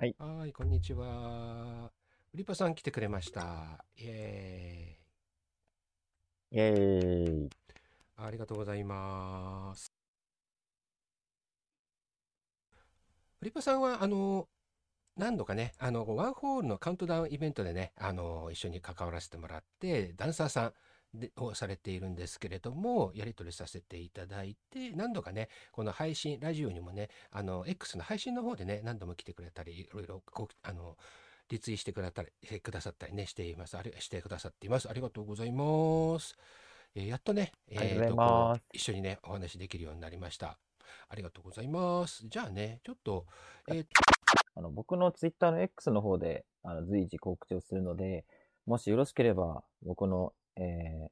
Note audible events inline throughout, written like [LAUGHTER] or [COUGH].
はい。はい、こんにちは。フリパさん来てくれました。イエーイ。ーイ。ありがとうございます。フリパさんは、あの、何度かね、あの、ワンホールのカウントダウンイベントでね、あの、一緒に関わらせてもらって、ダンサーさんでをされているんですけれども、やり取りさせていただいて、何度かね、この配信、ラジオにもね、あの、X の配信の方でね、何度も来てくれたり、いろいろこう、あの、リツイしてくれたり、えくださったりね、しています。ありしてくださっています。ありがとうございます。えーやっとね、ありがと一緒にね、お話できるようになりました。ありがとうございます。じゃあね、ちょっと、えーあの、僕のツイッターの X の方で、あの、随時告知をするので、もしよろしければ、僕の、えー、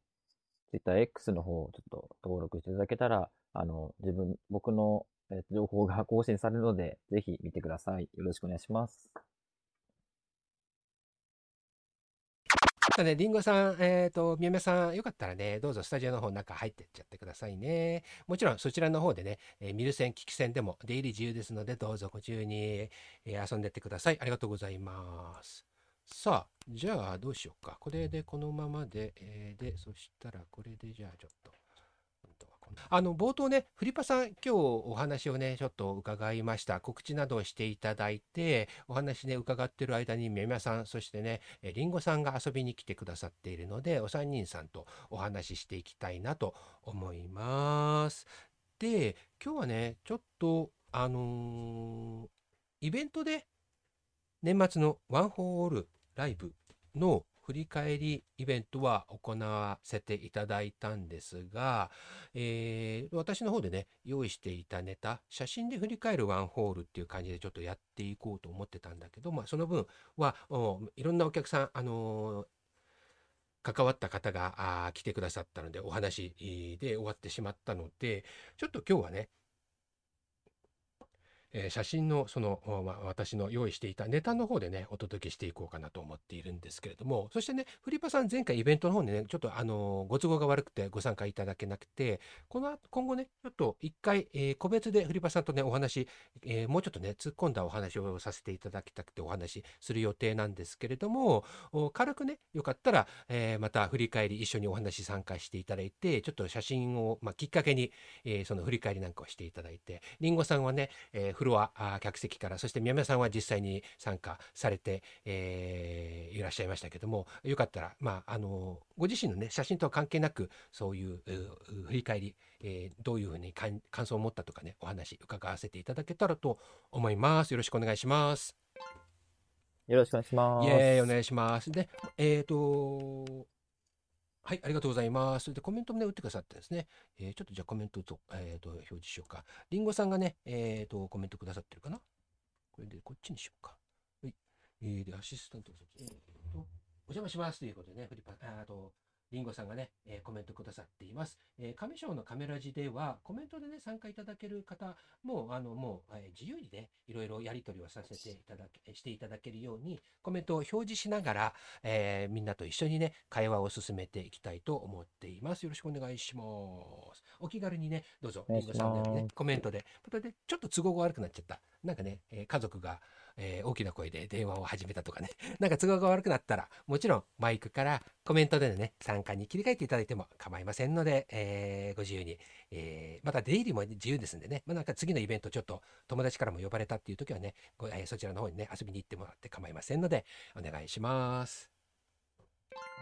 ツイッター X の方をちょっと登録していただけたら、あの、自分、僕の、えー情報が更新されるので、[LAUGHS] ぜひ見てください。よろしくお願いします。またね、リンゴさん、えっ、と、みやめさん、よかったらね、どうぞスタジオの方中入ってっちゃってくださいね。もちろんそちらの方でね、えー見る線、聞き線でも出入り自由ですので、どうぞご自由に、えー遊んでってください。ありがとうございます。さあ、じゃあどうしようか。これでこのままで、えーで、そしたらこれでじゃあちょっと。あの冒頭ね、フリパさん、今日お話をね、ちょっと伺いました。告知などをしていただいて、お話ね、伺ってる間に、みやみやさん、そしてね、りんごさんが遊びに来てくださっているので、お三人さんとお話ししていきたいなと思います。で、今日はね、ちょっと、あのーイベントで、年末のワンホールライブの振り返りイベントは行わせていただいたんですが、えー私の方でね、用意していたネタ、写真で振り返るワンホールっていう感じでちょっとやっていこうと思ってたんだけど、まあ、その分は、いろんなお客さん、あのー関わった方があ来てくださったので、お話で終わってしまったので、ちょっと今日はね、えー写真のその、まあ私の用意していたネタの方でね、お届けしていこうかなと思っているんですけれども、そしてね、フリパさん前回イベントの方でね、ちょっとあのご都合が悪くてご参加いただけなくて、この後今後ね、ちょっと一回、えー個別でフリパさんとね、お話、えーもうちょっとね、突っ込んだお話をさせていただきたくてお話する予定なんですけれども、軽くね、よかったら、えーまた振り返り一緒にお話参加していただいて、ちょっと写真を、まあ、きっかけに、えーその振り返りなんかをしていただいて、りんごさんはね、えーフロア、客席から、そして宮山さんは実際に参加されて、えーいらっしゃいましたけども、よかったら、まあ、あのご自身のね、写真とは関係なく、そういう振り返り、えーどういうふうに感感想を持ったとかね、お話伺わせていただけたらと思います。よろしくお願いします。よろしくお願いします。イエお願いします。で、えっ、と、はい、ありがとうございます。それで、コメントもね、打ってくださってですね、えーちょっとじゃあコメントと、えーと表示しようか。りんごさんがね、えっ、と、コメントくださってるかな？これで、こっちにしようか。はい。えーで、アシスタントがそっち、えーと、お邪魔しますということでね、フリパ、ああと、りんごさんがね、えーコメントくださっています。えー、亀賞のカメラ字では、コメントでね、参加いただける方も、あの、もう、えー自由にね、いろいろやり取りをさせていただけ、していただけるように、コメントを表示しながら、えーみんなと一緒にね、会話を進めていきたいと思っています。よろしくお願いします。お気軽にね、どうぞ、お願いしりんごさんでもねコメントで。またね、ちょっと都合が悪くなっちゃった。なんかね、えー家族が、えー大きな声で電話を始めたとかね、[LAUGHS] なんか都合が悪くなったら、もちろんマイクからコメントでのね、参加に切り替えていただいても構いませんので、えーご自由に、えーまた出入りも自由ですんでね、まあ、なんか次のイベントちょっと友達からも呼ばれたっていう時はね、ごえそちらの方にね、遊びに行ってもらって構いませんので、お願いします。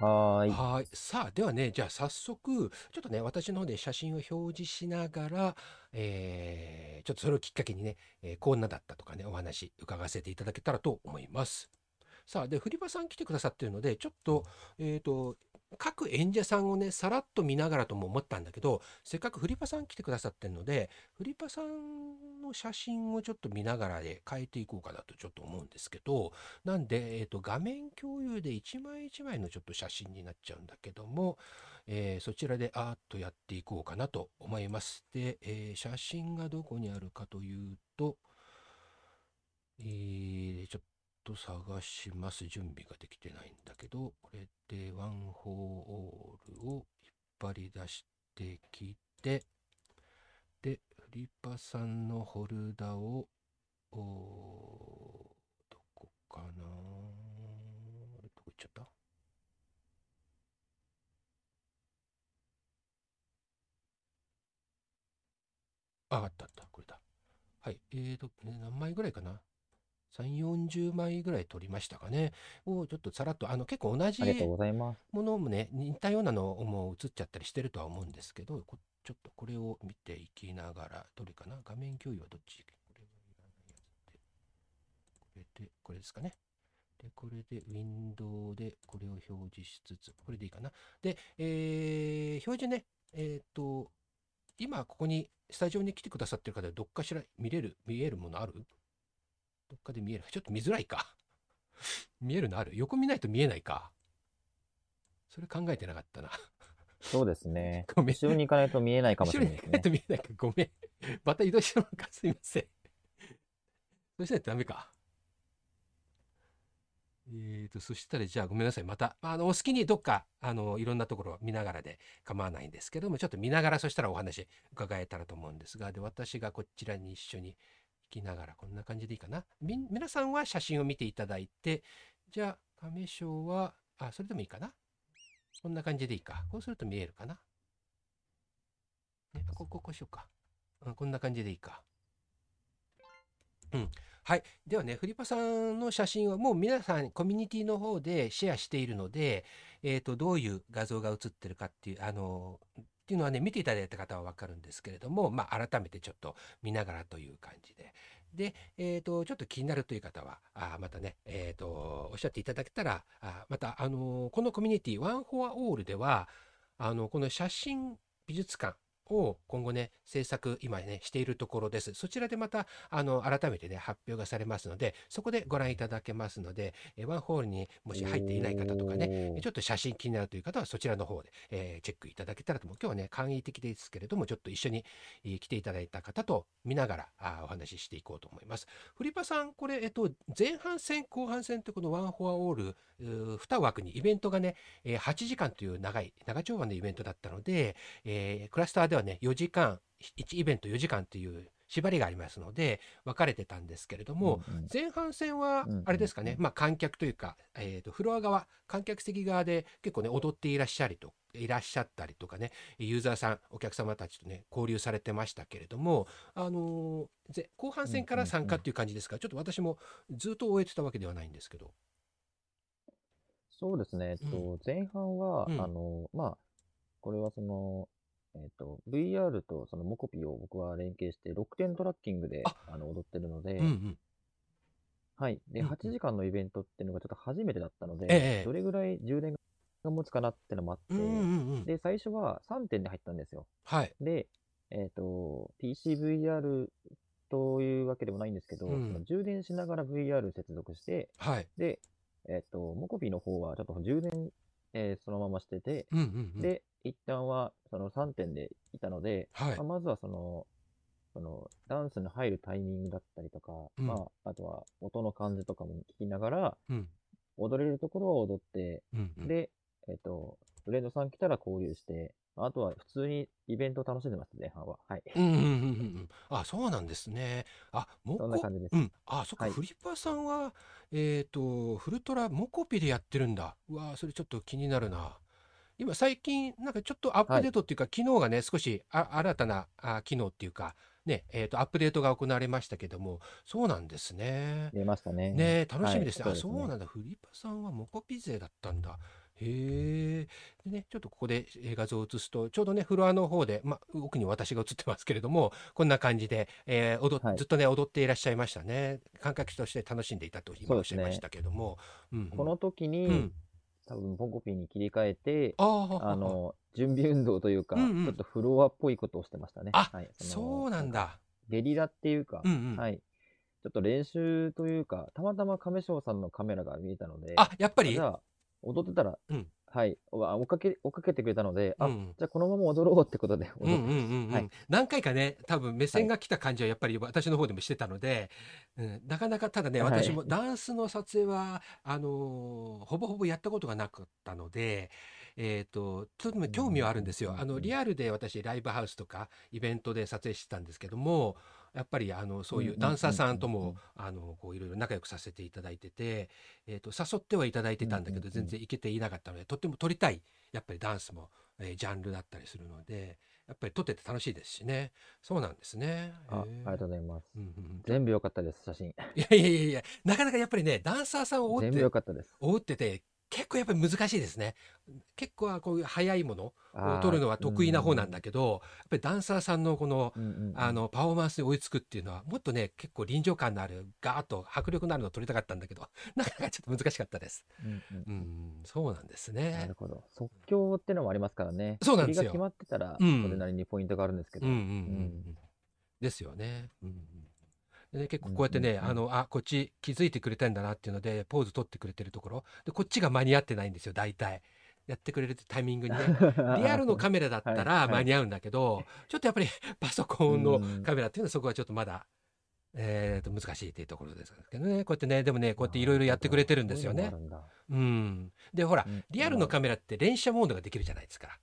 はーい。はーい。さあ、ではね、じゃあ早速、ちょっとね、私の方で写真を表示しながら、えーちょっとそれをきっかけにね、えーこんなだったとかね、お話伺わせていただけたらと思います。さあ、で、フリパさん来てくださってるので、ちょっと、えっ、と、各演者さんをね、さらっと見ながらとも思ったんだけど、せっかくフリパさん来てくださってるので、フリパさんの写真をちょっと見ながらで変えていこうかなとちょっと思うんですけど、なんで、えっ、と、画面共有で一枚一枚のちょっと写真になっちゃうんだけども、えーそちらでアートやっていこうかなと思います。で、えー写真がどこにあるかというと、えーちょっと探します。準備ができてないんだけど、これでワンホールを引っ張り出してきて、で、フリパさんのホルダーを、どこかな？あれどこ行っちゃった？あ、あったあった。これだ。はい。えーと、ね、何枚ぐらいかな？?3、40枚ぐらい撮りましたかね。をちょっとさらっと、あの結構同じ。ものもね、似たようなのも映っちゃったりしてるとは思うんですけど、こちょっとこれを見ていきながら、どれかな？画面共有はどっち？これはいらないやつで。これで、これですかね。で、これで、ウィンドウでこれを表示しつつ、これでいいかな。で、えー、表示ね、えっ、と、今ここにスタジオに来てくださってる方でどっかしら見れる、見えるものある？どっかで見える。ちょっと見づらいか。見えるのある横見ないと見えないか。それ考えてなかったな。そうですね。ごめん。後ろに行かないと見えないかもし後ろれないですね。に行かないと見えないかごめん。また移動したのかすいません。そうしないとダメか。えーと、そしたらじゃあごめんなさい。また、あの、お好きにどっか、あの、いろんなところを見ながらで構わないんですけども、ちょっと見ながらそしたらお話伺えたらと思うんですが、で、私がこちらに一緒に行きながら、こんな感じでいいかな。み、皆さんは写真を見ていただいて、じゃあ、亀章は、あ、それでもいいかな。こんな感じでいいか。こうすると見えるかな。ね、ここ、こうしようか。うん、こんな感じでいいか。うん。はい。ではね、フリパさんの写真はもう皆さんコミュニティの方でシェアしているので、えっ、と、どういう画像が写ってるかっていう、あの、っていうのはね、見ていただいた方は分かるんですけれども、まあ、改めてちょっと見ながらという感じで。で、えっ、と、ちょっと気になるという方は、あまたね、えっ、と、おっしゃっていただけたら、あまた、あのこのコミュニティ、ワンフォアオールでは、あの、この写真美術館を今後ね、制作、今ね、しているところです。そちらでまた、あの、改めてね、発表がされますので、そこでご覧いただけますので、えワンホールにもし入っていない方とかね、ちょっと写真気になるという方はそちらの方で、えーチェックいただけたらと思う。今日はね、簡易的ですけれども、ちょっと一緒に、えー来ていただいた方と見ながらあーお話ししていこうと思います。フリパさん、これ、えっと、前半戦、後半戦ってこのワンフォアオール、うー2枠にイベントがね、えー8時間という長い、長丁場のイベントだったので、えークラスターではね、4時間、1イベント4時間っていう縛りがありますので、分かれてたんですけれども、うんうん。前半戦はうんうんあれですかね、うんまあ観客というか、えー、とフロア側観客席側で結構ね踊っていらっしゃりといらっしゃったりとかねユーザーさんお客様たちとね交流されてましたけれども、あのーぜ後半戦から参加っていう感じですか？ら、ちょっと私もずっと終えてたわけではないんですけど。そうですね。えっと、前半は、うん。あの、まあ、これはその、えっと、VR とそのモコピを僕は連携して、6点トラッキングで、ああの、踊ってるので、うんうんはい。で、うんうん8時間のイベントっていうのがちょっと初めてだったので、ええどれぐらい充電が持つかなってのもあって、うんうんうんで、最初は3点で入ったんですよ。はい。で、えっと、PCVR というわけでもないんですけど、うんその充電しながら VR 接続して、はい。で、えっと、モコピの方はちょっと充電、えーそのまましてて、うんうんうん、で、一旦はその3点でいたので、はいまあ、。まずはその、そのダンスに入るタイミングだったりとか、うんまあ、あとは音の感じとかも聞きながら、うん踊れるところは踊って、うんうん、で、えっと、フレンドさん来たら交流して、あとは普通にイベントを楽しんでます、前半は。はい。うんうんうん。あ、そうなんですね。あ、モコそんな感じです。うん。あ、そっか、はいフリッパーさんは、えっ、と、フルトラモコピでやってるんだ。うわーそれちょっと気になるな。今、最近、なんかちょっとアップデートっていうか、機能がね、少しあ新たなあ機能っていうか、ね、えっ、と、アップデートが行われましたけども、そうなんですね。出ましたね。ねえ楽しみですね。あ、はいそうですねそうなんだ。フリッパさんはモコピ勢だったんだ。へえ。でね、ちょっとここでえー画像を映すと、ちょうどね、フロアの方で、まあ、奥に私が映ってますけれども、こんな感じで、えー踊っはいずっとね、踊っていらっしゃいましたね。感覚として楽しんでいたと今おっしゃいましたけども。うんうんこの時に、うん。多分、モコピに切り替えて、あの、準備運動というか、うんうんちょっとフロアっぽいことをしてましたね。あはい、のそうなん。だ。ゲリラっていうか、うんうん。はい。ちょっと練習というか、たまたま亀翔さんのカメラが見えたので、あ、やっぱり？じゃあ、踊ってたら、うんはい、お追っかけ、追っかけてくれたので、あ、うん。じゃあこのまま踊ろうってことで踊って。まうんうんはい。何回かね多分目線が来た感じはやっぱり私の方でもしてたので、うん、なかなかただねはい。私もダンスの撮影はあのーほぼほぼやったことがなかったので。えー、とと興味はあるんですよ。うん。あのリアルで私ライブハウスとかイベントで撮影してたんですけどもやっぱりあのそういうダンサーさんともあのこういろいろ仲良くさせていただいてて、えー、と誘ってはいただいてたんだけど全然行けていなかったのでとっても撮りたいやっぱりダンスも、えージャンルだったりするのでやっぱり撮ってて楽しいですしね。そうなんですね。あ、りがとうございます。うんうんうん全部良かったです、写真。[LAUGHS] いやいやいやいや、なかなかやっぱりね、ダンサーさんを追っ全部て良かったです。追ってて、結構やっぱり難しいですね。結構はこういう速いものを撮るのは得意な方なんだけど、やっぱりダンサーさんのこの、あの、パフォーマンスに追いつくっていうのは、もっとね、結構臨場感のある、ガーッと迫力のあるのを撮りたかったんだけど、[LAUGHS] なかなかちょっと難しかったです。うんうんうん、そうなんですなねる。ほど。即興ってのもありますからね。そうなんですよ決まってたら、うんそれなりにポイントがあるんですけど。うんうんうんううんん。ですよね。うんうんでね、結構こうやってね、うんうんうんあの、あ、こっち気づいてくれてんだなっていうので、ポーズ取ってくれてるところ。で、こっちが間に合ってないんですよ、大体。やってくれるタイミングにね。[LAUGHS] リアルのカメラだったはいらはい間に合うんだけど、ちょっとやっぱり [LAUGHS] パソコンのうんカメラっていうのはそこはちょっとまだ、えーと、難しいっていうところですけどね。こうやってね、でもね、こうやっていろいろやってくれてるんですよねそう。ん。で、ほら。リアルのカメラって連写モードができるじゃないですか。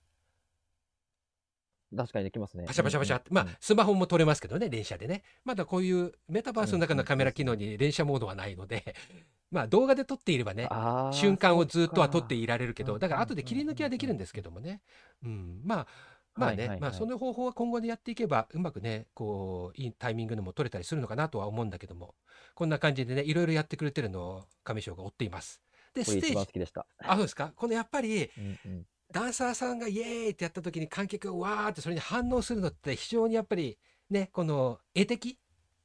うん確かにできますね。パシャパシャパシャって。まあ、スマホも撮れますけどね、連写でね。まだこういうメタバースの中のカメラ機能に連写モードはないので、[LAUGHS] まあ動画で撮っていればね、瞬間をずっとは撮ってそいられるけど、うんだから後で切り抜きはできるんですけどもね。うん。まあ、まあね、はいはいはいまあその方法は今後でやっていけば、うまくね、こう、いいタイミングでも撮れたりするのかなとは思うんだけども、こんな感じでね、いろいろやってくれてるのを上翔が追っています。で、ステージ、番好きでした。あ、そうですかこのやっぱり、うんうんダンサーさんがイエーイってやった時に観客がわーってそれに反応するのって非常にやっぱりね、この絵的、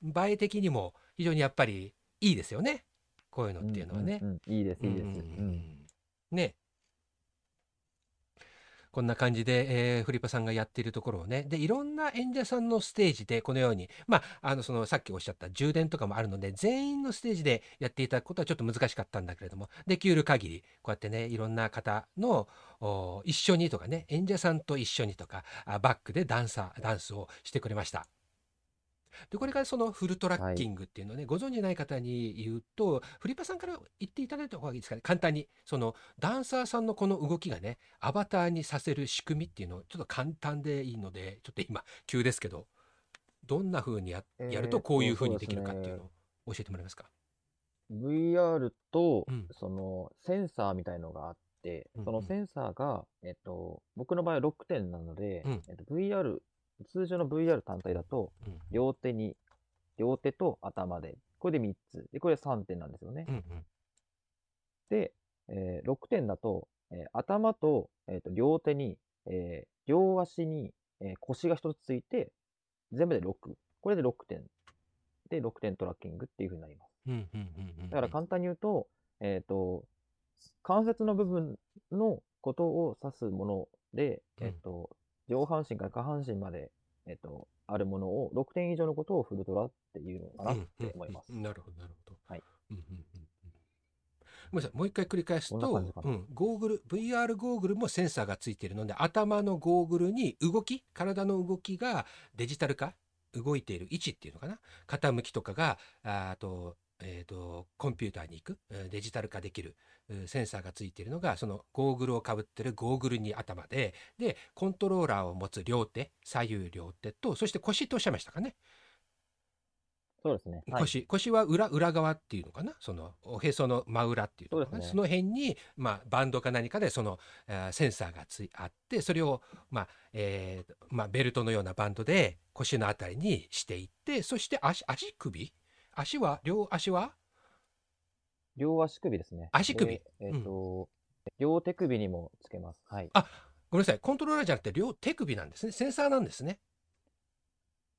映え的にも非常にやっぱりいいですよね。こういうのっていうのはね。いいです、いいです。ね。こんな感じで、えーフリパさんがやっているところをね、で、いろんな演者さんのステージで、このように、まあ、あの、その、さっきおっしゃった充電とかもあるので、全員のステージでやっていただくことはちょっと難しかったんだけれども、できる限り、こうやってね、いろんな方の、一緒にとかね、演者さんと一緒にとか、バックでダンサー、ダンスをしてくれました。で、これからそのフルトラッキングっていうのをね、ご存じない方に言うと、フリパさんから言っていただいた方がいいですかね。簡単に、そのダンサーさんのこの動きがね、アバターにさせる仕組みっていうのをちょっと簡単でいいので、ちょっと今、急ですけど、どんな風にややるとえーこういうと風にできるかっていうのを教えてもらえますか？VR とうん、そのセンサーみたいのがあってうん、そのセンサーが、えっと、僕の場合は6点なのでうん、えっと VR、通常の VR 単体だと、うん。両手に、両手と頭で、これで3つ。で、これ3点なんですよねう。んうん。で、えー6点だと、えー頭と,、えーと両手に、えー両足に、えー腰が1つついて、全部で6。これで6点。で、6点トラッキングっていう風になります。うんうんうんうん。だから簡単に言うと、えっ、と、関節の部分のことを指すもので、うんえっ、と、上半身から下半身まで、えっ、と、あるものを、6点以上のことをフルトラっていうのかなって思います。うんうんうんなるほど、なるほど。はい。うんうんうんうんごめんなさい、もう一回繰り返すとうん、ゴーグル、VR ゴーグルもセンサーがついているので、頭のゴーグルに動き、体の動きがデジタル化、動いている位置っていうのかな、傾きとかが、ああと、えーと、コンピューターに行く、えーデジタル化できるえーセンサーがついているのが、そのゴーグルをかぶってるゴーグルに頭で、で、コントローラーを持つ両手、左右両手と、そして腰とおっしゃいましたかね。そうですね。はい。腰腰は裏裏側っていうのかな？そのおへその真裏っていうのかな？そ,、そうですねの辺に、まあ、バンドか何かでその、えーセンサーがついあってそれを、まあえーまあ、ベルトのようなバンドで腰のあたりにしていってそして足足首足は？両足は？両足首ですね。足首？でえっ、と、両手首にもつけます。はい。ごめんなさい。コントローラーじゃなくて両手首なんですね。センサーなんですね。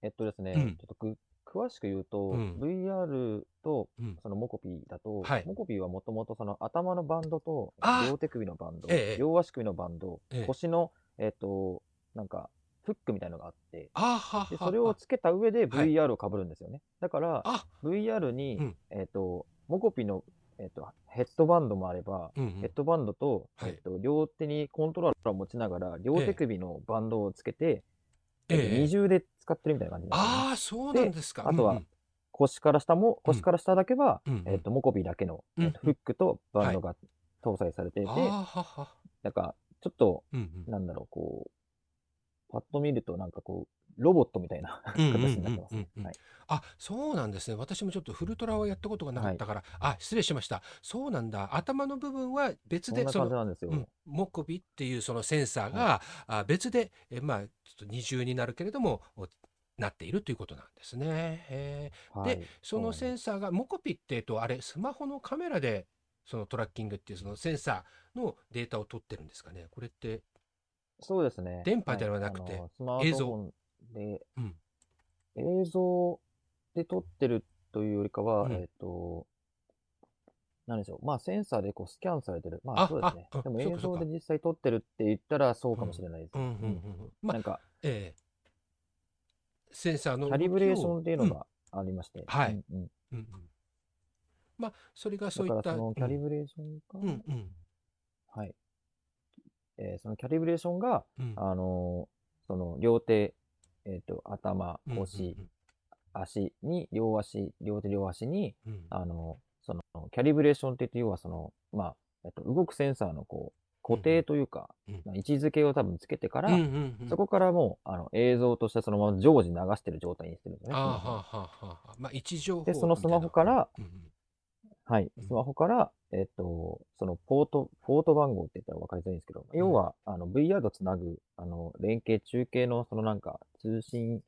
えっとですね、うん。ちょっとく詳しく言うと、うん。VR とうん。そのモコピーだと、はい。モコピーはもともとその頭のバンドとあー。両手首のバンド、ええ。両足首のバンド、ええ。腰の、えっと、なんか、フックみたいのがあって、ではそれをつけた上ではい。VR を被るんですよね。だから、あ。VR に、うん。えっと、モコピの、えっと、ヘッドバンドもあれば、うんうん。ヘッドバンドと、はい。えっと、両手にコントローラーを持ちながら、両手首のバンドをつけて、えっとええ二重で使ってるみたいな感じなね。ああそうなんですか。あとはうん腰から下も、腰から下だけは、うん。うんえっと、モコビだけの、うんえっとフックとバンドが搭載されていて、はは。なんか、ちょっと、うんうん。なんだろう、こう、パッと見ると、なんかこう、ロボットみたいな形になってます。あ、そうなんですね。私もちょっとフルトラをやったことがなかったから、あ、失礼しました。そうなんだ。頭の部分は別で、その、感じなんですよ。うん、モコビっていうそのセンサーが、あ別で、えまあ、ちょっと二重になるけれども、おなっているということなんですね。はい。で、そのセンサーが、モコピって、えっと、あれ、スマホのカメラで、そのトラッキングっていうそのセンサーのデータを取ってるんですかね。これって、そうですね。電波ではなくていあのスマートフォンで、うん映像で撮ってるというよりかは、うんえっ、と、何でしょう。まあ、センサーでこうスキャンされてる。まああ、そうですね。でも映像で実際撮ってるって言ったらそうかもしれないです。うんうんうんうん。まあなんか、ええセンサーのキャリブレーションっていうのうんがありまして。はいうんうんうんうんまあ、それがそういった。だからそのキャリブレーションが、うんうんはい。えーそのキャリブレーションが、うん。あのーその両手、えっ、と、頭、うん腰、足に、両足、両手両足に、うん。うんあの、その、キャリブレーションって言って、要はその、まあ、えっと、動くセンサーのこう、固定というか、うんうん。まあ位置づけを多分つけてから、うんうんうん。そこからもう、あの、映像としてそのまま常時流してる状態にしてるんですよね。ああははあはあはあまあ位置情報で、そのスマホから、みたいなはい。うん、スマホから、えっと、そのポート、ポート番号って言ったら分かりづらいんですけど、要は、あの、VR とつなぐ、あの、連携中継の、そのなんか、通信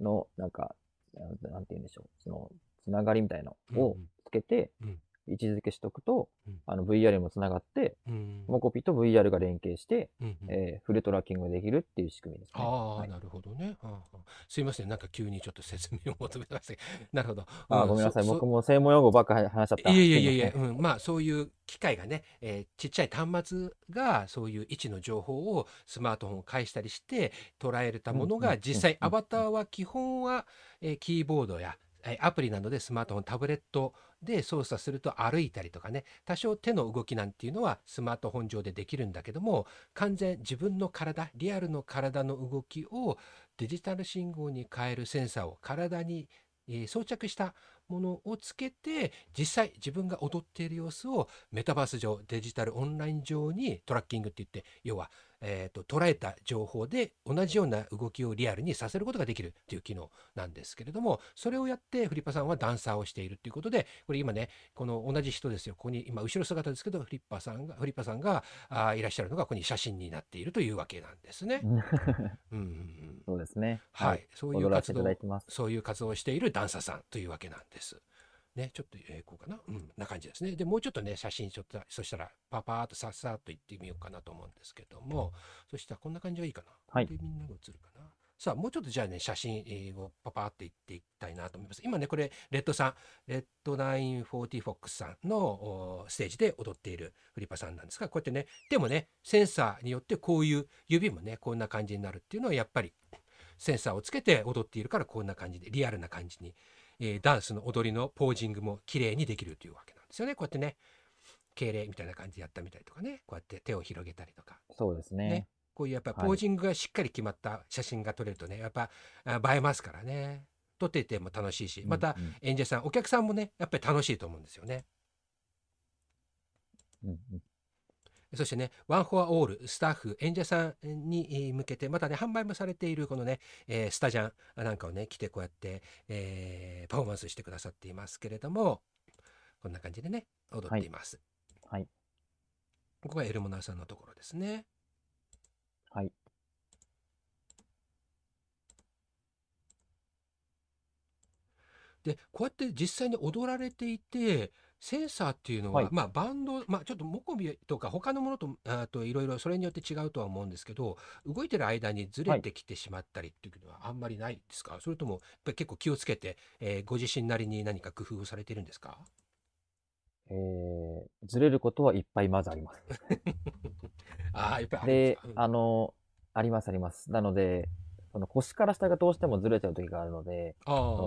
の、なんか、なんなんて言うんでしょう、その、つながりみたいなのをつけてうんうん、位置づけしとくとうん、あの、VR にもつながって、うんうんモコピと VR が連携して、うんうんえーフルトラッキングができるっていう仕組みですね。ああ、はいなるほどね。はあはあすいません。なんか急にちょっと説明を求めましたけど。[LAUGHS] なるほど。あー、うんごめんなさい。そ僕も専門用語ばっかり話しちゃった。いやいやいやいや、うん、まあそういう機械がね、えーちっちゃい端末がそういう位置の情報をスマートフォンを介したりして捉えたものが実際うんアバターは基本は、えーキーボードやえーアプリなどでスマートフォンタブレットで操作すると歩いたりとかね多少手の動きなんていうのはスマートフォン上でできるんだけども完全自分の体リアルの体の動きをデジタル信号に変えるセンサーを体に、え装着したものをつけて実際自分が踊っている様子をメタバース上デジタルオンライン上にトラッキングって言って要は、えー、と捉えた情報で同じような動きをリアルにさせることができるっていう機能なんですけれどもそれをやってフリッパさんはダンサーをしているっていうことでこれ今ねこの同じ人ですよここに今後ろ姿ですけどフリッパさんがフリッパさんがあーいらっしゃるのがここに写真になっているというわけなんですね。[LAUGHS] うんそうですね。はい、そういう踊らせていた活動。そういう活動をしているダンサーさんというわけなんです。ね、ちょっと、えー、こうかな。うん、な感じですね。で、もうちょっとね、写真ちょっと、そしたら、パパーっとさっさっと行ってみようかなと思うんですけども、そしたらこんな感じがいいかな。はいで、みんなが映るかな。さあ、もうちょっとじゃあね、写真えーをパパーっていっていきたいなと思います。今ね、これ、レッドさん、レッド940フォックスさんのおステージで踊っているフリッパさんなんですが、こうやってね、でもね、センサーによってこういう指もね、こんな感じになるっていうのは、やっぱり、センサーをつけて踊っているからこんな感じでリアルな感じに、えーダンスの踊りのポージングも綺麗にできるというわけなんですよね。こうやってね敬礼みたいな感じでやったみたりとかね。こうやって手を広げたりとか。そうですね。ね。こういうやっぱはい。ポージングがしっかり決まった写真が撮れるとねやっぱあ映えますからね。撮っていても楽しいしまたうんうん。演者さんお客さんもねやっぱり楽しいと思うんですよね。うんうんそしてね、ワンフォアオール、スタッフ、演者さんにえー向けて、またね、販売もされているこのね、えースタジャンなんかをね、着てこうやって、えーパフォーマンスしてくださっていますけれども、こんな感じでね、踊っています。はい。ここがエルモナーさんのところですね。はい。で、こうやって実際に踊られていて、センサーっていうのは、はい。まあバンド、まあちょっとモコビとか他のものと、あといろいろそれによって違うとは思うんですけど、動いてる間にずれてきてしまったりっていうのはあんまりないですか、それともやっぱり結構気をつけて、えーご自身なりに何か工夫をされているんですか？えー、ずれることはいっぱいまずあります。[LAUGHS] ああ、やっぱりあるんでですか、うん。あの、ありますあります。なので、その腰から下がどうしてもずれちゃう時があるので、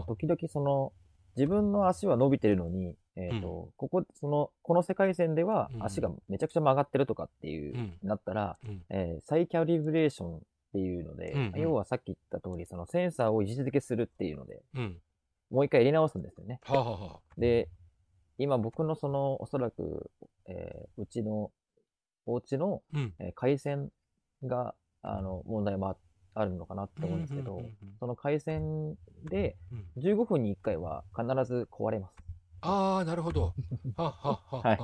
時々その、自分の足は伸びてるのに、えっ、と、ここ、その、この世界線ではうん足がめちゃくちゃ曲がってるとかっていう、うんなったら、あ、うんえー再キャリブレーションっていうので、うんうん要はさっき言った通り、そのセンサーを位置づけするっていうので、うん。もう一回入れ直すんですよね。はあ、はあはあ、で、今僕のその、おそらく、えーうちの、お家の、うん。えー回線が、あの、問題もあっあるのかなって思うんですけど、うんうんうんうんその回線でうん15分に1回は必ず壊れます。ああ、なるほど。[LAUGHS] はははは。はい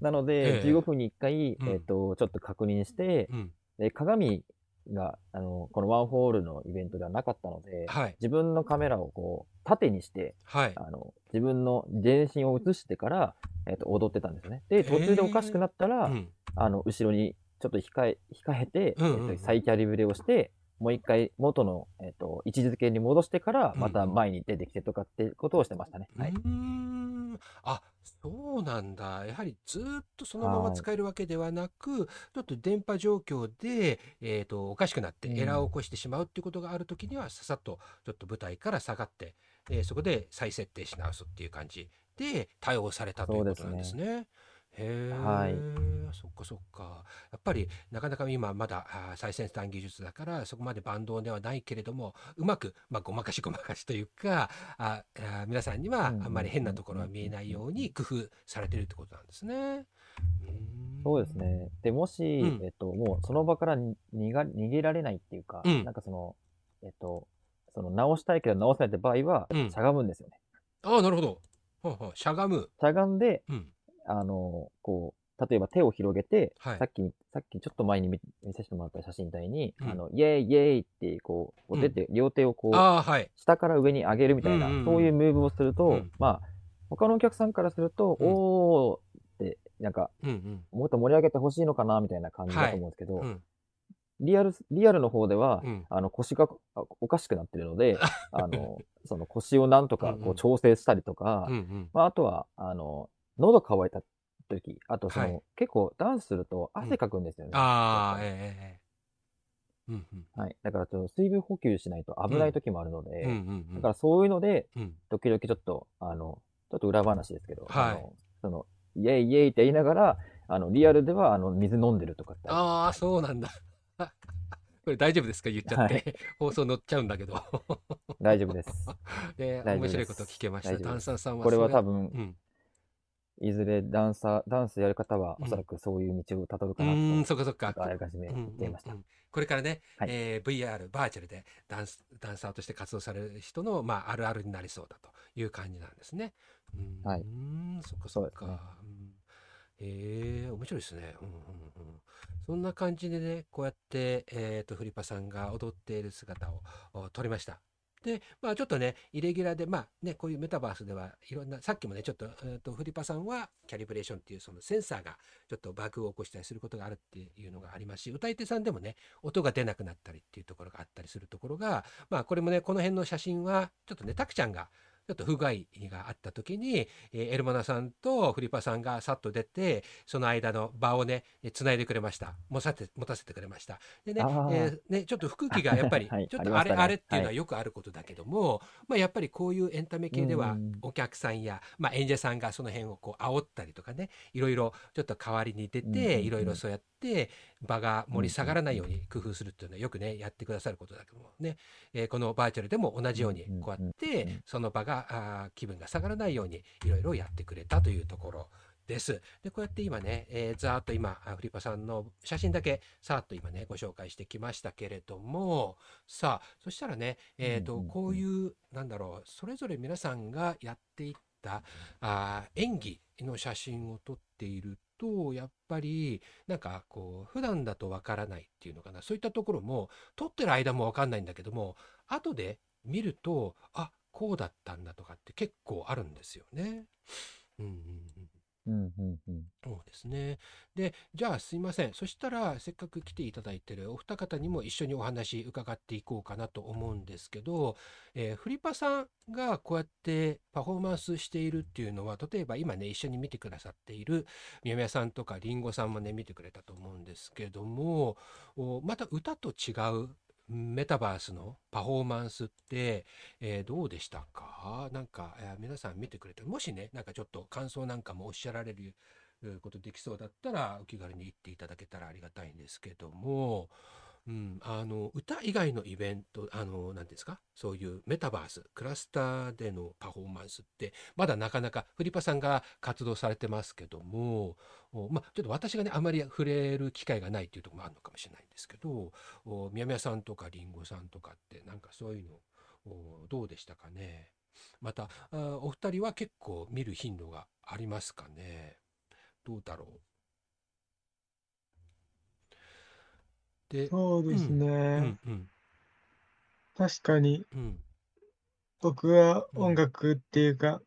なので、ええ15分に1回、うんえっ、と、ちょっと確認して、うん。で鏡が、あの、このワンホールのイベントではなかったので、はい。自分のカメラをこう、縦にして、はい。あの、自分の全身を映してから、えっ、と、踊ってたんですね。で、途中でおかしくなったら、うん。あの、後ろにちょっと控え、控えて、うんうんうんえっと、再キャリブレをして、もう一回元の、えっと、位置づけに戻してから、また前に出てきてとかってことをしてましたね。はい。うーん。あ、そうなんだ。やはりずーっとそのまま使えるわけではなく、ちょっと電波状況で、えっと、おかしくなってうんエラーを起こしてしまうっていうことがあるときには、ささっとちょっと舞台から下がって、えーそこで再設定し直すっていう感じで対応されたということなんですね。へえ、はいそっかそっか。やっぱりなかなか今まだ最先端技術だからそこまで万能ではないけれどもうまく、まあ、ごまかしごまかしというかああ皆さんにはあうんうんうんんまり変なところは見えないように工夫されてるってことなんですね。うそうですね。で、もし、うんえっと、もうその場からに逃が逃げられないっていうか、うんなんかその、えっと、その直したいけど直せないって場合は、うんしゃがむんですよね。ああなるほど。はあはあしゃがむ。しゃがんで、うんあの、こう、例えば手を広げて、はい。さっき、さっきちょっと前に見見せてもらった写真みたいに、うん。あの、イェーイイェーイって、こう、出て、両手をこう、はい。下から上に上げるみたいな、うんうんうん。そういうムーブをすると、うん。まあ、他のお客さんからすると、うん。おーって、なんか、うんうん。もっと盛り上げてほしいのかな、みたいな感じだと思うんですけど、うん。リアル、リアルの方では、うん。あの、腰があおかしくなってるので、[LAUGHS] あの、その腰をなんとかこう調整したりとか、うんうん。まあ、あとは、あの、喉乾いた時、あとその、はい結構ダンスすると汗かくんですよね。ああええええうんうんぱりはい。だからちょっと水分補給しないと危ない時もあるので、うんうんうんだからそういうので、うん時々ちょっと、あの、ちょっと裏話ですけど、はいあのその、イェイイェイって言いながら、あの、リアルでは、あの、水飲んでるとかってああ、そうなんだ。[LAUGHS] これ大丈夫ですか？言っちゃって。は放送乗っちゃうんだけど。大丈夫です。で、[LAUGHS] 大丈夫です面白いこと聞けました。大丈夫です炭酸さんはこれは多分、分、うん。いずれダンサー、ダンスやる方はうんおそらくそういう道をたどるうかなと、ーん、そっかそっか。あらかじめ言っていました。うんうんうんこれからね、はいえー VR、バーチャルでダンスダンサーとして活動される人の、まあ、あるあるになりそうだという感じなんですね。うーん、はいうーんそっかそっか。ねえ面白いですね。うんうんうん、そんな感じでね、こうやって、えー、とフリパさんが踊っている姿をお撮りました。で、まあちょっとね、イレギュラーで、まあね、こういうメタバースではいろんな、さっきもね、ちょっと、えー、とフリパさんはキャリブレーションっていうそのセンサーがちょっとバグを起こしたりすることがあるっていうのがありますし、歌い手さんでもね、音が出なくなったりっていうところがあったりするところが、まあこれもね、この辺の写真は、ちょっとね、タクちゃんが、ちょっと不具合があった時に、えーエルマナさんとフリパさんがさっと出て、その間の場をね、えー繋いでくれました。持たせて、持たせてくれました。でね、えーね、ちょっと空気がやっぱり、はいちょっとあれ、あれっていうのははい。よくあることだけども、まあやっぱりこういうエンタメ系ではうん。お客さんや、まあ演者さんがその辺をこう煽ったりとかね、いろいろちょっと代わりに出て、うん。いろいろそうやって場が盛り下がらないように工夫するっていうのはよくね、やってくださることだけどもね、えーこのバーチャルでも同じようにこうやっうんて、その場が気分が下がらないようにいろいろやってくれたというところです。で、こうやって今ね、えーざーっと今、あフリパさんの写真だけさーっと今ね、ご紹介してきましたけれども、さあ、そしたらね、えっ、と、こういう、なんだろう、それぞれ皆さんがやっていったあー演技の写真を撮っていると、やっぱり、なんかこう、普段だとわからないっていうのかな、そういったところも、撮ってる間もわかんないんだけども、後で見ると、あ、こうだったんだとかって結構あるんですよね。うんうんうん。うんうんうんそうですね。で、じゃあすいません。そしたら、せっかく来ていただいてるお二方にも一緒にお話伺っていこうかなと思うんですけど、えーフリパさんがこうやってパフォーマンスしているっていうのは、例えば今ね、一緒に見てくださっている宮宮さんとかりんごさんもね、見てくれたと思うんですけども、また歌と違うメタバースのパフォーマンスって、えーどうでしたか？なんか、えー皆さん見てくれて、もしね、なんかちょっと感想なんかもおっしゃられることできそうだったらお気軽に言っていただけたらありがたいんですけども、うん、あの歌以外のイベントあの何ですか？そういうメタバースクラスターでのパフォーマンスってまだなかなかフリパさんが活動されてますけどもま、ちょっと私がねあまり触れる機会がないっていうところもあるのかもしれないんですけどお宮宮さんとかりんごさんとかってなんかそういうのどうでしたかね？またお二人は結構見る頻度がありますかね？どうだろう？でそうですね。うんうん確かに。うん。僕はうん音楽っていうか、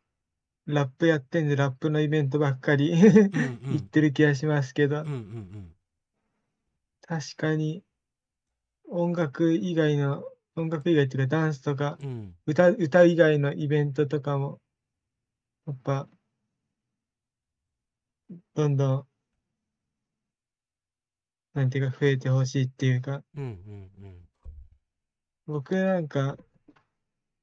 ラップやってんでラップのイベントばっかりうん [LAUGHS] 行ってる気がしますけど。うんう、ん確かに音楽以外の、音楽以外っていうかダンスとかうんうん。歌、歌以外のイベントとかも、やっぱ、どんどん、なんていうか増えてほしいっていうか、うんうんうん。僕なんか、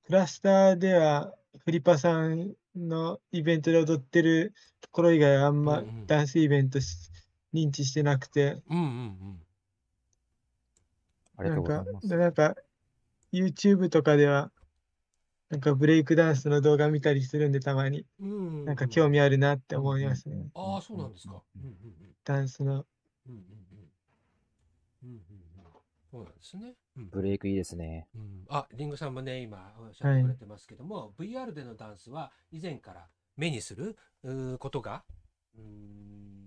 クラスターでは、フリパさんのイベントで踊ってるところ以外はあんまうんうん。ダンスイベントし認知してなくて、うんうんありがなんかとうございま、す。でなんか、YouTube とかでは、なんかブレイクダンスの動画見たりするんで、たまに。うんうんうん。なんか興味あるなって思いますね。ああそうなんですか。うんうんうん。ダンスの。うんうんうんうんうんうんそうなんですね。うんブレイクいいですね。うん、あ、リンゴさんもね、今おっしゃってくれてますけども、VR でのダンスは以前から目にすることが、うーん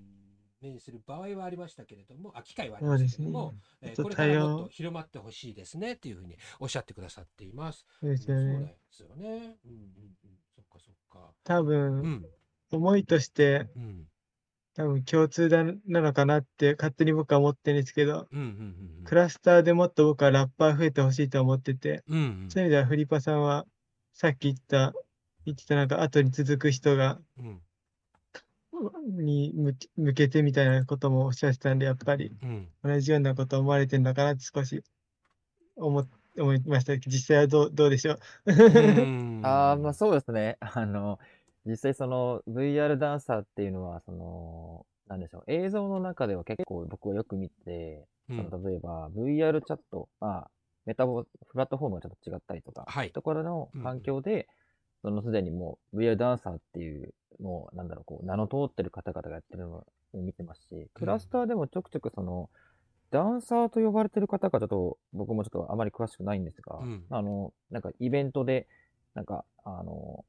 目にする場合はありましたけれども、あ、機会はありまそうですねしたけども、えーこれからもっと広まってほしいですねっていうふうにおっしゃってくださっています。そうですようんそうなんね。ですよね。うんうんうん。そっかそっか。多う分、ん思いとして、うん多分共通だなのかなって勝手に僕は思ってるんですけど、うんうんうんうん。クラスターでもっと僕はラッパー増えてほしいと思ってて、うんうんそういう意味ではフリパさんは、さっき言った、言ってたなんか後に続く人が、うんに向け向けてみたいなこともおっしゃってたんで、やっぱりうん。同じようなこと思われてるのかなって少し思っ思いましたけど、実際はどうどうでしょう？うんああ、まあそうですね。あの、実際その VR ダンサーっていうのは、その、なんでしょう。映像の中では結構僕はよく見て、うん。その例えば VR チャット、まあ、メタボ、プラットフォームがちょっと違ったりとか、はい。ところの環境で、そのすでにもう VR ダンサーっていう、もうなんだろう、こう、名の通ってる方々がやってるのを見てますし、クラスターでもちょくちょくその、ダンサーと呼ばれてる方がちょっと、僕もちょっとあまり詳しくないんですが、うん。あの、なんかイベントで、なんか、あの、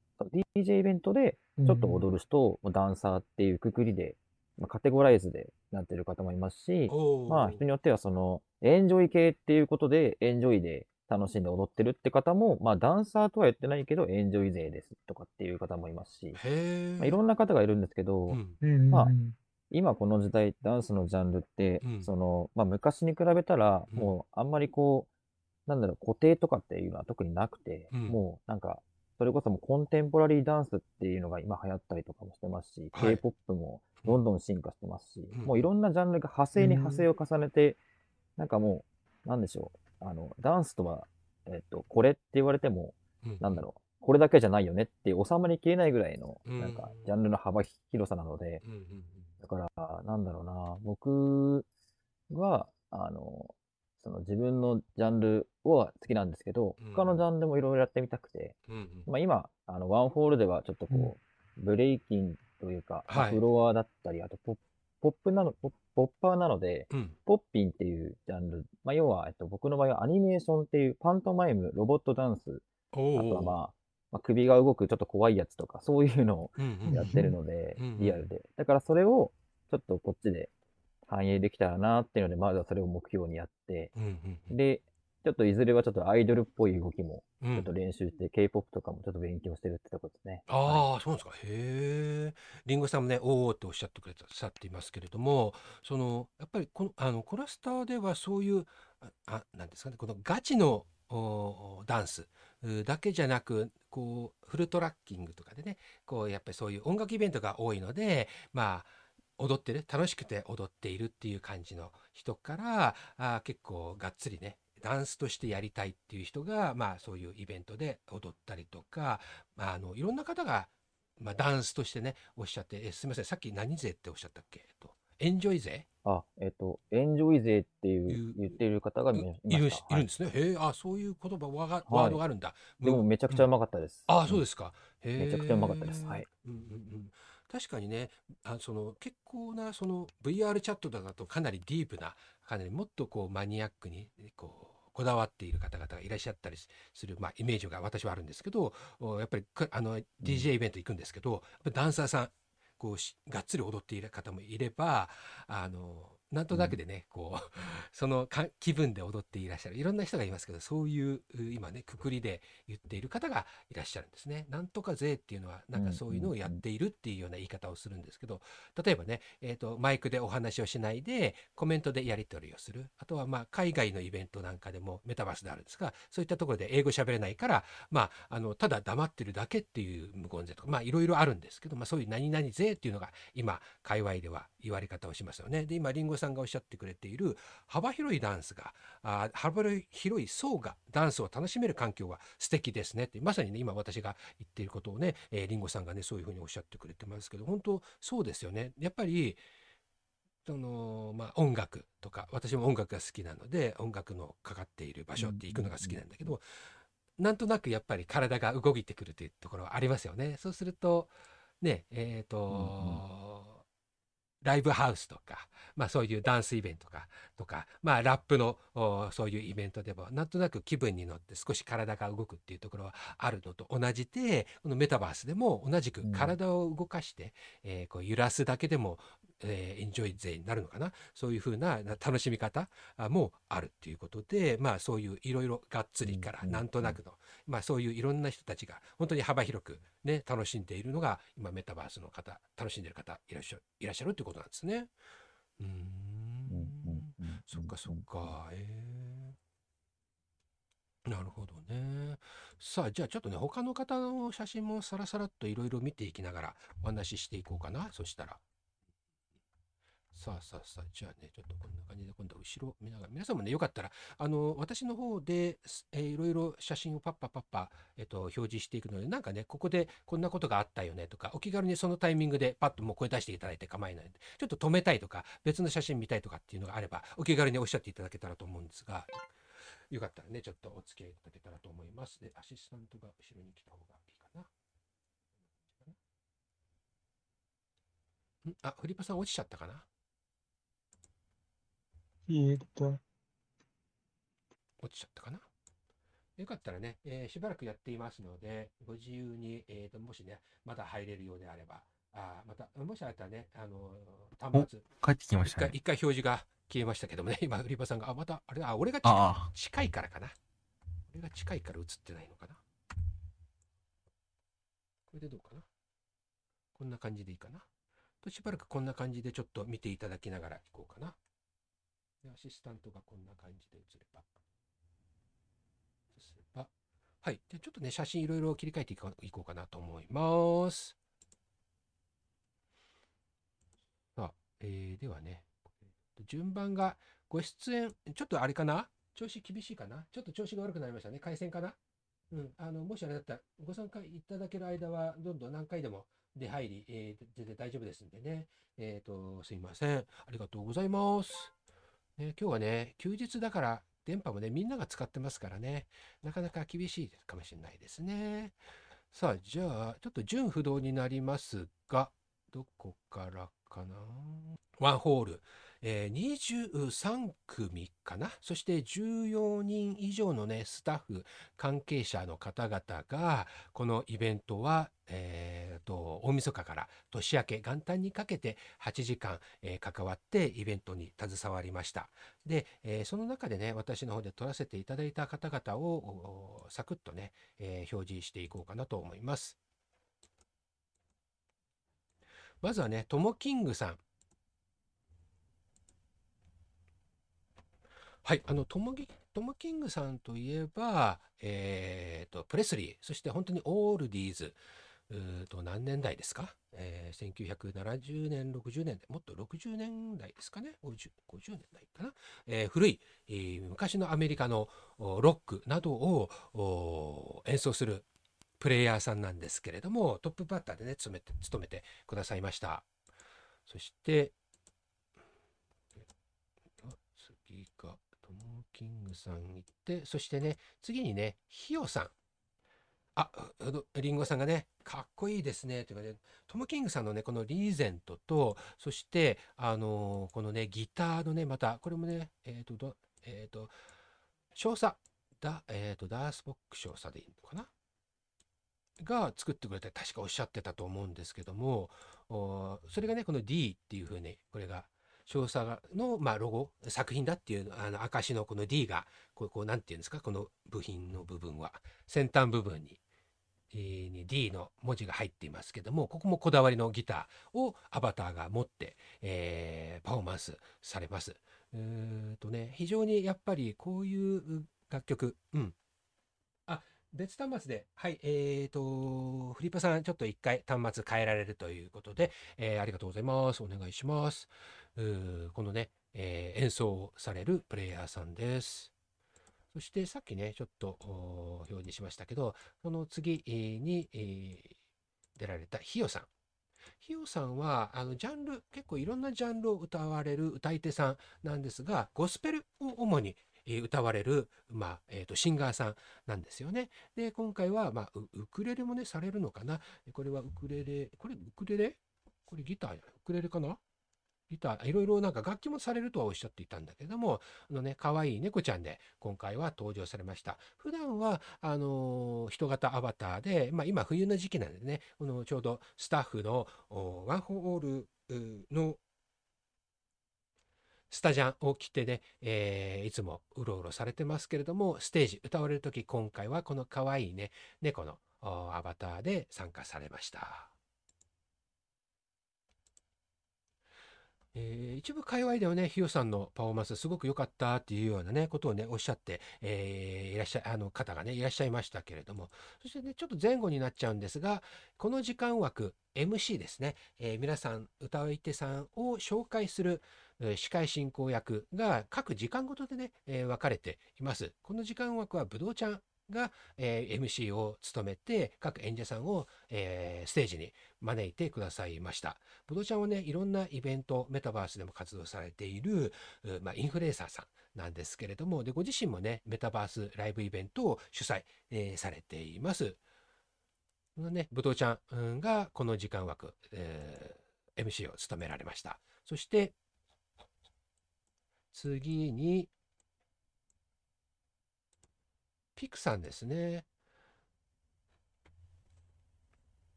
DJ イベントでちょっと踊る人をダンサーっていうくくりで、まあ、カテゴライズでなってる方もいますし、まあ人によってはその、エンジョイ系っていうことで、エンジョイで楽しんで踊ってるって方も、まあダンサーとは言ってないけど、エンジョイ勢ですとかっていう方もいますし。まあ、いろんな方がいるんですけど、うんうん。まあ今この時代、ダンスのジャンルって、うん。その、まあ昔に比べたら、うん。もうあんまりこう、なんだろう、固定とかっていうのは特になくて、うん。もうなんか、それこそもうコンテンポラリーダンスっていうのが今流行ったりとかもしてますし、はい。K-POP もどんどん進化してますし、うん。もういろんなジャンルが派生に派生を重ねて、なんかもう、なんでしょう、あの、ダンスとは、えっと、これって言われても、うん。なんだろう、これだけじゃないよねって収まりきれないぐらいの、うん。なんか、ジャンルの幅広さなので、うんうん。だから、なんだろうな、僕は、あの、その自分のジャンルは好きなんですけど、うん。他のジャンルもいろいろやってみたくて、うんうん。まあ今、あの、ワンホールではちょっとこう、ブレイキンというか、まあはいフロアだったり、あとポップ、ポップなの、ポッパーなので、うん。ポッピンっていうジャンル、まあ要は、えっと、僕の場合はアニメーションっていうパントマイム、ロボットダンス、あとはまあ、まあ、首が動くちょっと怖いやつとか、そういうのをうんうんやってるのでうんうん、リアルで。だからそれを、ちょっとこっちで反映できたらなっていうので、まずはそれを目標にやって、うんうんで、ちょっといずれはちょっとアイドルっぽい動きもうんちょっと練習して、K-POP とかもちょっと勉強してるってとこですね。ああ、そうなんですか。へえ。リンゴさんもね、おおっておっしゃってくれたさっていますけれども、そのやっぱりこのあのコラスターではそういうああなんですかね、このガチのおダンスうだけじゃなく、こうフルトラッキングとかでね、こうやっぱりそういう音楽イベントが多いので、まあ踊ってる楽しくて踊っているっていう感じの人からあー結構がっつりねダンスとしてやりたいっていう人がまあそういうイベントで踊ったりとか、まあ、あのいろんな方が、まあ、ダンスとしてねおっしゃってえすみませんさっき何勢っておっしゃったっけ、えっと、エンジョイ勢？あ、えっと、エンジョイ勢っていいうう言っている方がいるいいるんですね。へえあそういう言葉ワワードがあるんだ。でもめちゃくちゃうまかったです。。ああそうですすか。めちゃくちゃうまかったですはい。うんうんうん。確かにねあその結構なその VR チャットだとかなりディープなかなりもっとこうマニアックにこうこだわっている方々がいらっしゃったりする、まあ、イメージが私はあるんですけどやっぱりあの DJ イベント行くんですけど、ダンサーさんこうがっつり踊っている方もいればあのなんとなくでね、こう [LAUGHS] その気分で踊っていらっしゃるいろんな人がいますけどそういう今ねくくりで言っている方がいらっしゃるんですね。なんとか税っていうのはなんかそういうのをやっているっていうような言い方をするんですけど例えばね、えーと、マイクでお話をしないでコメントでやり取りをするあとはまあ海外のイベントなんかでもメタバースであるんですがそういったところで英語喋れないから、まあ、あのただ黙ってるだけっていう無言税とかまあいろいろあるんですけど、まあ、そういう何々税っていうのが今界隈では言われ方をしますよね。で今りんごさんがおっしゃってくれている幅広いダンスがあ幅広い層がダンスを楽しめる環境は素敵ですねってまさにね今私が言っていることをね、えー、リンゴさんがねそういうふうにおっしゃってくれてますけど本当そうですよね。やっぱりそのまあ、音楽とか私も音楽が好きなので音楽のかかっている場所って行くのが好きなんだけど、なんとなくやっぱり体が動いてくるというところはありますよね。そうするとねえっ、ー、と、うんうんライブハウスとか、まあそういうダンスイベントかとか、まあラップのそういうイベントでもなんとなく気分に乗って少し体が動くっていうところはあるのと同じで、このメタバースでも同じく体を動かして、うん、えー、こう揺らすだけでもえー、エンジョイ勢になるのかな？そういうふうな楽しみ方もあるっていうことでまあそういういろいろがっつりからなんとなくの、まあそういういろんな人たちが本当に幅広くね楽しんでいるのが今メタバースの方楽しんでいる方いらっしゃるいらっしゃるっていうことなんですね。うんそっかそっかえー、なるほどね。さあじゃあちょっとね他の方の写真もさらさらっといろいろ見ていきながらお話ししていこうかなそしたら。さあさあさあ、じゃあね、ちょっとこんな感じで、今度は後ろ見ながら、皆さんもね、よかったら、あの、私の方で、えー、いろいろ写真をパッパパッパ、えっ、と、表示していくので、なんかね、ここでこんなことがあったよねとか、お気軽にそのタイミングでパッともう声出していただいて構えないので、ちょっと止めたいとか、別の写真見たいとかっていうのがあれば、お気軽におっしゃっていただけたらと思うんですが、よかったらね、ちょっとお付き合いいただけたらと思います。で、アシスタントが後ろに来た方がいいかな。あ、フリパさん落ちちゃったかなえーっと、落ちちゃったかな？よかったらね、えーしばらくやっていますので、ご自由に、えーと、もしね、まだ入れるようであれば、あまた、もしあったらね、あのー端末、帰ってきましたね。一回一回表示が消えましたけどもね、[LAUGHS] 今、売り場さんが、あ、また、あれあ、俺が近いからかな？俺が近いから映ってないのかな？これでどうかな？こんな感じでいいかな？としばらくこんな感じでちょっと見ていただきながらいこうかな。で、アシスタントがこんな感じで映れば。映せば。はい。で、ちょっとね、写真いろいろ切り替えていこうかなと思います。さあ、えー、ではね、順番が、ご出演、ちょっとあれかな？調子厳しいかな？ちょっと調子が悪くなりましたね。回線かな？うん。あの、もしあれだったら、ご参加いただける間は、どんどん何回でも出入り、えー、全然大丈夫ですんでね。えっ、ー、と、すいません。ありがとうございます。ね、今日はね、休日だから電波もね、みんなが使ってますからね、なかなか厳しいかもしれないですね。さあ、じゃあ、ちょっと順不動になりますが、どこからかな？ワンホール。え、23組かな？そして14人以上のねスタッフ関係者の方々がこのイベントは、えーと、大晦日から年明け元旦にかけて8時間、えー、関わってイベントに携わりました。で、えー、その中でね私の方で撮らせていただいた方々をサクッとね、えー、表示していこうかなと思います。まずはねともキングさん。はい、あのトモギトム・キングさんといえば、えーと、プレスリーそして本当にオールディーズうと何年代ですか、えー、1970年60年もっと60年代ですかね？50, 50年代かな、えー、古い、えー、昔のアメリカのロックなどを演奏するプレイヤーさんなんですけれどもトップバッターでね務めて務めてくださいました。そして次が・キングさん行って、そしてね、次にね、ヒヨさん。あ、あのリンゴさんがね、かっこいいですね。というかね、トム・キングさんのね、このリーゼントと、そして、あのーこのね、ギターのね、また、これもね、えっ、と、えっ、と、少佐、だ、えっ、と、ダースボック少佐でいいのかな？が作ってくれて、確かおっしゃってたと思うんですけども、それがね、この D っていうふうに、これが、少佐の、まあ、ロゴ、作品だっていう、あの、証のこの D が、こう、こうなんていうんですか、この部品の部分は、先端部分に、に D の文字が入っていますけども、ここもこだわりのギターをアバターが持って、えパフォーマンスされます。とね、非常にやっぱりこういう楽曲、うん。あ、別端末で、はい、えーと、フリッパさん、ちょっと一回端末変えられるということで、えーありがとうございます。お願いします。このね、えー演奏されるプレイヤーさんです。そしてさっきね、ちょっと表示しましたけど、その次に、えー出られたひよさん。ひよさんは、あの、ジャンル、結構いろんなジャンルを歌われる歌い手さんなんですが、ゴスペルを主に歌われる、まあ、えっ、と、シンガーさんなんですよね。で、今回は、まあ、ウクレレもね、されるのかな。これはウクレレ、これウクレレ？これギターやウクレレかな？ギター、いろいろなんか楽器もされるとはおっしゃっていたんだけども、あのね、可愛い猫ちゃんで今回は登場されました。普段は、あの人型アバターで、まあ今冬の時期なんでね、このちょうどスタッフのワンホールのスタジャンを着てね、えーいつもうろうろされてますけれども、ステージ歌われるとき、今回はこの可愛いね、猫のアバターで参加されました。えー一部界隈ではね、ヒヨさんのパフォーマンスすごく良かったっていうようなね、ことをね、おっしゃって、えーいらっしゃ、あの方がね、いらっしゃいましたけれども、そしてね、ちょっと前後になっちゃうんですが、この時間枠、MC ですね、えー皆さん、歌うい手さんを紹介する、えー司会進行役が各時間ごとでね、え分かれています。この時間枠はぶどうちゃんが、えー MC を務めて、各演者さんを、えーステージに招いてくださいました。ぶどうちゃんはね、いろんなイベント、メタバースでも活動されている、まあ、インフルエンサーさんなんですけれども、で、ご自身もね、メタバースライブイベントを主催、えーされています。このね、ぶどうちゃんうんがこの時間枠、えー MC を務められました。そして、次に、ピクさんですね。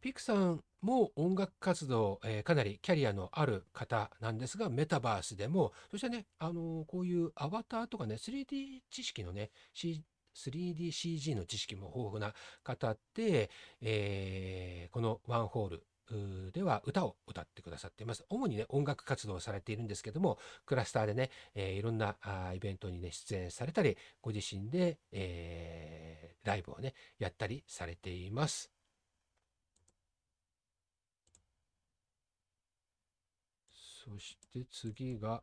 ピクさんも音楽活動、えーかなりキャリアのある方なんですが、メタバースでも、そしてね、あのーこういうアバターとかね、3D 知識のね、C、3DCG の知識も豊富な方で、えーこのワンホールでは歌を歌ってくださっています。主にね、音楽活動をされているんですけども、クラスターでね、えーいろんなあイベントにね、出演されたり、ご自身で、えーライブをね、やったりされています。そして次が、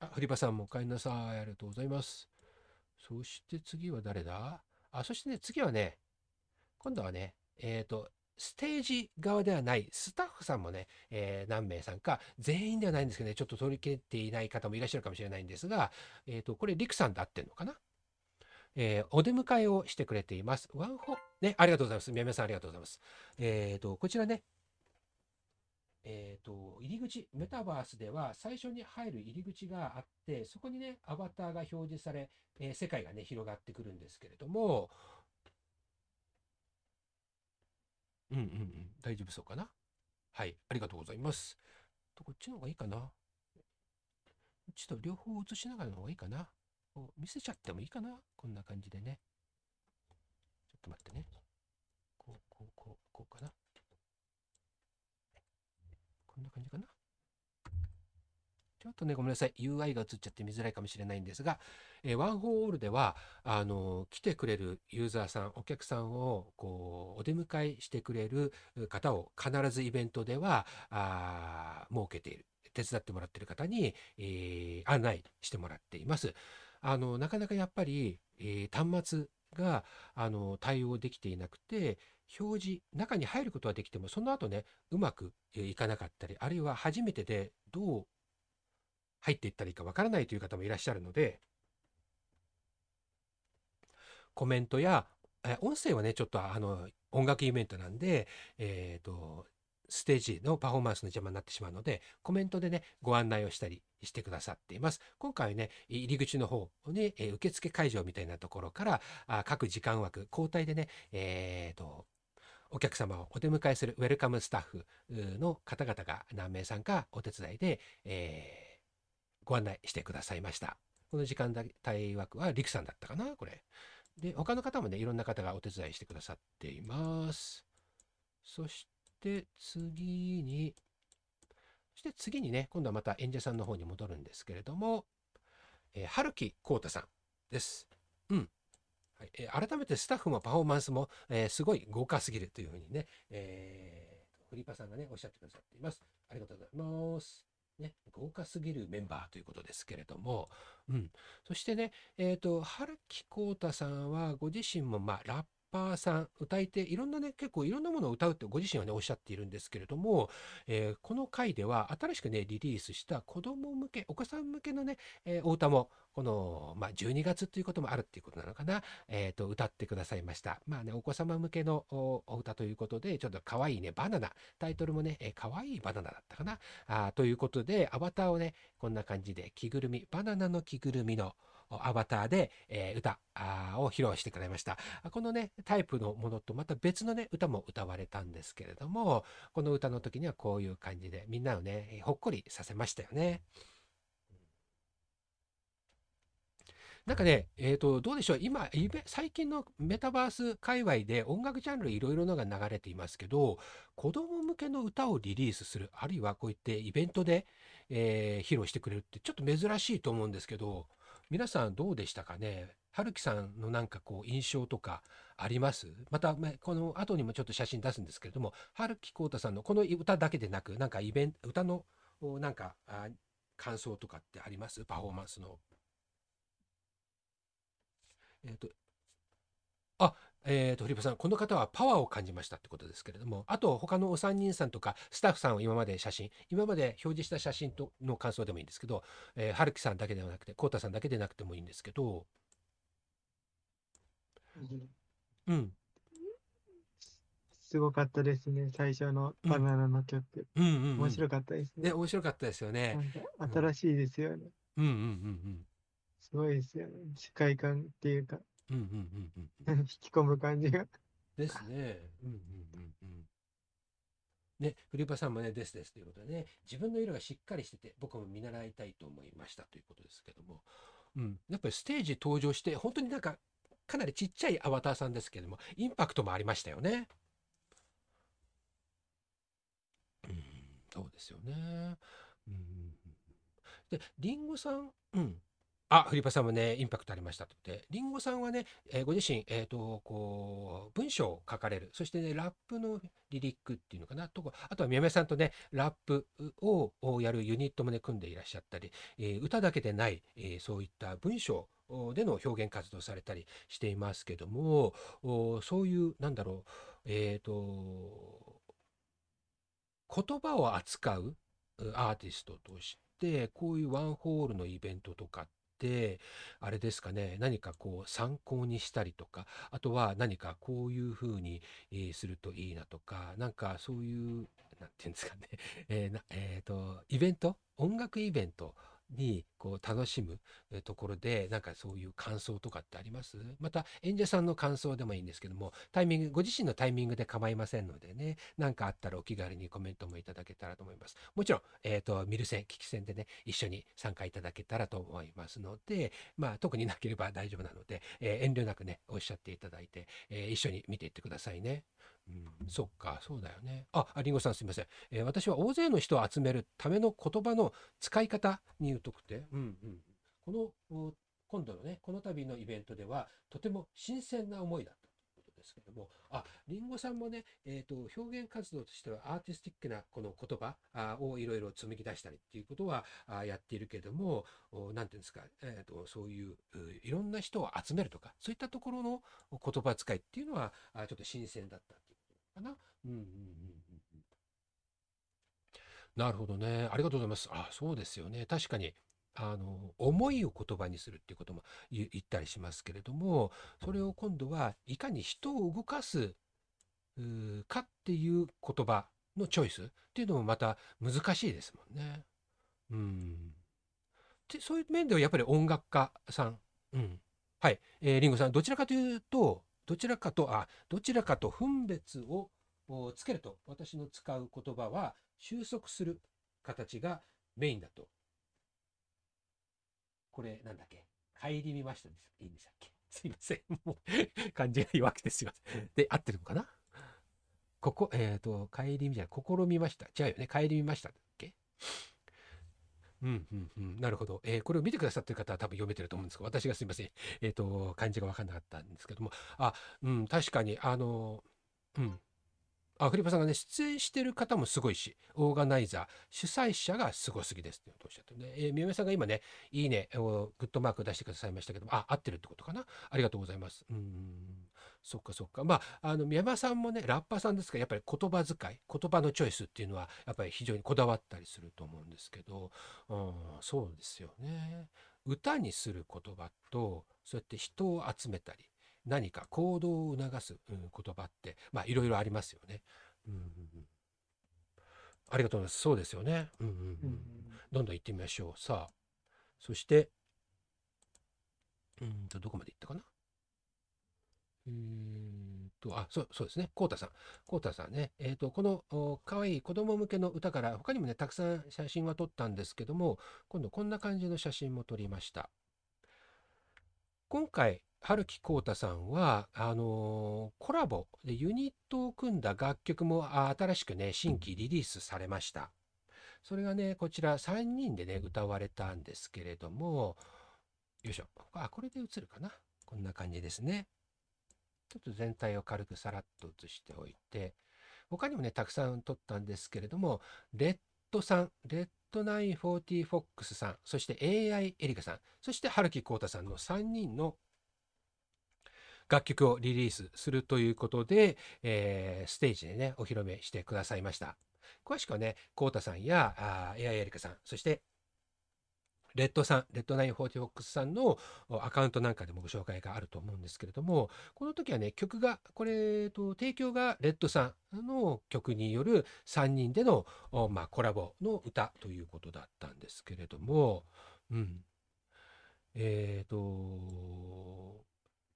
あ、フリパさんもお帰りなさい。ありがとうございます。そして次は誰だ？あ、そしてね、次はね、今度はね、えっ、と、ステージ側ではないスタッフさんもね、えー何名さんか、全員ではないんですけどね、ちょっと取り切っていない方もいらっしゃるかもしれないんですが、えっ、と、これ、リクさんで合ってんのかな？えーお出迎えをしてくれています。ワンホ、ね、ありがとうございます。宮宮さんありがとうございます。えっ、と、こちらね、えっ、と、入り口、メタバースでは最初に入る入り口があって、そこにね、アバターが表示され、え世界がね、広がってくるんですけれども、うんうんうん、大丈夫そうかな？はい、ありがとうございます。とこっちの方がいいかな？ちょっと両方映しながらの方がいいかな？こう見せちゃってもいいかな？こんな感じでね。ちょっと待ってね。こう、こう、こう、こうかな？こんな感じかな？ちょっとね、ごめんなさい。UI が映っちゃって見づらいかもしれないんですが、えーワンホーオールでは、あの、来てくれるユーザーさん、お客さんを、こう、お出迎えしてくれる方を必ずイベントでは、あ設けている。手伝ってもらってる方に、えー案内してもらっています。あの、なかなかやっぱり、えー端末が、あの、対応できていなくて、表示、中に入ることはできても、その後ね、うまくいかなかったり、あるいは初めてでどう入っていったらいいかわからないという方もいらっしゃるので、コメントやえ音声はね、ちょっとあの、音楽イベントなんで、えっ、と、ステージのパフォーマンスの邪魔になってしまうので、コメントでね、ご案内をしたりしてくださっています。今回ね、入り口の方に、え受付会場みたいなところから、あ各時間枠、交代でね、えーと、お客様をお出迎えするウェルカムスタッフの方々が何名さんかお手伝いで、えーご案内してくださいました。この時間帯枠はリクさんだったかな、これ。で、他の方もね、いろんな方がお手伝いしてくださっています。そして次に、そして次にね、今度はまた演者さんの方に戻るんですけれども、えー春木浩太さんです。うん。はいえー改めてスタッフもパフォーマンスも、えーすごい豪華すぎるというふうにね、えーフリパさんがね、おっしゃってくださっています。ありがとうございます。ね、豪華すぎるメンバーということですけれども、うん。そしてね、えっ、と、春木浩太さんはご自身も、まあ、ラッパーさん、歌い手、いろんなね、結構いろんなものを歌うってご自身はね、おっしゃっているんですけれども、えーこの回では新しくね、リリースした子供向け、お子さん向けのね、えーお歌も、この、まあ、12月ということもあるっていうことなのかな、えっ、と、歌ってくださいました。まあね、お子様向けのお歌ということで、ちょっと可愛いね、バナナ、タイトルもね、えー可愛いバナナだったかな。あということで、アバターをね、こんな感じで、着ぐるみ、バナナの着ぐるみのアバターで、え歌を披露してくれました。このね、タイプのものとまた別のね、歌も歌われたんですけれども、この歌の時にはこういう感じで、みんなをね、ほっこりさせましたよね。なんかね、えっ、と、どうでしょう、今、最近のメタバース界隈で音楽ジャンルいろいろのが流れていますけど、子供向けの歌をリリースする、あるいはこういってイベントで、えー披露してくれるってちょっと珍しいと思うんですけど、皆さんどうでしたかね？春樹さんのなんかこう印象とかあります？また、この後にもちょっと写真出すんですけれども、春樹浩太さんのこの歌だけでなく、なんかイベント、歌のなんかあ感想とかってあります？パフォーマンスの。えっ、と、あ、えっ、と、フリップさん、この方はパワーを感じましたってことですけれども、あと、他のお三人さんとか、スタッフさんを今まで写真、今まで表示した写真との感想でもいいんですけど、えー、春樹さんだけではなくて、浩太さんだけでなくてもいいんですけど、うん、すごかったですね、最初のバナナの曲。うん、うん、うん。面白かったですね、ね。面白かったですよなね。新しいですよね。うん、うん、うん、すごいですよね。世界観っていうか、うん。うん、うん、うん、うん。引き込む感じが。ですね。うんうんうんうん。ね、フリパさんもね、ですですということでね、自分の色がしっかりしてて、僕も見習いたいと思いましたということですけども、うん、やっぱりステージ登場して、本当になんか、かなりちっちゃいアバターさんですけども、インパクトもありましたよね。うん、そうですよね。うん、で、リンゴさん、うん。あ、フリパさんもね、インパクトありましたって、リンゴさんはね、えーご自身、えっ、と、こう、文章を書かれる。そしてね、ラップのリリックっていうのかな。とか、あとは宮部さんとね、ラップをやるユニットもね、組んでいらっしゃったり、えー歌だけでない、えーそういった文章での表現活動されたりしていますけども、そういう、なんだろう、えっ、と、言葉を扱うアーティストとして、こういうワンホールのイベントとかって、あれですかね、何かこう参考にしたりとか、あとは何かこういうふうに、するといいなとか、なんかそういう、何て言うんですかね、[LAUGHS] えーえーと、イベント、音楽イベントにこう楽しむところで、なんかそういう感想とかってあります？また演者さんの感想でもいいんですけども、タイミング、ご自身のタイミングで構いませんのでね、なんかあったらお気軽にコメントもいただけたらと思います。もちろん、えっ、と、見る線、聞き線でね、一緒に参加いただけたらと思いますので、まあ、特になければ大丈夫なので、えー遠慮なくね、おっしゃっていただいて、えー一緒に見ていってくださいね。うん、そっか、そうだよね。あ、ありんごさんすみません。えー私は大勢の人を集めるための言葉の使い方に言うとくて、うんうん、このお今度のね、この度のイベントでは、とても新鮮な思いだったということですけども、あ、りんごさんもね、えー、と表現活動としてはアーティスティックなこの言葉あをいろいろ紡ぎ出したりっていうことはあやっているけども、おなんていうんですか、えー、とそういうういろんな人を集めるとか、そういったところの言葉遣いっていうのはあちょっと新鮮だったっていうかな？うんうんうんうんなるほどね。ありがとうございます。あ、そうですよね。確かに。あの思いを言葉にするっていうことも言ったりしますけれどもそれを今度はいかに人を動かすかっていう言葉のチョイスっていうのもまた難しいですもんね。うんでそういう面ではやっぱり音楽家さん、うん、はい、えー、リンゴさんどちらかというとどちらかとあどちらかと分別をつけると私の使う言葉は収束する形がメインだと。これなんだっけ？帰り見ましたでいいんでしたっけ？すいません。もう漢字が弱くてすいません。で、合ってるのかな？ここ、えっ、と、帰り見じゃない、試みました。違うよね。帰り見ましたっけ？うんうんうん、なるほど、えーこれを見てくださってる方は多分読めてると思うんですけど私がすいません、えっと漢字が分かんなかったんですけども。あ、うん、確かにあのうん。あフリパさんがね出演してる方もすごいしオーガナイザー主催者がすごすぎですっておっしゃってね、えー、宮部さんが今ねいいねをグッドマーク出してくださいましたけども。あ合ってるってことかな。ありがとうございます。うん。そっかそっかまああの宮間さんもねラッパーさんですからやっぱり言葉遣い言葉のチョイスっていうのはやっぱり非常にこだわったりすると思うんですけど、うん、そうですよね歌にする言葉とそうやって人を集めたり何か行動を促す、うん、言葉ってまあいろいろありますよね。うんうんうん、ありがとうございます。そうですよね。うんうんうんどんどん行ってみましょう。さあ、そして、うんと、どこまで行ったかな？えーと、あ、そう、そうですね。コウタさん。コウタさんね。えっ、と、この、お可愛い子供向けの歌から、他にもね、たくさん写真は撮ったんですけども、今度こんな感じの写真も撮りました。今回、春樹浩太さんは、あのーコラボでユニットを組んだ楽曲も新しくね、新規リリースされました。それがね、こちら3人でね、歌われたんですけれども、よいしょ。あ、これで映るかな。こんな感じですね。ちょっと全体を軽くさらっと映しておいて、他にもね、たくさん撮ったんですけれども、レッドさん、レッドナインフォックスさん、そして AI エリカさん、そして春樹浩太さんの3人の楽曲をリリースするということで、えーステージでね、お披露目してくださいました。詳しくはね、コウタさんやあ AI エリカさん、そしてレッドさん、レッドナインフォーティフォックスさんのアカウントなんかでもご紹介があると思うんですけれども、この時はね、曲が、これ、と提供がレッドさんの曲による3人での、まあ、コラボの歌ということだったんですけれども、うん。えっ、と、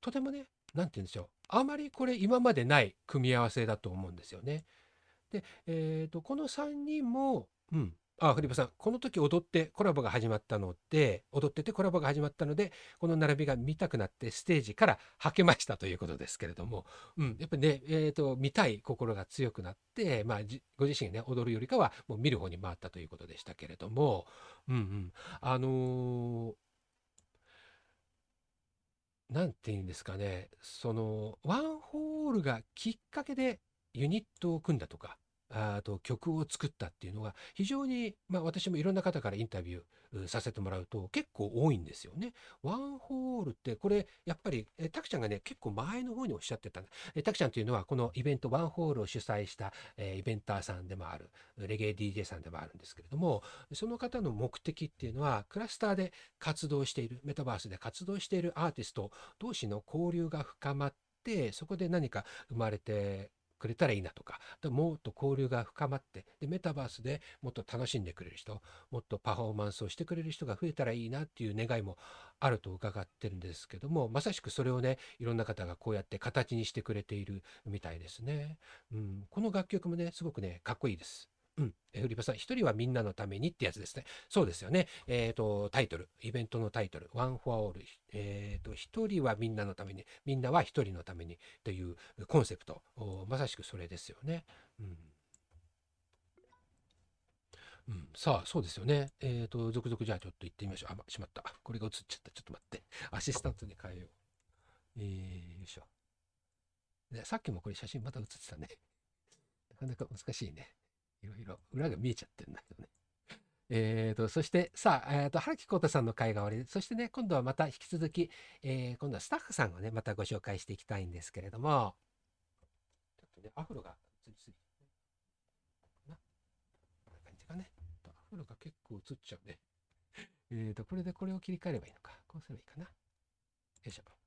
とてもね、なんて言うんでしょう。あまりこれ今までない組み合わせだと思うんですよね。で、えっ、と、この3人も、うん。あ、フリパさん、この時踊ってコラボが始まったので、踊っててコラボが始まったので、この並びが見たくなってステージからはけましたということですけれども、うん、やっぱりね、えっ、と、見たい心が強くなって、まあ、ご自身ね、踊るよりかは、もう見る方に回ったということでしたけれども、うんうん。あのーなんて言うんですかね、その、ワンホールがきっかけでユニットを組んだとか、あと曲を作ったっていうのが非常に、まあ私もいろんな方からインタビューさせてもらうと結構多いんですよね。ワンホールってこれやっぱりえタクちゃんがね結構前の方におっしゃってたえタクちゃんというのはこのイベントワンホールを主催した、えイベンターさんでもあるレゲエ DJ さんでもあるんですけれどもその方の目的っていうのはクラスターで活動しているメタバースで活動しているアーティスト同士の交流が深まってそこで何か生まれてくれたらいいなとかでもっと交流が深まってでメタバースでもっと楽しんでくれる人もっとパフォーマンスをしてくれる人が増えたらいいなっていう願いもあると伺ってるんですけどもまさしくそれをねいろんな方がこうやって形にしてくれているみたいですね。うん、この楽曲もねすごくねかっこいいです。うん、えフリパさん、一人はみんなのためにってやつですね。そうですよね。えっ、と、タイトル、イベントのタイトル、One for All。えっ、と、一人はみんなのために、みんなは一人のためにというコンセプト。おまさしくそれですよね。うん。うん、さあ、そうですよね。えっ、と、続々じゃあちょっと行ってみましょう。あ、ま、しまった。これが映っちゃった。ちょっと待って。アシスタントに変えよう。えー、よいしょ。さっきもこれ写真また映ってたね。なかなか難しいね。いろいろ裏が見えちゃってるんだけどね。えーと、そしてさあ、えーと、原木浩太さんの会が終わり、そしてね、今度はまた引き続き、えー今度はスタッフさんをね、またご紹介していきたいんですけれども、ちょっとね、アフロが映りすぎ。なこんな感じかね。アフロが結構映っちゃうね。えっと、これでこれを切り替えればいいのか。こうすればいいかな。よいしょ。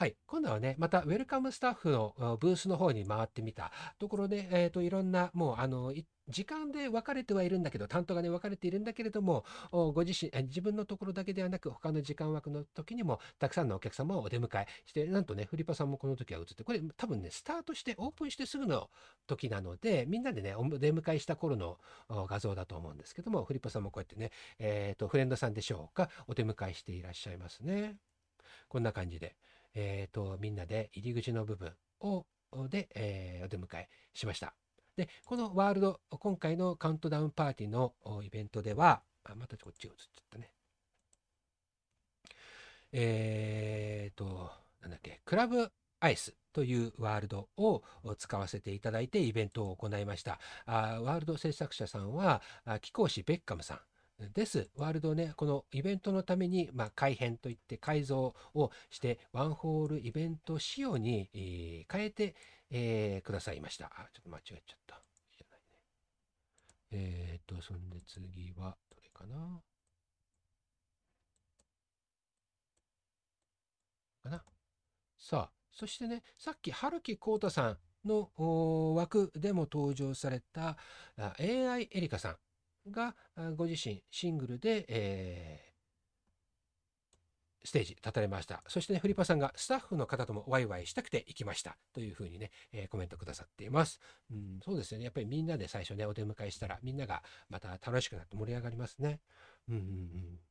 はい。今度はね、またウェルカムスタッフのブースの方に回ってみたところで、えっと、いろんな、もう、あの、時間で分かれてはいるんだけど、担当がね、分かれているんだけれども、ご自身、自分のところだけではなく、他の時間枠の時にも、たくさんのお客様をお出迎えして、なんとね、フリパさんもこの時は映って、これ多分ね、スタートして、オープンしてすぐの時なので、みんなでね、お出迎えした頃の画像だと思うんですけども、フリパさんもこうやってね、えっと、フレンドさんでしょうか、お出迎えしていらっしゃいますね。こんな感じで。えっ、と、みんなで入り口の部分を、で、えーお出迎えしました。で、このワールド、今回のカウントダウンパーティーのイベントでは、あ、またこっち映っちゃったね。えっ、と、なんだっけ、クラブアイスというワールドを使わせていただいてイベントを行いました。あワールド制作者さんは、貴公子ベッカムさん。です。ワールドね、このイベントのために、まあ、改変といって改造をして、ワンホールイベント仕様に、えー変えて、えーくださいました。あ、ちょっと間違えちゃった。えーっと、そんで次は、どれかなかなさあ、そしてね、さっき春木浩太さんの枠でも登場された AI エリカさんがご自身シングルで、えーステージ立たれました。そしてね、フリパさんがスタッフの方ともワイワイしたくて行きました。というふうにね、えーコメントくださっています。うん、そうですよね。やっぱりみんなで最初ね、お出迎えしたら、みんながまた楽しくなって盛り上がりますね。うんうんうん。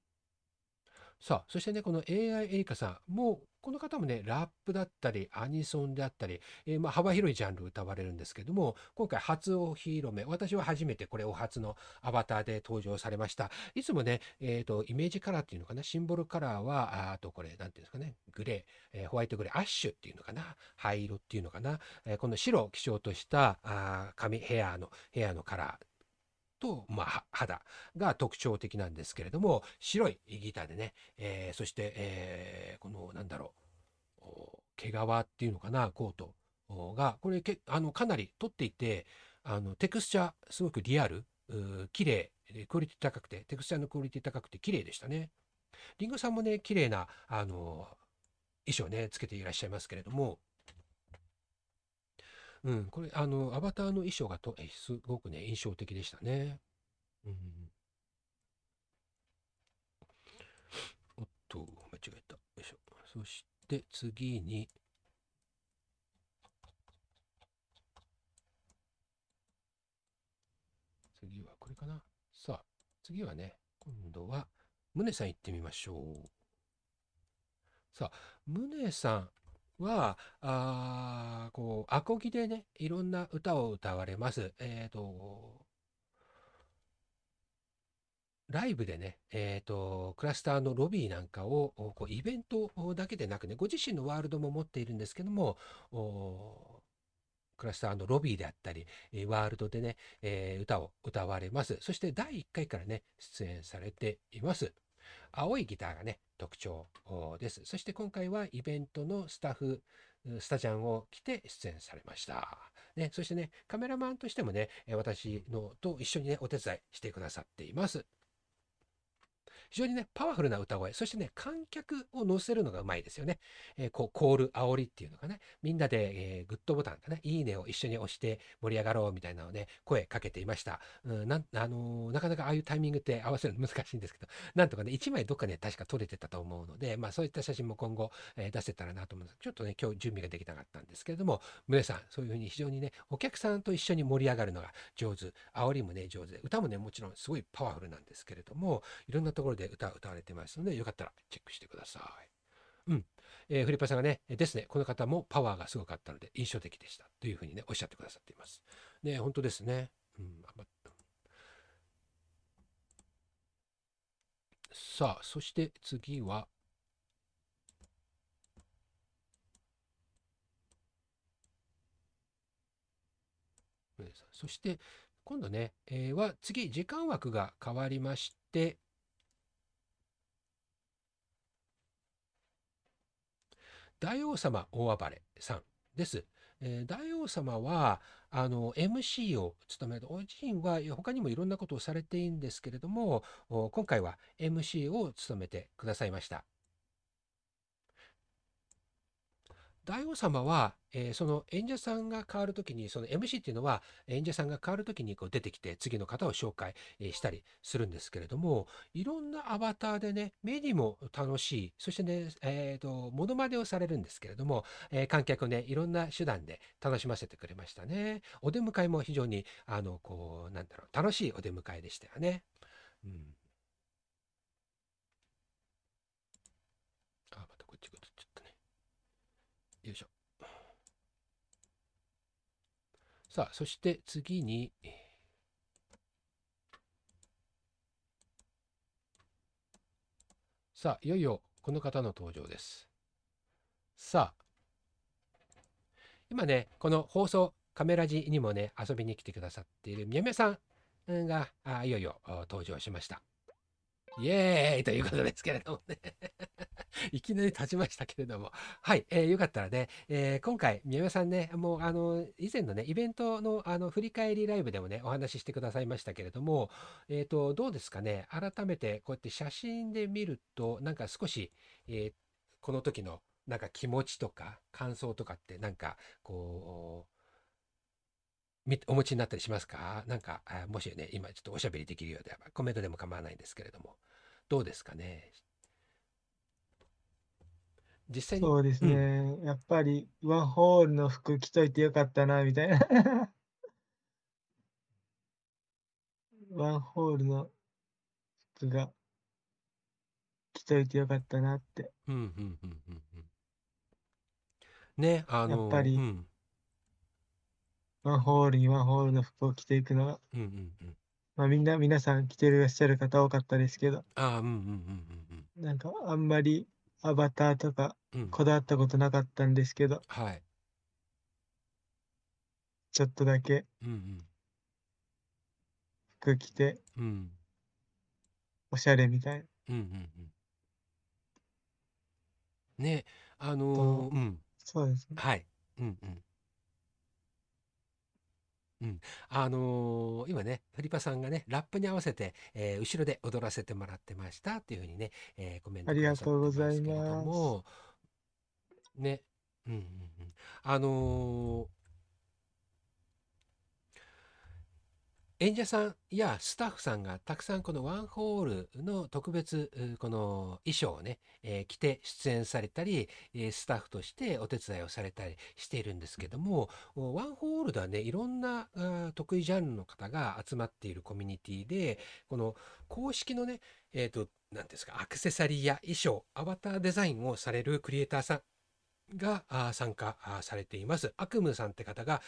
さあ、そしてね、この AI エリカさん、もう、この方もね、ラップだったり、アニソンであったり、えーまあ、幅広いジャンル歌われるんですけども、今回初お披露目、私は初めてこれお初のアバターで登場されました。いつもね、えっ、と、イメージカラーっていうのかな、シンボルカラーは、ああとこれ、なんていうんですかね、グレー、えーホワイトグレー、アッシュっていうのかな、灰色っていうのかな、えーこの白を基調としたあ髪、ヘアの、ヘアのカラー、と、まあ、肌が特徴的なんですけれども、白いギターでね、えーそして、えーこの、なんだろう、毛皮っていうのかな、コートが、これけ、あの、かなり取っていて、あの、テクスチャー、すごくリアル、綺麗、クオリティ高くて、テクスチャーのクオリティ高くて綺麗でしたね。リンゴさんもね、綺麗な、あの、衣装ね、つけていらっしゃいますけれども、うん、これ、あの、アバターの衣装がと、えすごくね、印象的でしたね。うん。おっと、間違えた。よいしょ。そして次に、次はこれかな。さあ、次はね、今度は、宗さん行ってみましょう。さあ、宗さんは、あこう、アコギでね、いろんな歌を歌われます。えっと、ライブでね、えっと、クラスターのロビーなんかを、こうイベントだけでなくね、ご自身のワールドも持っているんですけども、クラスターのロビーであったり、ワールドでね、えー歌を歌われます。そして第1回からね、出演されています。青いギターがね、特徴です。そして今回はイベントのスタッフ、スタジャンを着て出演されました。ね、そしてね、カメラマンとしてもね、私のと一緒にね、お手伝いしてくださっています。非常にね、パワフルな歌声、そしてね、観客を乗せるのがうまいですよね。えーこう、コール、煽りっていうのがね、みんなで、えーグッドボタンかね、いいねを一緒に押して盛り上がろうみたいなのをね、声かけていました。うん、なん、あのーなかなかああいうタイミングって合わせるの難しいんですけど、なんとかね、1枚どっかね、確か撮れてたと思うので、まあそういった写真も今後、えー出せたらなと思うんですちょっとね、今日準備ができなかったんですけれども、宗さん、そういうふうに非常にね、お客さんと一緒に盛り上がるのが上手、煽りもね、上手で、歌もね、もちろんすごいパワフルなんですけれども、いろんなところで歌歌われてますので、よかったらチェックしてください。うん。えーフリッパさんがね、えですね、この方もパワーがすごかったので、印象的でした。というふうにね、おっしゃってくださっています。ね、本当ですね。うん。あまさあ、そして次は、宗さんそして、今度ね、えーは次、時間枠が変わりまして、大王様大暴れさんです。えー大王様は、あの、MC を務める、お自身は他にもいろんなことをされていいんですけれども、今回は MC を務めてくださいました。大王様は、えーその演者さんが変わるときに、その MC っていうのは、演者さんが変わるときにこう出てきて、次の方を紹介、えーしたりするんですけれども、いろんなアバターでね、目にも楽しい、そしてね、えっ、と、モノマネをされるんですけれども、えー観客をね、いろんな手段で楽しませてくれましたね。お出迎えも非常に、あの、こう、なんだろう、楽しいお出迎えでしたよね。うん。あ、またこっちが映っち。よいしょ。さあ、そして次に、さあ、いよいよこの方の登場です。さあ、今ね、この放送、カメラジにもね、遊びに来てくださっているみやみやさんが、あいよいよ登場しました。イエーイということですけれどもね。[LAUGHS] いきなり立ちましたけれども。はい、えーよかったらね、えー今回、宮山さんね、もう、あの、以前のね、イベントの、あの、振り返りライブでもね、お話ししてくださいましたけれども、えっと、どうですかね、改めて、こうやって写真で見ると、なんか少し、えーこの時の、なんか気持ちとか、感想とかって、なんか、こう、お持ちになったりしますか？なんか、もしね、今ちょっとおしゃべりできるようであれば、コメントでも構わないんですけれども、どうですかね？実際に、そうですね。やっぱり、ワンホールの服着といてよかったな、みたいな。[LAUGHS] ワンホールの服が着といてよかったなって。うん、うん、うん、うん。うんね、あの、やっぱりうん、ワンホールにワンホールの服を着ていくのが、うん、うん、うん。まあみんな、皆さん着てらっしゃる方多かったですけど、ああ、うん、うん、うん、なんかあんまりアバターとかうん、うん。こだわったことなかったんですけど、はい。ちょっとだけうん、服着てうん、うん、おしゃれみたいな。うん、うん、うん。ね、あのとうん。そうですね。はい。うんうん。うん。あのー今ね、フリパさんがね、ラップに合わせて、えー後ろで踊らせてもらってましたっていうふうにね、えーコメントありがとうございますけれども、ね、うんうんうん。あの演者さんやスタッフさんがたくさんこのワンホールの特別この衣装をね、えー着て出演されたり、スタッフとしてお手伝いをされたりしているんですけども、ワンホールではね、いろんな得意ジャンルの方が集まっているコミュニティで、この公式のね、えっ、と、なんていうんですか、アクセサリーや衣装、アバターデザインをされるクリエイターさんが参加されています。アクムさんって方が、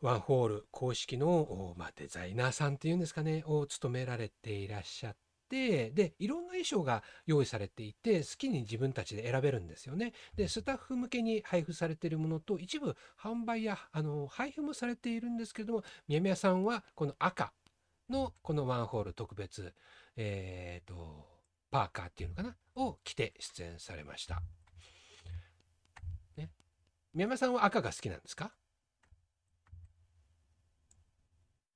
ワンホール公式の、おまあ、デザイナーさんっていうんですかね、を務められていらっしゃって、で、いろんな衣装が用意されていて、好きに自分たちで選べるんですよね。で、スタッフ向けに配布されているものと、一部販売や、あの、配布もされているんですけれども、みやみやさんは、この赤の、このワンホール特別、えっ、と、パーカーっていうのかなを着て出演されました。ね。みやみやさんは赤が好きなんですか？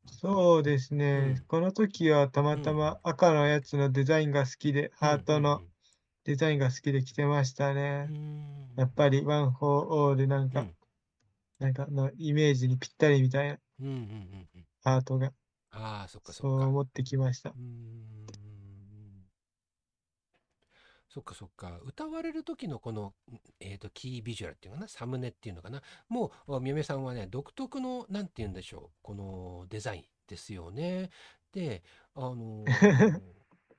そうですうねん。この時はたまたま赤のやつのデザインが好きで、ハートのデザインが好きで着てましたうね。うんやっぱりワンフォーオールなんか、うんなんかのイメージにぴったりみたいなうんうんうんうん。ハートが、ああ、そっかそそっか。う思ってきましたうー。ん。そっかそっか。歌われる時のこの、んえっと、キービジュアルっていうのかな、サムネっていうのかな。もう、みやみやさんはね、独特の、なんて言うんでしょう、このデザインですよね。で、あのー [LAUGHS]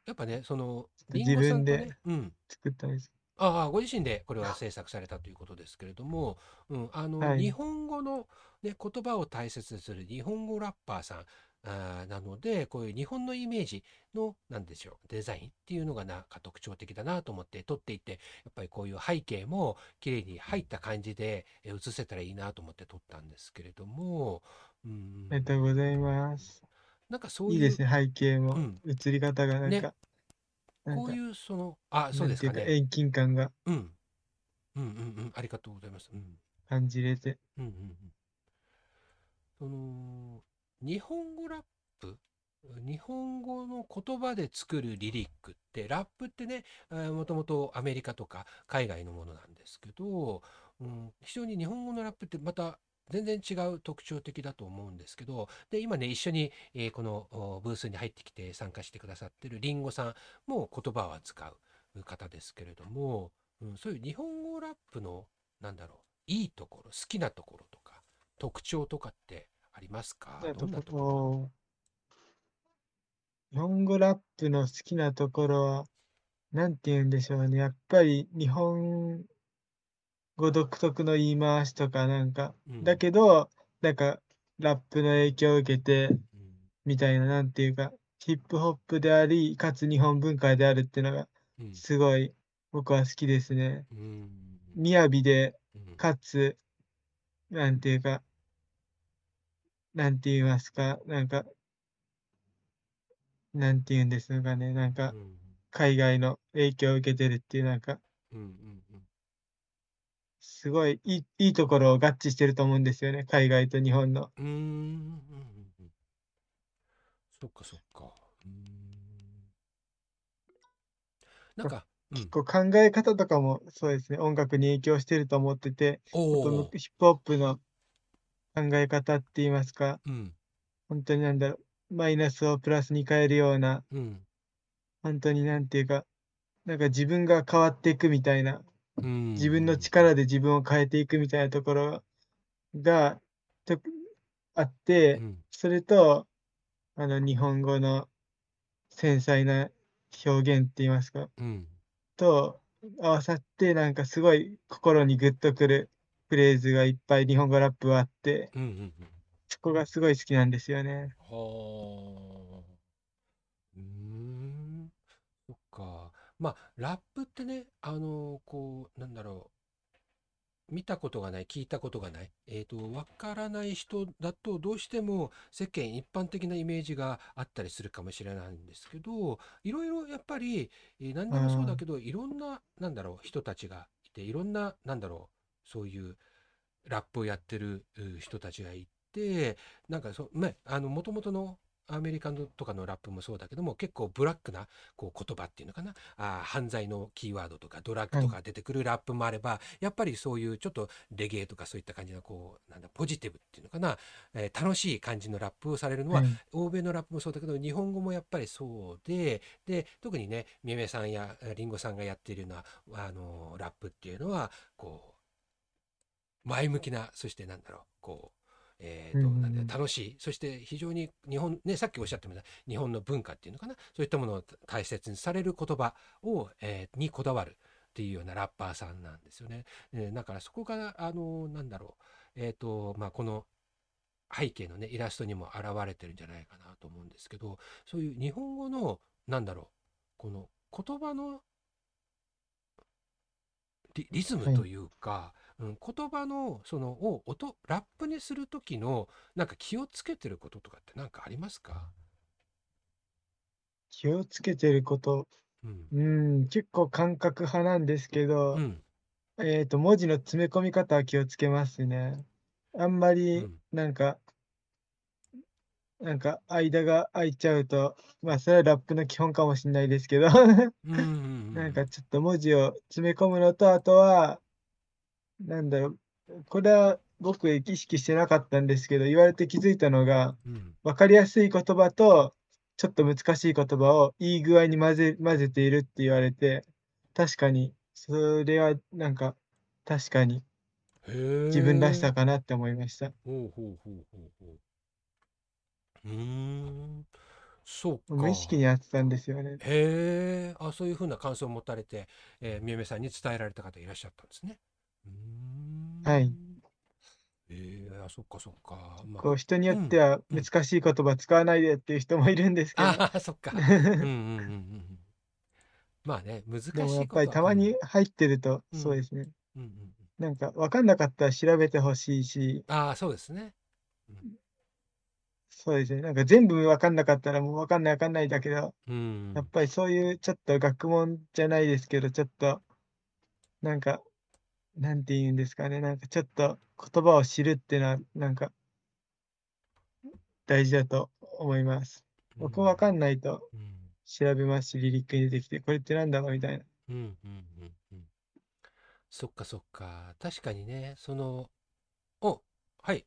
やっぱね、その、リンゴさんと自分ね、うん。作ったんです。ああ、ご自身でこれは制作されたということですけれども、うん、あの、はい日本語の、ね、言葉を大切にする日本語ラッパーさんあーなので、こういう日本のイメージの、なんでしょう、デザインっていうのがなんか特徴的だなと思って撮っていて、やっぱりこういう背景も綺麗に入った感じでえ映せたらいいなと思って撮ったんですけれども、うん、ありがとうございます。なんかそういう、いいですね、背景もうん、映り方がなんねか、なんかこう、いうその、あ、そうですかね。遠近感が、うん。うんうんうん。ありがとうございます。うん。感じれて。うんうんうん。その、日本語ラップ、日本語の言葉で作るリリックって、ラップってね、もともとアメリカとか海外のものなんですけど、うん、非常に日本語のラップってまた全然違う特徴的だと思うんですけど、で、今ね、一緒に、えーこのブースに入ってきて参加してくださってるリンゴさんも言葉は使う方ですけれども、うん、そういう日本語ラップの、なんだろう、いいところ、好きなところとか、特徴とかってありますか？などんなとここ日本語ラップの好きなところは、なんて言うんでしょうね。やっぱり日本語独特の言い回しとかなんか、うん。だけど、なんかラップの影響を受けて、ろ、みたいな、なんていうか、ヒップホップであり、かつ日本文化であるっていうのが、すごい僕は好きですね。うん。雅で、うん。かつ、なんていうか、なんて言いますか、なんか、なんて言うんですかね、なんかう、ん海外の影響を受けてるっていう、なんか、すごいいいいいところを合致してると思うんですよね、海外と日本の。うーんうんうんうん。そっかそっか。なんか、うん。結、構考え方とかもそうですね、音楽に影響してると思ってて、ヒップホップの考え方って言いますか、うん、本当になんだろう、マイナスをプラスに変えるような、うん、本当になんていうか、なんか自分が変わっていくみたいな、うん。自分の力で自分を変えていくみたいなところがとあって、うん、それと、あの、日本語の繊細な表現って言いますか、うん、と合わさって、なんかすごい心にグッとくるフレーズがいっぱい日本語ラップはあって、うん、うん、うん。そこがすごい好きなんですよね。はあ。うーん。そっか。まあ、ラップってね、あの、こう、なんだろう。見たことがない、聞いたことがない、えっと、わからない人だと、どうしても世間一般的なイメージがあったりするかもしれないんですけど、いろいろやっぱり、えー何でもそうだけど、いろんな、なんだろう、人たちがいて、いろんな、なんだろう、そういうラップをやってるう人たちがいて、なんかそう、ね、あの、もともとのアメリカのとかのラップもそうだけども、結構ブラックなこう言葉っていうのかな、あー犯罪のキーワードとかドラッグとか出てくるラップもあれば、やっぱりそういうちょっとレゲエとかそういった感じのこう、なんだ、ポジティブっていうのかな、えー楽しい感じのラップをされるのは、はい。欧米のラップもそうだけど、日本語もやっぱりそうで、で、特にね、みめさんやえーりんごさんがやっているような、あのーラップっていうのは、こう、前向きな、そしてなんだろう、こう、えーとうん楽しい、そして非常に日本、ね、さっきおっしゃったような日本の文化っていうのかな、そういったものを大切にされる言葉を、えーにこだわるっていうようなラッパーさんなんですよね。えーだからそこが、あのなんだろう、えっ、と、まあ、この背景のね、イラストにも現れてるんじゃないかなと思うんですけど、そういう日本語の、なんだろう、この言葉のリリズムというか、うん、言葉のそのを音ラップにする時のなんか気をつけてることとかって何かありますか、気をつけてること、うん。うん、結構感覚派なんですけど、うん。えっと、文字の詰め込み方は気をつけますね。あんまうりん、なんか、なんか、間が空いちゃうと、まあ、それはラップの基本かもしれないですけど、うんうんうん。[LAUGHS] なんかちょっと文字を詰め込むのと、あとは、なんだろう、これは僕意識してなかったんですけど、言われて気づいたのが、うん。わかりやすい言葉と、ちょっと難しい言葉をいい具合に混ぜ、混ぜているって言われて、確かに、それはなんか、確かに自分らしさかなって思いました。ほうほうほうほうほう。うーん。そうか。無意識にやってたんですよね。へえ、あ、そういうふうな感想を持たれて、えー、みゆめさんに伝えられた方いらっしゃったんですね。うーん。はい。ええあ、そっかそっか。まこう人によってはうん難しい言葉使わないでっていう人もいるんですけど、ああ、そっか。[LAUGHS] うんうんうんうんうん。まあね、難しいでもやっことはぱりたまに入ってると、うんそうですね。うんうんうん。なんか分かんなかったら調べてほしいし、ああ、そうですね。そうですね。なんか全部分かんなかったらもう分かんない分かんないだけど、うん。やっぱりそういうちょっと学問じゃないですけど、ちょっと、なんか、なんて言うんですかね、なんかちょっと言葉を知るっていうのは、なんか大事だと思います。僕わかんないとうん調べますし、リリックに出てきて、これってなんだろうみたいな。うんうんうんうん。そっかそっか。確かにね、その、お、はい。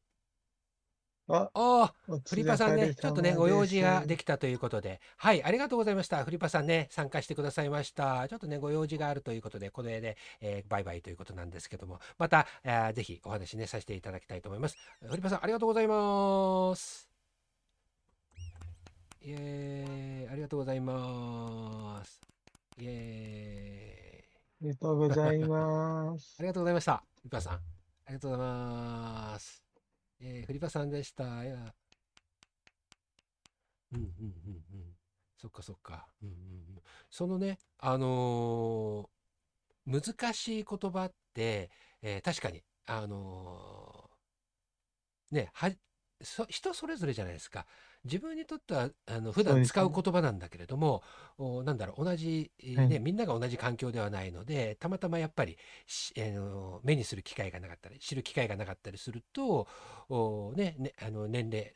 あ、あフリパさんね、ちょっとね、様ご用事がすできたということで、はい、ありがとうございました。フリパさんね、参加してくださいました。ちょっとね、ご用事があるということで、この絵で、えーバイバイということなんですけども、また、えーぜひお話ね、させていただきたいと思います。フリパさん、ありがとうございます。イエーイ、ありがとうございます。イエーイ。ありがとうございます [LAUGHS] あ。りがとうございました。フリパさん。ありがとうございます。えー、フリパさんでした。いや。うんうんうんうん。そっかそっか。うんうんうん、そのね、あのー難しい言葉って、えー確かに、あのーね、はそ人それぞれじゃないですか。自分にとってはあの普段使う言葉なんだけれども、おなんだろう同じ、ねみんなが同じ環境ではないのでたまたまやっぱりし、あの目にする機会がなかったり知る機会がなかったりすると、おねねあの年齢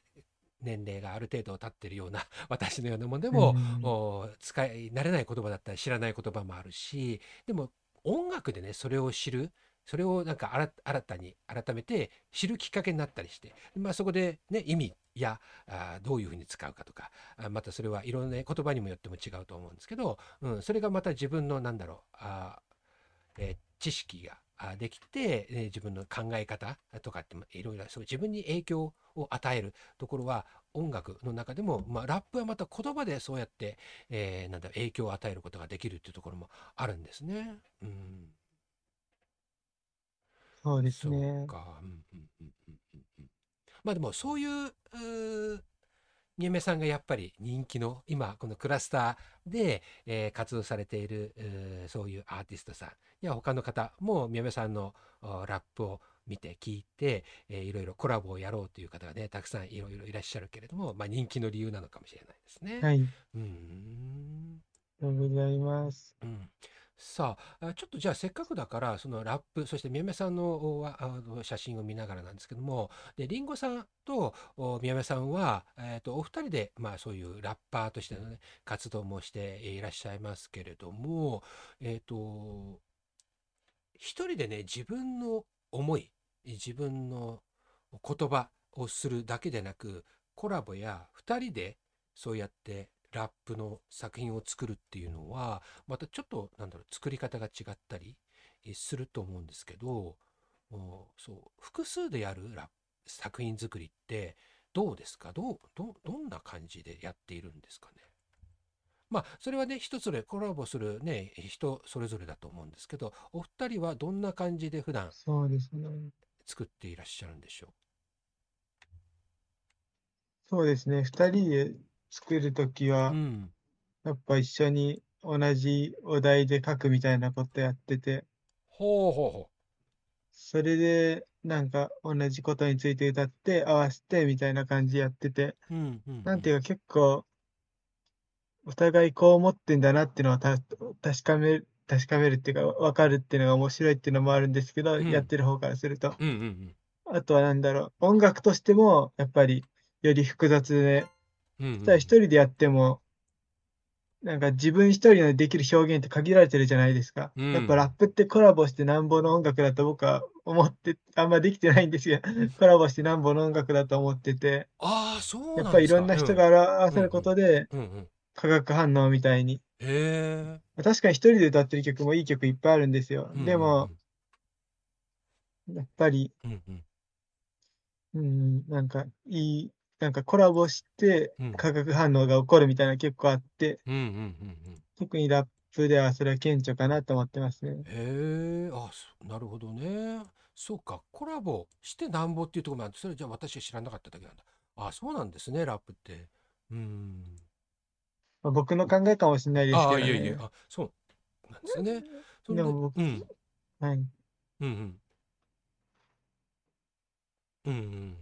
年齢がある程度経ってるような [LAUGHS] 私のようなものでも、うん。お使い慣れない言葉だったり知らない言葉もあるしでも音楽でねそれを知るそれをなんか新たに改めて知るきっかけになったりして、まあ、そこで、ね、意味やあどういうふうに使うかとかあまたそれはいろんな言葉にもよっても違うと思うんですけど、うん、それがまた自分のなんだろうあ、えー知識ができて、え自分の考え方とかっていろいろそう自分に影響を与えるところは音楽の中でも、まあ、ラップはまた言葉でそうやって、えーなんだろう影響を与えることができるっていうところもあるんですね。うんそうですそうね。か。まあでもそういううーみゆめさんがやっぱり人気の今このクラスターで、えー活動されているそういうアーティストさんや他の方もみゆめさんのラップを見て聞いて、えーいろいろコラボをやろうという方がねたくさんいろいろいらっしゃるけれども、まあ、人気の理由なのかもしれないですね。はい。ありがとうございます。うん、さあちょっとじゃあせっかくだからそのラップそして宮目さんの写真を見ながらなんですけどもでりんごさんとお宮目さんは、えー、とお二人で、まあ、そういうラッパーとしての、ね、活動もしていらっしゃいますけれどもえっ、と一人でね自分の思い自分の言葉をするだけでなくコラボや二人でそうやってラップの作品を作るっていうのはまたちょっとなんだろう作り方が違ったりえすると思うんですけどおそう複数でやるラップ作品作りってどうですか？どうどどんな感じでやっているんですかね？まあそれはね一つでコラボするね人それぞれだと思うんですけどお二人はどんな感じで普段そうですね。作っていらっしゃるんでしょそうですね。二人で作るときう。はう、ん。やっぱ一緒に同じお題で書くみたいなことやってて、ほうほうほそれでなんか同じことについて歌って合わせてみたいな感じやってて、う。うんうん、なんていうか結構、お互いこう思ってんだなっていうのをた確かめる、確かめるっていうか分かるっていうのが面白いっていうのもあるんですけど、うんやってる方からすると。うんうんあとはなんだろう、音楽としてもやっぱりより複雑で、うん。うんうんただ一人でやっても、なんか自分一人のできる表現って限られてるじゃないですか。うんやっぱラップってコラボしてなんぼの音楽だと僕は思って、あんまできてないんですよ。コラボしてなんぼの音楽だと思ってて、ああ、そうなんですか。やっぱりいろんな人が合わせることでうん。うんうん。化学反応みたいに。へえ。確かに一人で歌ってる曲もいい曲いっぱいあるんですよ。でも、やっぱり、うんうん。うん、なんかいい、なんかコラボしてうん化学反応が起こるみたいなの結構あって、うんうんうんうん。特にラップではそれは顕著かなと思ってますね。へえ、あ、そなるほどね。そうか、コラボしてなんぼっていうところもあるそれじゃあ私は知らなかっただけなんだ。あ、そうなんですね、ラップって。うん。まあ僕の考えかもしれないですけああ、どね。いえいえ、あ、そうなんですね。そんでも僕うん。はい。うんうん。うんうん。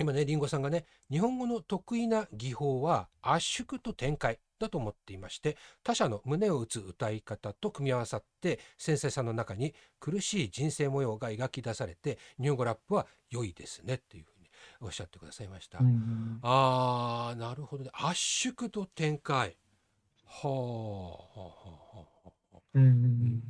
今ね、りんごさんがね、日本語の得意な技法は圧縮と展開だと思っていまして他者の胸を打つ歌い方と組み合わさって繊細さの中に苦しい人生模様が描き出されて日本語ラップは良いですねっていうふうにおっしゃってくださいました。うんあーなるほどね。圧縮と展開。はあはあはあはあうん。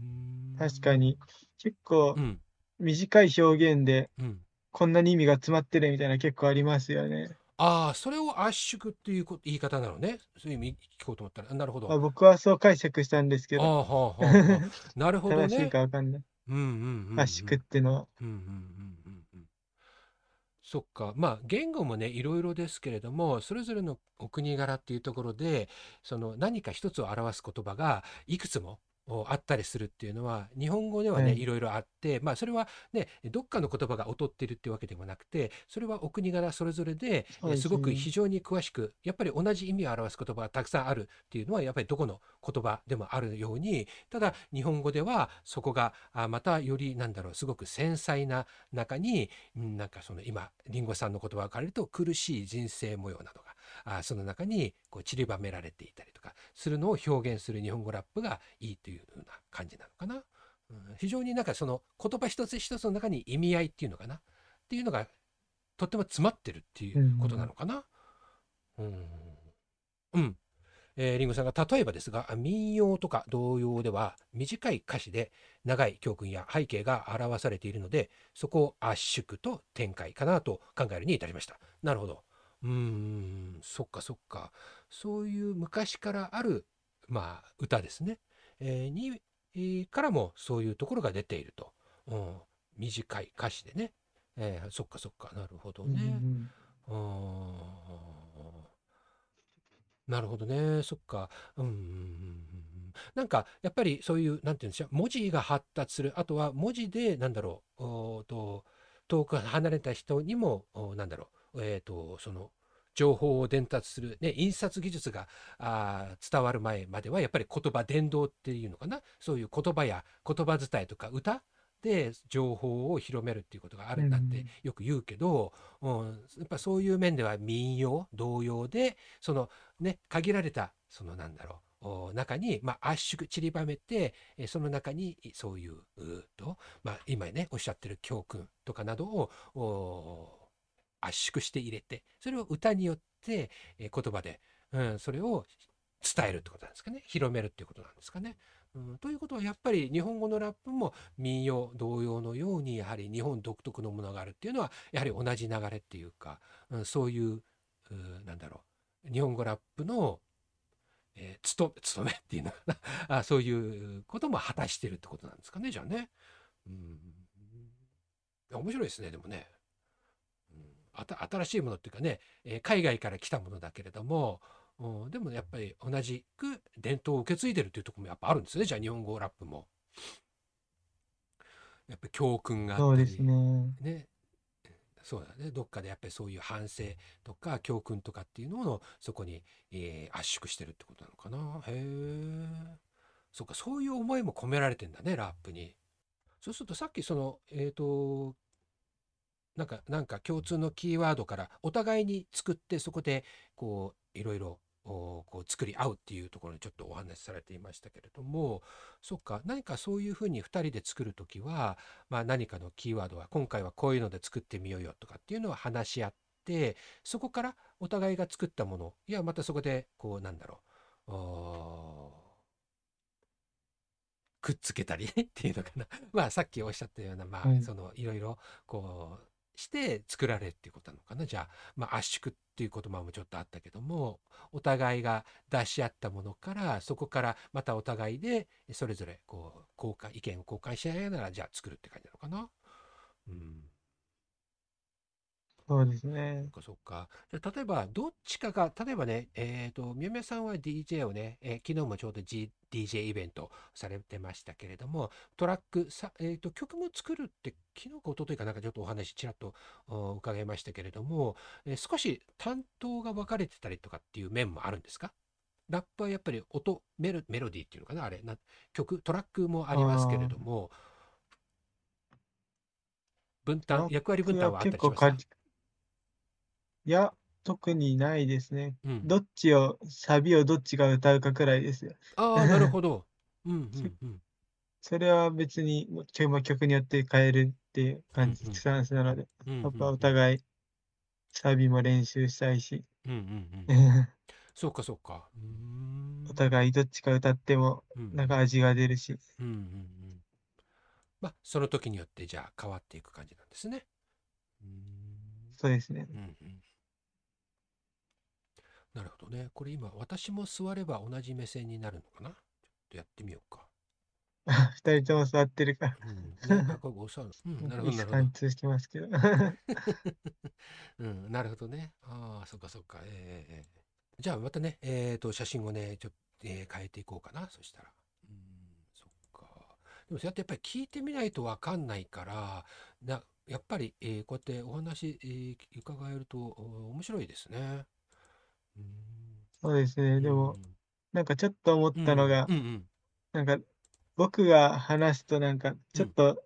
確かに結構うん。短い表現でうんこんなに意味が詰まってるみたいな結構ありますよね。ああそれを圧縮っていうこ言い方なのね。そういう意味聞こうと思ったら。なるほど。まあ、僕はそう解釈したんですけああど、はあはあはあなるほど正しいねかわかんない。うんうんうんうん圧縮ってのは。うんうんうんうんうん。そっか。まあ言語もねいろいろですけれどもそれぞれのお国柄っていうところでその何か一つを表す言葉がいくつもおあったりするっていうのは日本語ではね、はいいろいろあってまあそれはねどっかの言葉が劣ってるっていうわけでもなくてそれはお国柄それぞれですごくね非常に詳しくやっぱり同じ意味を表す言葉がたくさんあるっていうのはやっぱりどこの言葉でもあるようにただ日本語ではそこがあまたよりなんだろうすごく繊細な中にうんなんかその今りんごさんの言葉を借りると苦しい人生模様などがあその中にこう散りばめられていたりとかするのを表現する日本語ラップがいいというような感じなのかな。うん、非常になんかその言葉一つ一つの中に意味合いっていうのかなっていうのがとっても詰まってるっていうことなのかな。うん。うん。えーリンゴさんが例えばですが民謡とか童謡では短い歌詞で長い教訓や背景が表されているのでそこを圧縮と展開かなと考えるに至りました。なるほど。うーんそっかそっか。そういう昔からあるまあ歌ですね、えーに、えーからもそういうところが出ていると、うん、短い歌詞でね、えーそっかそっか。なるほどうんうね。ん。なるほどね。そっか。うん。なんか、やっぱりそういう、なんていうんでしょう、文字が発達する、あとは文字で、なんだろう、と遠く離れた人にも、おなんだろう、えっと、その、情報を伝達する、ね、印刷技術があー伝わる前まではやっぱり言葉伝道っていうのかな。そういう言葉や言葉伝いとか歌で情報を広めるっていうことがあるんだってよく言うけど、うん、やっぱそういう面では民謡童謡でそのね限られたそのなんだろうお中に、まあ、圧縮散りばめてえその中にそういううーと、まあ、今ねおっしゃってる教訓とかなどをお圧縮して入れてそれを歌によってえ言葉で、うん、それを伝えるってことなんですかね広めるっていうことなんですかね。うん、ということはやっぱり日本語のラップも民謡童謡のようにやはり日本独特のものがあるっていうのはやはり同じ流れっていうか、うん、そういううなんだろう日本語ラップの、えー、つと務めっていうのかな [LAUGHS] あそういうことも果たしてるってことなんですかねじゃあね。うん、面白いですねでもね。新しいものっていうかね、えー海外から来たものだけれども、うんでもやっぱり同じく伝統を受け継いでるっていうところもやっぱあるんですね。じゃあ日本語ラップも。やっぱり教訓があったり。そうですね。ね。そうだね。どっかでやっぱりそういう反省とか教訓とかっていうのをそこに、えー圧縮してるってことなのかな。へえそっかそういう思いも込められてんだねラップに。そうするとさっきそのえっ、となんかなんか共通のキーワードからお互いに作ってそこでこういろいろおこう作り合うっていうところにちょっとお話しされていましたけれどもそっか何かそういうふうに2人で作る時は、まあ、何かのキーワードは今回はこういうので作ってみようよとかっていうのは話し合ってそこからお互いが作ったものいやまたそこでこうなんだろうおくっつけたり [LAUGHS] っていうのかな。まあさっきおっしゃったようなまあ、はい。そのいろいろこうして作られっていうことなのかなじゃあ、まあ、圧縮っていう言葉もちょっとあったけどもお互いが出し合ったものからそこからまたお互いでそれぞれこう交換意見を交換し合いながらじゃあ作るって感じなのかな。うんそうですねそっ。かそっか。じゃあ例えば、どっちかが、例えばね、えっ、と、みやみやさんは DJ をね、えー昨日もちょうど、G、DJ イベントされてましたけれども、トラックさ、えっ、と、曲も作るって、昨日か一昨日かなんかちょっとお話ちらっとお伺いましたけれども、えー少し担当が分かれてたりとかっていう面もあるんですか？ラップはやっぱり音メロ、メロディーっていうのかなあれな、曲、トラックもありますけれども、分担、役割分担はあったりしますか？いや、特にないですね。うん。どっちを、サビをどっちが歌うかくらいですよ。ああ、[LAUGHS] なるほど。うんうんうん。それは別にもう曲まあ曲によって変えるっていう感じ、うんうんスタンスなので、うんやっぱうんお互いサビも練習したいし、うんうんうん。[LAUGHS] そうかそうか。うーん。お互いどっちか歌ってもうんなんか味が出るし、うんうんうん。まあ、その時によってじゃあ変わっていく感じなんですね。うーん。そうですね。うんうん。なるほどね。これ今、私も座れば同じ目線になるのかな？ちょっとやってみようか。[LAUGHS] 二人とも座ってるから、うん。ね、あこれお座る。うん、[LAUGHS] なるほど、なるほどいい貫。通してますけど。[LAUGHS] うん、なるほどね。ああ、そっかそっか。ええええじゃあまたね、えっ、と、写真をね、ちょっと、えー変えていこうかな。そしたら。うん、そっか。でもそうやってやっぱり聞いてみないとわかんないから、な、やっぱり、えーこうやってお話、えー伺えるとお面白いですね。うん。そうですね。でも、うんなんかちょっと思ったのがう、んうんなんか僕が話すとなんかちょっと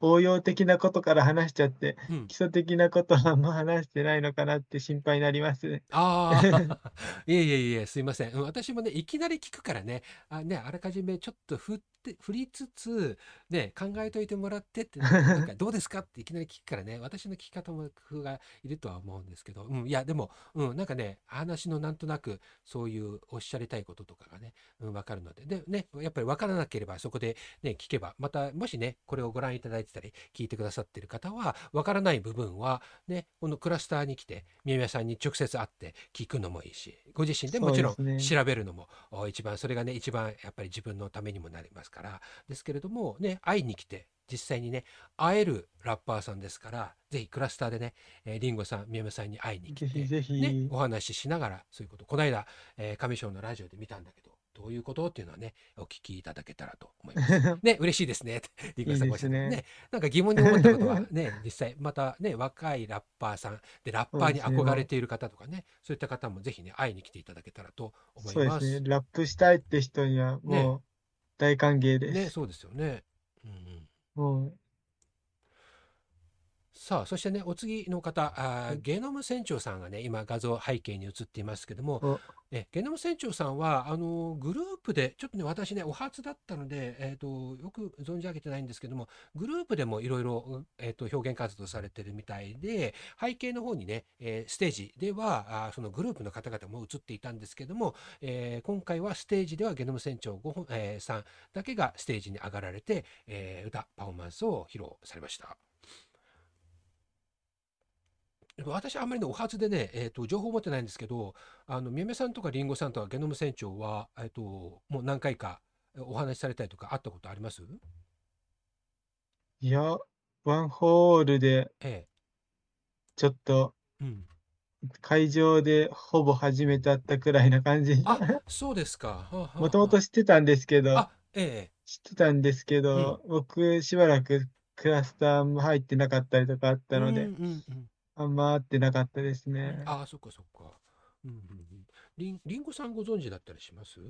応用的なことから話しちゃって、基礎的なことはあんま話してないのかなって心配になりますね。ああ、[LAUGHS] いえいえいえ、すいません。うん私もね、いきなり聞くからね、あね、あらかじめちょっと振って、振りつつ、ね、考えといてもらってって、なんか [LAUGHS] どうですかっていきなり聞くからね、私の聞き方も工夫がいるとは思うんですけど、うん、いや、でも、うん、なんかね、話のなんとなく、そういうおっしゃりたいこととかがね、うん、わかるので、で、ね、やっぱりわからなければそこでね、聞けば、また、もしね、これをご覧いただいてたり、聞いてくださってる方は、わからない部分は、ね、このクラスターに来て、宮宮さんに直接会って聞くのもいいし、ご自身でもちろん調べるのもお一番、それがね、一番やっぱり自分のためにもなりますから、ですけれども、ね、会いに来て、実際にね、会えるラッパーさんですから、ぜひクラスターでね、えーリンゴさん、宮宮さんに会いに来ぜひて、ぜひ、ね、お話ししながら、そういうこと、この間、えー上昇のラジオで見たんだけど、どういうことっていうのはね、お聞きいただけたらと思います。[LAUGHS] ね、嬉しいですね。リンゴさんがおっしゃっていいですねね。なんか疑問に思ったことはね、[LAUGHS] 実際、またね、若いラッパーさん、で、ラッパーに憧れている方とかね、そういった方もぜひね、会いに来ていただけたらと思いま。そうですすね。ラップしたいって人にはもう大歓迎です。ね、そうですよね。うんうん。もうさあ、そしてね、お次の方、あゲノム船長さんがね、今画像背景に映っていますけども、おえゲノム船長さんは、あのグループで、ちょっとね、私ね、お初だったので、えっ、と、よく存じ上げてないんですけども、グループでもいろいろ、えっ、と、表現活動されてるみたいで、背景の方にね、えーステージでは、あーそのグループの方々も映っていたんですけども、えー今回はステージではゲノム船長ご本、えーさんだけがステージに上がられて、えー歌、パフォーマンスを披露されました。私あんまりね、お初でね、えっ、と、情報持ってないんですけど、あの、みめさんとかりんごさんとかゲノム船長は、えっ、と、もう何回かお話しされたりとかあったことあります？いや、ワンホールでえちょっとえ。うん。会場でほぼ初めて会ったくらいな感じ。あ、そうですか。もともと知ってたんですけど、あ、え知ってたんですけど、僕しばらくクラスターも入ってなかったりとかあっえ。たので、うんうんうんあんま会ってなかったですね。ああ、そっかそっか。うんうんうん。りん、りんごさんご存知だったりします？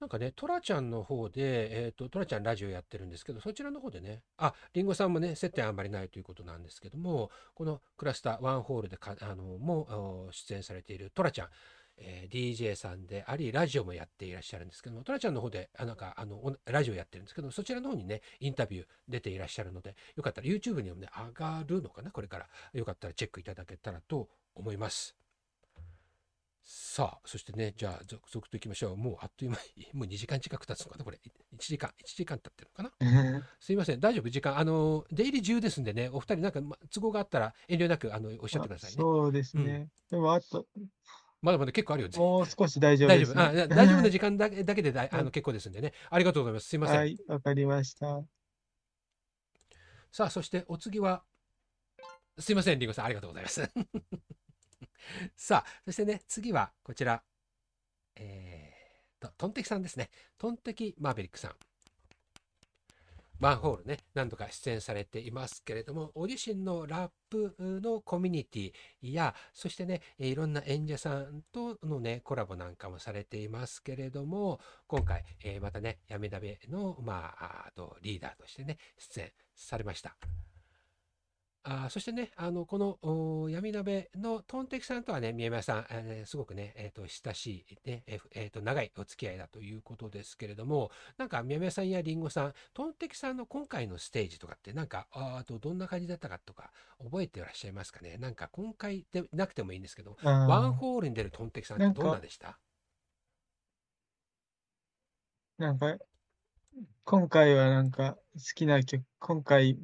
なんかね、トラちゃんの方で、えっ、と、トラちゃんラジオやってるんですけど、そちらの方でね、あ、りんごさんもね、接点あんまりないということなんですけども、このクラスターワンホールでか、あの、もお出演されているトラちゃん、えー DJ さんであり、ラジオもやっていらっしゃるんですけども、トラちゃんの方で、あなんか、あの、おラジオやってるんですけど、そちらの方にね、インタビュー出ていらっしゃるので、よかったら YouTube にもね、上がるのかな、これから。よかったらチェックいただけたらと思います。さあ、そしてね、じゃあ、続々といきましょう。もうあっという間に、[LAUGHS] もう2時間近く経つのかな、これ。1時間、1時間経ってるのかな？すいません、大丈夫、時間。あの、出入り自由ですんでね、お二人、なんか、ま都合があったら遠慮なく、あの、おっしゃってくださいね。そうですね。でもあと、まだまだ結構あるよ。もう少し大丈夫です、大丈夫。[LAUGHS] 大丈夫な時間だけだけでだいあはいの結構ですんでね。ありがとうございます。すいません。はい、わかりました。さあ、そしてお次は、すいません、リンゴさん、ありがとうございます。[LAUGHS] さあ、そしてね、次はこちら、えーと、トンテキさんですね。トンテキマーベリックさん。ワンホールね、何度か出演されていますけれども、ご自身のラップのコミュニティや、そしてね、いろんな演者さんとのね、コラボなんかもされていますけれども、今回、えーまたね、やめだべの、ま、ああとリーダーとしてね、出演されました。あそしてね、あの、このお闇鍋のトンテキさんとはね、宮山さん、えーすごくね、えっ、と、親しい、ね、えーえーと、長いお付き合いだということですけれども、なんか宮山さんやりんごさん、トンテキさんの今回のステージとかって、なんか、ああとどんな感じだったかとか、覚えていらっしゃいますかね？なんか今回でなくてもいいんですけど、ワンあホールに出るトンテキさんってどんなでした？ーなんか、今回はなんか好きな曲、今回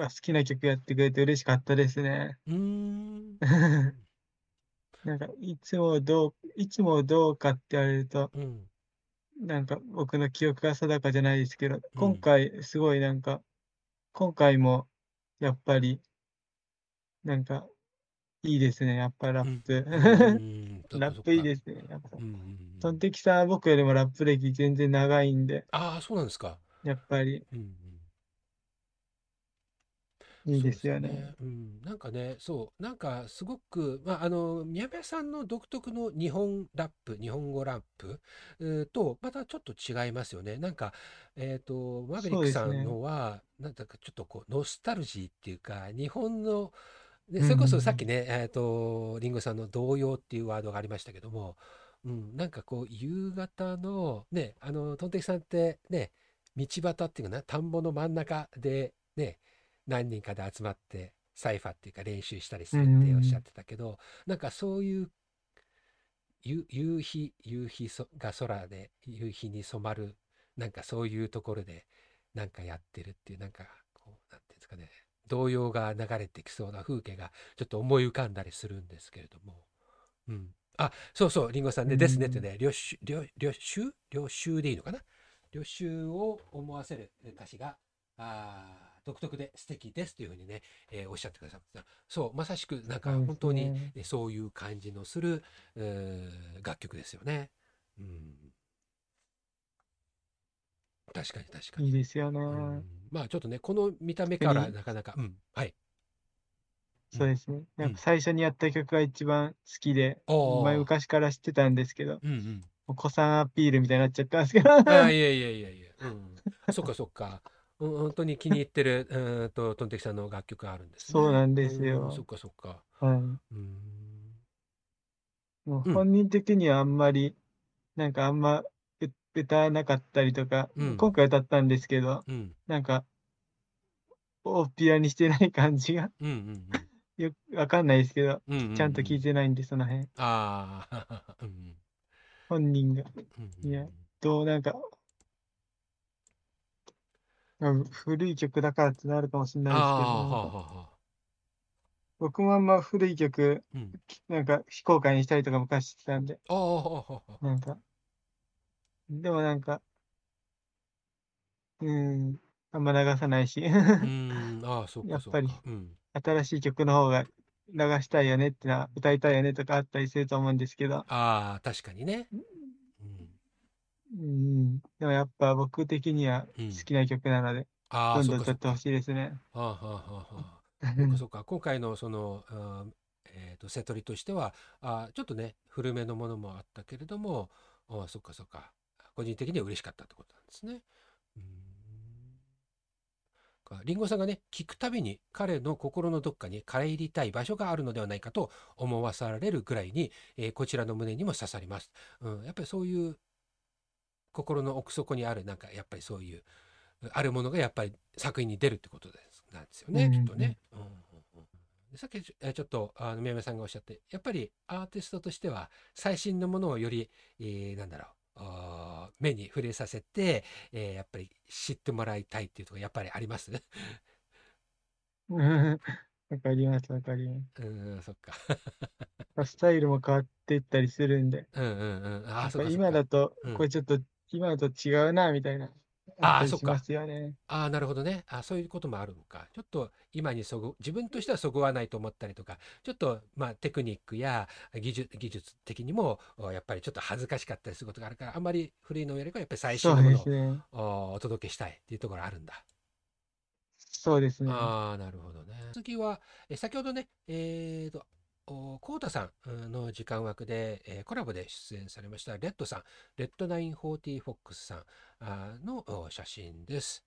は好きな曲やってくれて嬉しかったですね。うーん。[LAUGHS] なんか、いつもどう、いつもどうかって言われると、うん。なんか僕の記憶が定かじゃないですけど、う今ん。回すごいなんか、今回もやっぱり、なんか、いいですね、やっぱラうん。ップ。うーん。そ [LAUGHS] っラップいい。ですね、やっぱ。うんうんうん。トンテキさんは僕よりもラップ歴全然長いんで、ああ、そうなんですか。やっぱりうんうん。いいでそうですすよよね。ね。うん。なんかね、そう、なんかすごく、まあ、あの、宮部さんの独特の日本ラップ、日本語ラップ、うーと、またちょっと違いますよね。なんか、えっと、マーベリッそうですね。クさんのは、なんだかちょっとこう、ノスタルジーっていうか、日本の、で、うそれこそさっきん。ね、えっと、リンゴさんの童謡っていうワードがありましたけども、うん、なんかこう、夕方の、ね、あの、トンテキさんってね、道端っていうかな、田んぼの真ん中でね、何人かで集まって、サイファーっていうか練習したりうするっておっしゃっん。てたけど、なんかそういう夕夕日、夕日そが空で夕日に染まる、なんかそういうところでなんかやってるっていう、なんかこう、なんていうんですかね、童謡が流れてきそうな風景がちょっと思い浮かんだりするんですけれども。うん。あ、そうそう、リンゴさんうね、ですねってん。ね、旅集、旅、旅集旅集でいいのかな？旅集を思わせる歌詞が、あー独特で素敵ですというふうにね、えーおっしゃってくださった。そう、まさしくなんか本当にね。えそういう感じのする、えー楽曲ですよね。うん。確かに確かに。いいですようん。ね。まあちょっとね、この見た目特からに、なかなか、うん。はい。うん。そうですね。うん。なんか最初にやった曲が一番好きで、前ああ。昔から知ってたんですけど、うんうん。もう古参アピールみたいになっちゃったんですけどああ、いやいやいやいや。うん。そっかそっか。うん、本当に気に入ってる、うーんと、トンテキさんの楽曲があるんですね。そうなんうですーん、そよ。っかそっか。はい。うーん。もううん。本人的にはあんまり、なんかあんまう歌わなかったりとか、うん。今回歌ったんですけど、うん。なんか、大っぴらにしてない感じが、うんうんうん。[LAUGHS] よくわかんないですけど、うんうんちゃんとうん。聞いてないんで、その辺。ああ、[LAUGHS] うん本人が。うん。うんいや、うんどうなんか、うん古い曲だからってなるかもしれないですけど、ああ、なんはあはか、あはあ。僕もあんま古い曲、うん。なんか非公開にしたりとか昔してたんで、ああ、はあはあはあ。なんか、でもなんか、うん、あんま流さないし、うーん、ああ、そっやっぱりかそっか。うん。新しい曲の方が流したいよねってな、歌いたいよねとかあったりすると思うんですけど、ああ、確かにね。うん。うん、でもやっぱ僕的にはうん。好きな曲なので、ああ、どんそっかそってか。どん歌っほしいですね。はあはあはあはあ。そっかそっか。今回のその、あーえっと、セトリとしては、あーちょっとね、古めのものもあったけれども、ああ、そっかそっか。個人的には嬉しかったってことなんですね。うーん。かリンゴさんがね、聞くたびに彼の心のどっかに帰りたい場所があるのではないかと思わされるぐらいに、えーこちらの胸にも刺さります。うん、やっぱりそういう心の奥底にある、なんかやっぱりそういう、あるものがやっぱり作品に出るってことですなんですよね、うんきっとね。うんうんうん。でさっきちょっとあの宮山さんがおっしゃってやっぱりアーティストとしては最新のものをより、えーなんだろう目に触れさせて、えーやっぱり知ってもらいたいっていうところやっぱりあります？うん。わかります、わかりまうんそっか。す。スタイルも変わっていったりするんで、うんうんうん。あそっかそっか。今だと、うん。これちょっと、今だと違うな、みたいな、あああそっか。ああなるほどねあそういうこともあるのかちょっと今にそぐ自分としてはそぐわないと思ったりとかちょっとまあテクニックや技術技術的にもおやっぱりちょっと恥ずかしかったりすることがあるからあんまり古いのよりかはやっぱり最新のものですね。をおお届けしたいっていうところあるんだ。そうですね。ああなるほどね。次はえ先ほどねえーとおコウタさんうんの時間枠で、えーコラボで出演されましたレッドさんレッドナインフォーティーフォックスさんあーのお写真です。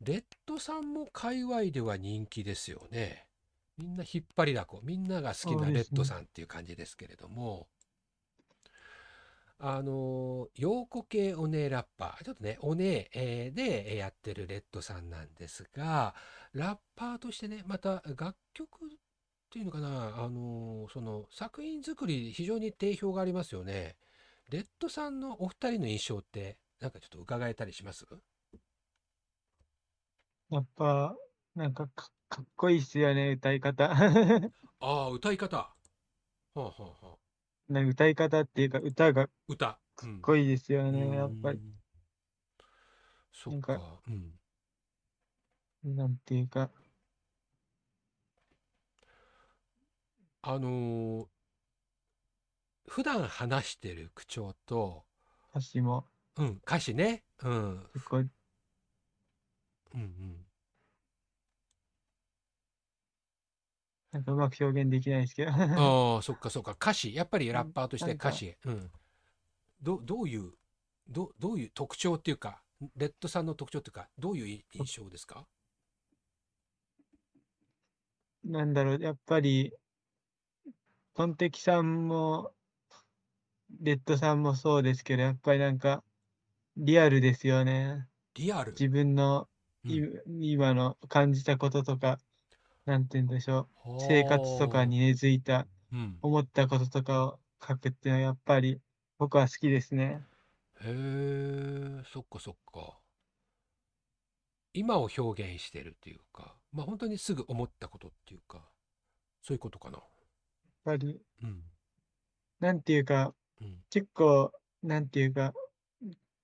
レッドさんも界隈では人気ですよね。みんな引っ張りだこ、みんなが好きなレッドさんっていう感じですけれども、あの、陽子系お姉ラッパー、ちょっとね、お姉、えーでえーやってるレッドさんなんですが、ラッパーとしてね、また楽曲っていうのかな、あの、その作品作り非常に定評がありますよね。レッドさんのお二人の印象って、なんかちょっと伺えたりします？やっぱ、なんかか、かっこいいっすよね、歌い方。[LAUGHS] ああ、歌い方。はあ、はあはあ、なんか歌い方っていうか、歌がか歌。っこいいですよね、やっぱり。うん。そっなんか。かうん。なんていうか、あのー普段話してる口調と、歌詞もうん、歌詞ね。うん。うんうん。なんかうまく表現できないですけど。ああ、そっかそっか。歌詞、やっぱりラッパーとして歌詞。うん。ど、どういう、ど、どういう特徴っていうか、レッドさんの特徴っていうか、どういう印象ですか？なんだろう、やっぱり、トンテキさんも、レッドさんもそうですけど、やっぱりなんか、リアルですよね。リアル？自分のうんい今の感じたこととか、なんて言うんでしょう。生活とかに根付いた、うん。思ったこととかを書くっていうのは、やっぱり僕は好きですね。へえ、そっかそっか。今を表現してるっていうか、まあ本当にすぐ思ったことっていうか、そういうことかな。やっぱり、うん。なんていうか、うん。結構、なんていうか、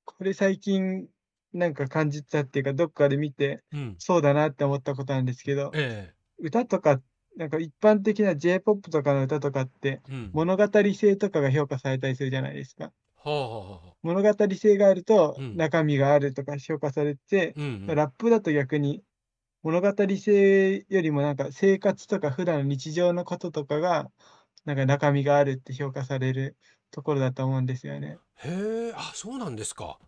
これ最近、なんか感じたっていうか、どっかで見て、うん。そうだなって思ったことなんですけど、え歌とか、なんか一般的な J-POP とかの歌とかって、え。うん。物語性とかが評価されたりするじゃないですか。はあはあはあ。物語性があるとうん中身があるとか評価されて、うんうん。ラップだと逆に物語性よりもなんか生活とか普段の日常のこととかがなんか中身があるって評価されるところだと思うんですよね。へえ、あ、そうなんですか。は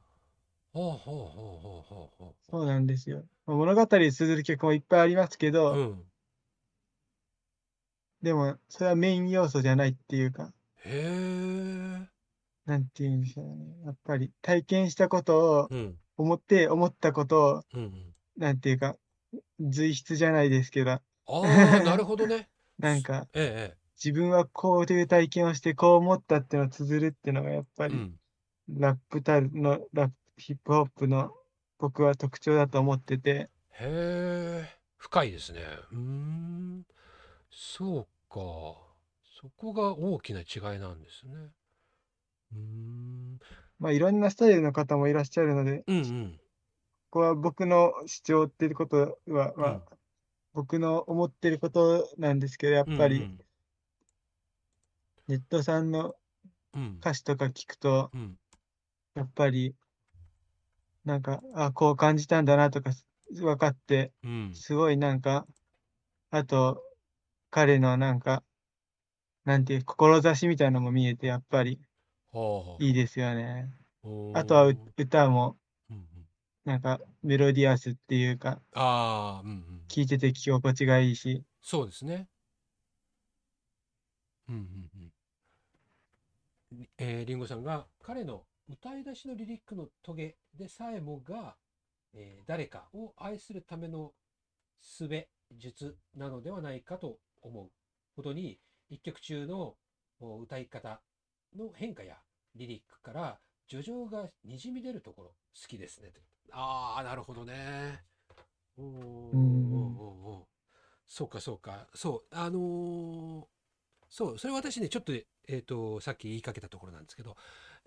あはあはあはあはあはそうなんですよ。まあ物語に通ずる曲もいっぱいありますけあ。ど、うん。でもそれはメイン要素じゃないっていうか、へえ。なんていうんでしょうね。やっぱり体験したことをうん。思って思ったことを、うんうん。なんていうか、随筆じゃないですけど、ああ、[LAUGHS] なるほどね。なんかええ、自分はこういう体験をしてこう思ったっていうのを綴るっていうのがやっぱええ。うりん。ラップタルのラップヒップホップの僕は特徴だと思ってて、へえ、深いですね。うーん。そうか。そこが大きな違いなんですね。うーん。まあいろんなスタイルの方もいらっしゃるので、うんうん。ここは僕の主張っていうことは、うんまあ、僕の思ってることなんですけど、やっうんぱりネットさんの。歌詞とか聞くと、うん。やっぱりなんか、あ、こう感じたんだなとか分かって、うん。すごいなんか、あと、彼のなんか、なんていう、志みたいなのも見えて、やっぱりはあ。いいですよね。おあとは歌も。なんかメロディアスっていうか、ああ、うんうん。聴いてて聞き心地がいいし、そうですね。うんうんうん。りえー、リンゴさんが彼の歌い出しのリリックのトゲでさえもが、えー誰かを愛するための術術なのではないかと思うほどに一曲中のお歌い方の変化やリリックから叙情がにじみ出るところ好きですねとああなるほどね。おーおーおーおー。そうかそうか。そうあのーそうそれ私ねちょっとえっ、とさっき言いかけたところなんですけど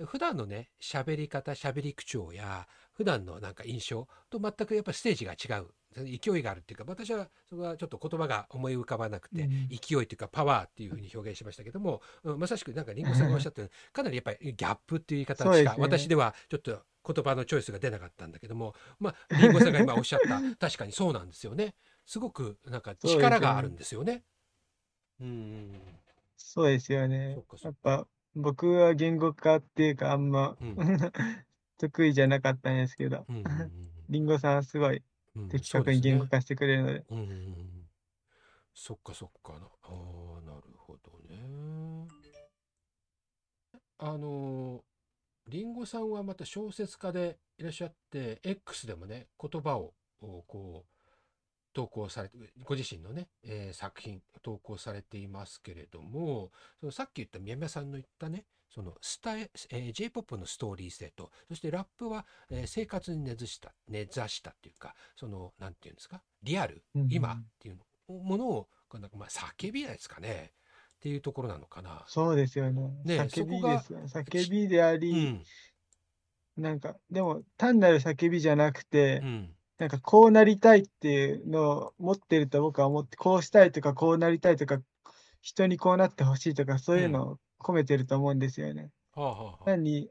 普段のね喋り方喋り口調や普段のなんか印象と全くやっぱステージが違う。勢いがあるっていうか私はそれはちょっと言葉が思い浮かばなくて、うん。勢いっていうかパワーっていうふうに表現しましたけども、うんまさしくなんかリンゴさんがおっしゃったようにかなりやっぱりギャップっていう言い方しか、私ではちょっと言葉のチョイスが出なかったんだけどもまあリンゴさんが今おっしゃった。[LAUGHS] 確かにそうなんですよね。すごくなんか力があるんですよね。うんそうですよね。やっぱ僕は言語化っていうかあんまうん。[LAUGHS] 得意じゃなかったんですけど、うんうんうんうん。[LAUGHS] リンゴさんはすごいうん的確に言語化してくれるので。うんうんうんそっかそっか。な。ああ、なるほどね。あの、リンゴさんはまた小説家でいらっしゃって、X でもね、言葉をおこう投稿されて、ご自身のね、えー作品投稿されていますけれども、そのさっき言った宮宮さんの言ったね、そのスタイ、えー J-POP のストーリー性と、そしてラップは、えー生活に根ざした、根ざしたっていうか、その、なんていうんですか、リアル、うん。うん今っていうのものを、なんかまあ叫びですかね、っていうところなのかな。そうですよね。ね叫びですよね。叫びであうり、ん、なんか、でも単なる叫びじゃなくて、うん、なんかこうなりたいっていうのを持ってると僕は思って、こうしたいとかこうなりたいとか、人にこうなってほしいとか、そういうのを込めてると思うんですよね。はあはあはあ単に、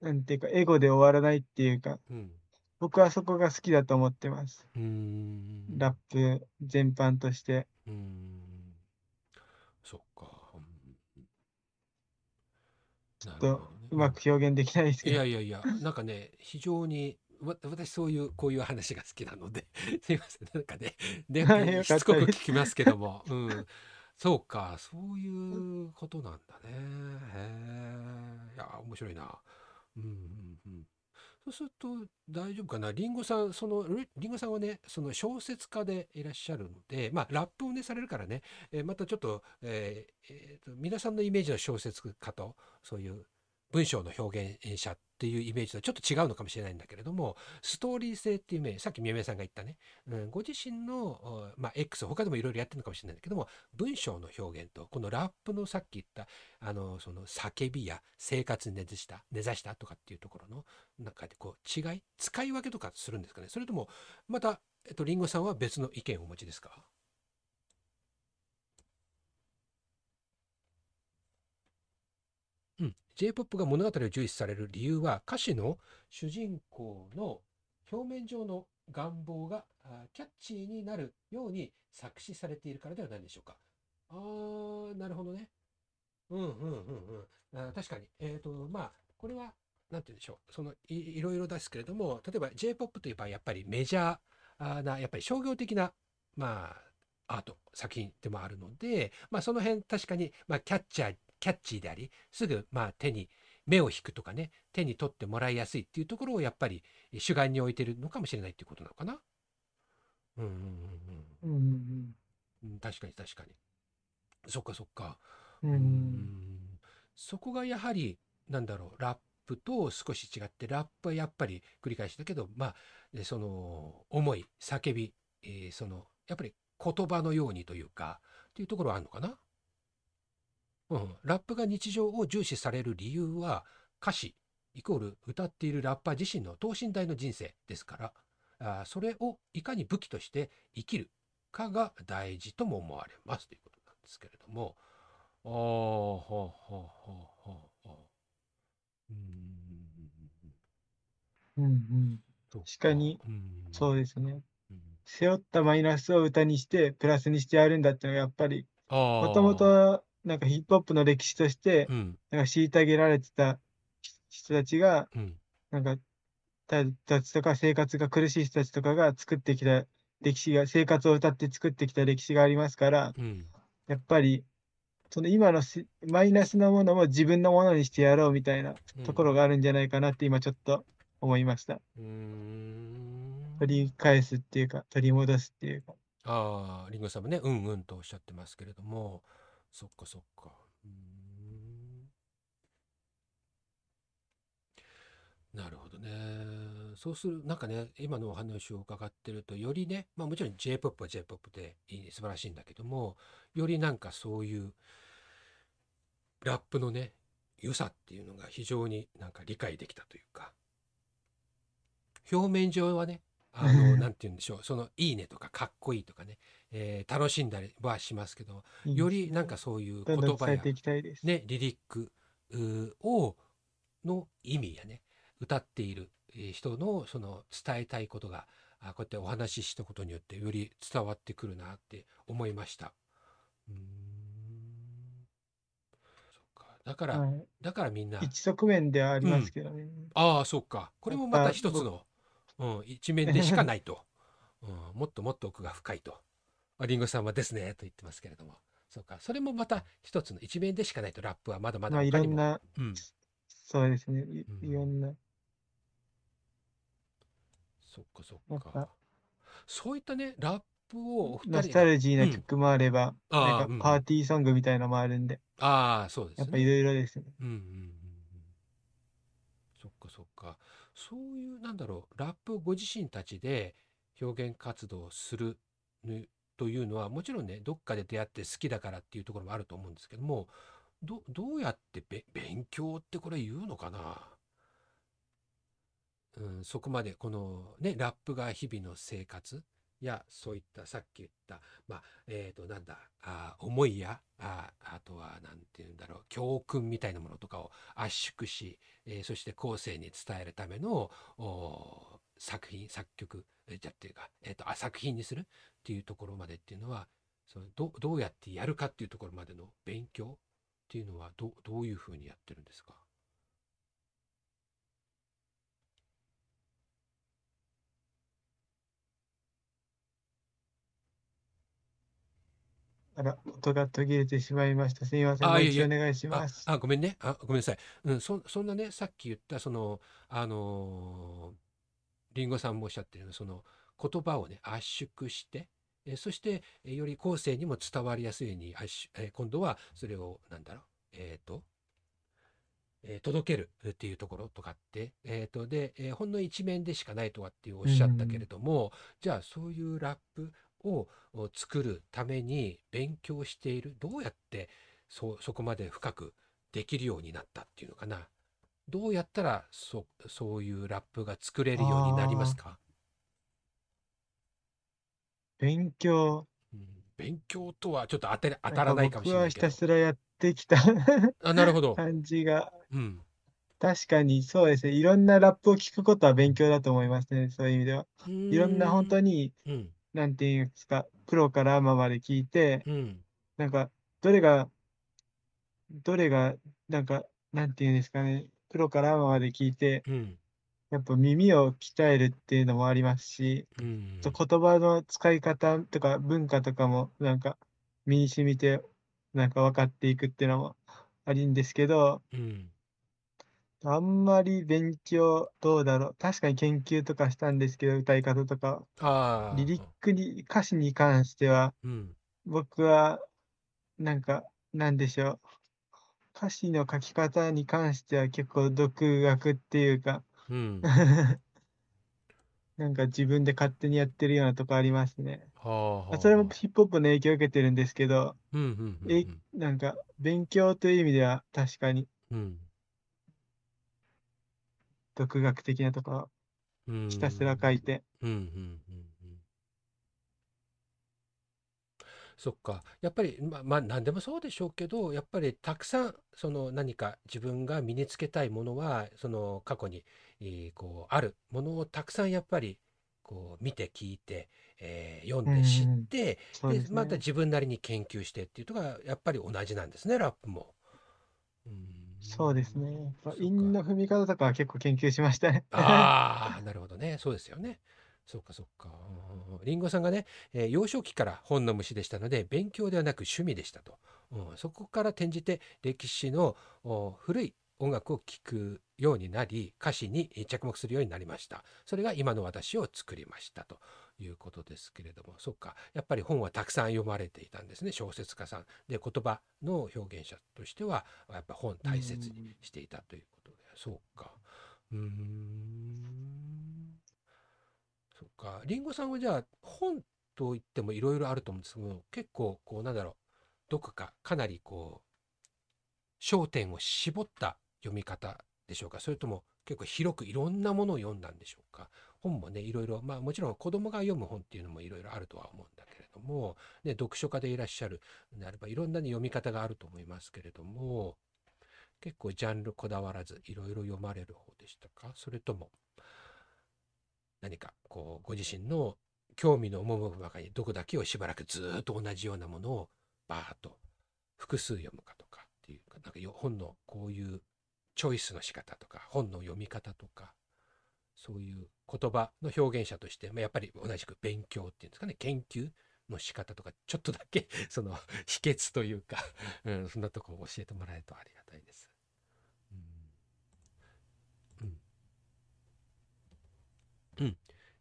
なんていうか、エゴで終わらないっていうか、うん、僕はそこが好きだと思ってます。ラップ全般として。そっか。うんちょっとうまく表現できないですいけどや。いやいや、なんかね、非常に、わ私そういう、こういう話が好きなので、[LAUGHS] すいません、なんかね、ではい [LAUGHS] よかったしつこく聞きますけども、うん、そうか、そういうことなんだね。へえ、いや、面白いな。うんうんうん。そうすると大丈夫かな。リンゴさん、そのリリンゴさんはね、その小説家でいらっしゃるので、まあラップをねされるからね、えーまたちょっと、えーえーと皆さんのイメージの小説家とそういう文章の表現者っていうイメージとはちょっと違うのかもしれないんだけれども、ストーリー性っていうイメージ、さっき宮宮さんが言ったね、うん、ご自身の、まあ、X、他でもいろいろやってるのかもしれないんだけども、文章の表現と、このラップのさっき言った、あの、その叫びや生活に根ざした、根ざしたとかっていうところの中でこう違い、使い分けとかするんですかね。それとも、また、えっと、リンゴさんは別の意見をお持ちですかうん、J-POP が物語を重視される理由は歌詞の主人公の表面上の願望がキャッチーになるように作詞されているからではないでしょうか。あー、なるほどね。うんうんうんうん。あ確かに。えっ、と、まあ、これは、なんて言うんでしょう。そのい、いろいろですけれども、例えば J-POP といえばやっぱりメジャーな、やっぱり商業的な、まあ、アート、作品でもあるので、まあ、その辺確かに、まあ、キャッチャー、キャッチーであり、すぐ、まあ、手に、目を引くとかね、手に取ってもらいやすいっていうところをやっぱり主眼に置いてるのかもしれないっていうことなのかな。うんうんうんうんうんうんうん。確かに確かに。そっかそっか。うん。そこがやはり、なんだろう、ラップと少し違って、ラップはやっぱり繰り返しだけど、まあ、でその、思い、叫び、えーその、やっぱり言葉のようにというか、っていうところはあるのかな。うん、ラップが日常を重視される理由は、歌詞、イコール歌っているラッパー自身の等身大の人生ですから、あーそれをいかに武器として生きるかが大事とも思われますということなんですけれども、ああ、はあ、はあ、はあ、はあ、はあ。うーん。うんうん。確かにうん。そうですね。うん。背負ったマイナスを歌にして、プラスにしてやるんだってのはやっぱり、あもともとなんかヒップホップの歴史としてあ、、うん、なんか虐げられてた人たちが、うん、なんか、たたちとか生活が苦しい人たちとかが作ってきた歴史が、生活を歌って作ってきた歴史がありますから、うん。やっぱり、その今のしマイナスのものも自分のものにしてやろうみたいなところがあるんじゃないかなって今ちょっと思いました。うーん。取り返すっていうか、取り戻すっていうか。ああ、リンゴさんもね、うんうんとおっしゃってますけれども、そっかそっか。うーん。なるほどね。そうする、なんかね、今のお話を伺ってると、よりね、まあもちろん J-POP は J-POP でいい素晴らしいんだけども、よりなんかそういうラップのね、良さっていうのが非常になんか理解できたというか、表面上はね、あの、[LAUGHS] なんて言うんでしょう、その、いいねとかかっこいいとかね、えー楽しんだりはしますけど、いいよりなんかそういう言葉や。ね、リリックをの意味やね歌っているえー人のその伝えたいことがあこうやってお話ししたことによってより伝わってくるなって思いました。うーんそっかだから、はいだからみんな一側面ではありますけどね。ああそっかこれもまた一つの、うん、一面でしかないと。ううん、もっともっと奥が深いと。あリンゴさんはですね、と言ってますけれども。そうか。それもまた一つの一面でしかないと、ラップはまだまだまあい他にも。ろんな、うん。そうですね。いうんいろんな、そっかそっか。そういったね、ラップをお二人ノスタルジーうなん曲もあれば、ああなんかパーティーソングみたいのもあるんで、ああ、そうですね。やっぱいろいろですね。うんうんうんうん。そっかそっか。そういう、なんだろう、ラップをご自身たちで表現活動をするぬというのは、もちろんね、どっかで出会って好きだからっていうところもあると思うんですけども、どうやって勉強ってこれ言うのかな？うん、そこまでこのね、ラップが日々の生活や、そういったさっき言った、まあ、えーと、なんだ、あ思いや、ああとは、なんていうんだろう、教訓みたいなものとかを圧縮し、えーそして後世に伝えるための作品、作曲、じゃっていうか、えーと、あ作品にするっていうところまでっていうのは、そのどどうやってやるかっていうところまでの勉強っていうのはどどういうふうにやってるんですか？あら、音が途切れてしまいました。すみません。あもう一度お願いしあます。あ、ごめんね。あ、ごめんなさい。うん、そ、そんなね、さっき言った、その、あのーリンゴさんもおっしゃってるその言葉をね、圧縮して、えーそして、えーより後世にも伝わりやすいようにえー今度はそれを、なんだろう、えっと、えー届けるっていうところとかって、えっと、で、えーほんの一面でしかないとかっていうおっしゃったけれども、じゃあそういうラップをお作るために勉強している、どうやってそ、そこまで深くできるようになったっていうのかな。どうやったらそ、そういうラップが作れるようになりますか、勉強。うん勉強とはちょっと当て当たらないかもしれないけど僕はひた。すらやってきたあ、なるほど。感じが、うん。確かにそうですね。いろんなラップを聞くことは勉強だと思いますね。そういう意味では。いろんな本当に。に、うん。なんていうんですか、プロからアマまで聞いて、うん。なんか、どれが、どれが、なんか、なんていうんですかね、プロからアマまで聞いて、うん。やっぱ耳を鍛えるっていうのもありますし、うん。と言葉の使い方とか文化とかもなんか身に染みてなんか分かっていくっていうのもあるんですけど、うん。あんまり勉強どうだろう。確かに研究とかしたんですけど、歌い方とか、ああ。リリックに、歌詞に関しては、うん。僕はなんか、なんでしょう。歌詞の書き方に関しては結構独学っていうか、うん。[LAUGHS] なんか自分で勝手にやってるようなとこありますね。はあはあ。それもヒップホップの影響を受けてるんですけど、うんうんうんえ、なんか勉強という意味では確かにうん。独学的なところうん。ひたすら書いて、うんうんうんうん。そっか。やっぱり、まあ、まあ、何でもそうでしょうけど、やっぱりたくさん、その何か自分が身につけたいものは、その過去に、えーこう、あるものをたくさんやっぱり、こう、見て聞いて、えー読んで知って、でそうですね。また自分なりに研究してっていうとが、やっぱり同じなんですね、ラップも。うんそうですね。韻の踏み方とかは結構研究しましたね。ああ、なるほどね。そうですよね。そうか、そうか。うんリンゴさんがね、えー幼少期から本の虫でしたので、勉強ではなく趣味でしたと。うんそこから転じて歴史のお古い音楽を聴くようになり、歌詞に着目するようになりました。それが今の私を作りましたということですけれども、そっか。やっぱり本はたくさん読まれていたんですね、小説家さん。で、言葉の表現者としては、やっぱ本大切にしていたということで、そうか。うーん。そっか。リンゴさんはじゃあ、本といってもいろいろあると思うんですけど、結構、こう、なんだろう、どこかかなりこう、焦点を絞った読み方でしょうか？それとも結構広くいろんなものを読んだんでしょうか？本もね、いろいろ、まあもちろん子供が読む本っていうのもいろいろあるとは思うんだけれども、ね、読書家でいらっしゃるのであればいろんな、ね、読み方があると思いますけれども、結構ジャンルこだわらずいろいろ読まれる方でしたか？それとも何かこうご自身の興味の赴くばかりにどこだけをしばらくずっと同じようなものをバーッと複数読むかとかっていうかなんか本のこういうチョイスの仕方とか本の読み方とかそういう言葉の表現者として、まあ、やっぱり同じく勉強っていうんですかね研究の仕方とかちょっとだけ [LAUGHS] その秘訣というか、うん、そんなとこを教えてもらえるとありがたいです。うん。うん。うん。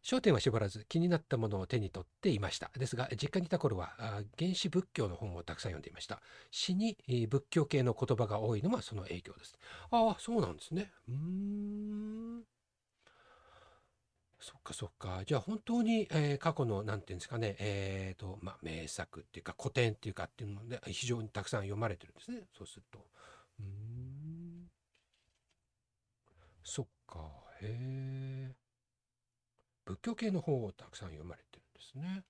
焦点は絞らず気になったものを手に取っていました。ですが、実家にいた頃はあ原始仏教の本をたくさん読んでいました。詩にえ仏教系の言葉が多いのはその影響です。ああ、そうなんですね。うーん。そっかそっか。じゃあ本当に、えー過去の、なんていうんですかね、えっと、まあ、名作っていうか古典っていうかっていうので、非常にたくさん読まれてるんですね。そうすると。うーん。そっか。へえ。仏教系の本をたくさん読まれてるんですね。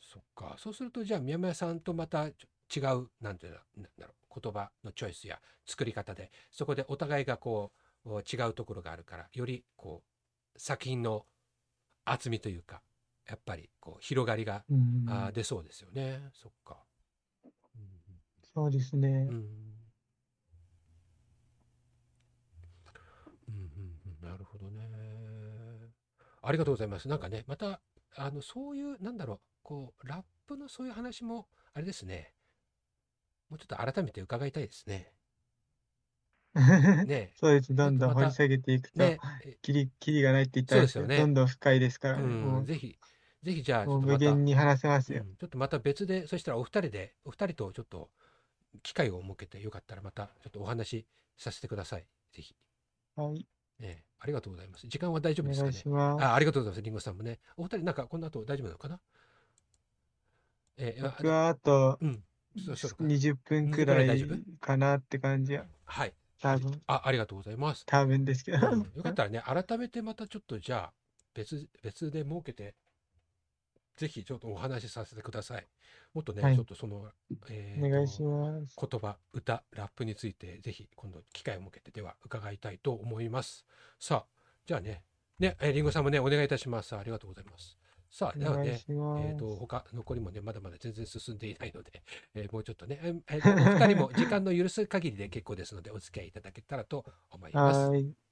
そっか。そうすると、じゃあ、宮村さんとまた違う、なんていうんだなんだろう、言葉のチョイスや作り方で、そこでお互いがこう、違うところがあるから、よりこう、作品の厚みというか、やっぱりこう、広がりが、うんあー出そうですよね。そっか。うんそうですねうん。うんうんうんなるほどね。ありがとうございます。なんかね、また、あの、そういう、なんだろう、こう、ラップのそういう話も、あれですね。もうちょっと改めて伺いたいですね。[LAUGHS] ねそうです。どんどん掘り下げていくと、きり、きりがないって言ったそうですよねどんどん深いですからうん、う、ぜひ、ぜひじゃあ、ちもうょっとまた、無限に話せますよ。うんちょっとまた別で、そしたらお二人で、お二人とちょっと機会を設けてよかったらまたちょっとお話しさせてください。ぜひ。はい。ええありがとうございます。時間は大丈夫おですかね。あありがとうございます。リンゴさんもね。お二人なんかこの後大丈夫なのかな？ええあ僕はあとうん。そうそうか20分く20分くららいい大丈夫かなって感じは、はい。多分、あ、ありがとうございます。多分ですけど。うんよかったらね、改めてまたちょっとじゃあ、別、別で設けて、ぜひちょっとお話しさせてください。もっとね、はいちょっとその、えーお願いしとます。言葉、歌、ラップについて、ぜひ今度機会を設けてでは伺いたいと思います。さあ、じゃあね、ね、えーリンゴさんもね、お願いいたします。ありがとうございます。さあ、おではね。えー、と他残りもねまだまだ全然進んでいないので、えーもうちょっとね、えーお二人も時間の許す限りで結構ですのでお付き合いいただけたらと思います。[LAUGHS]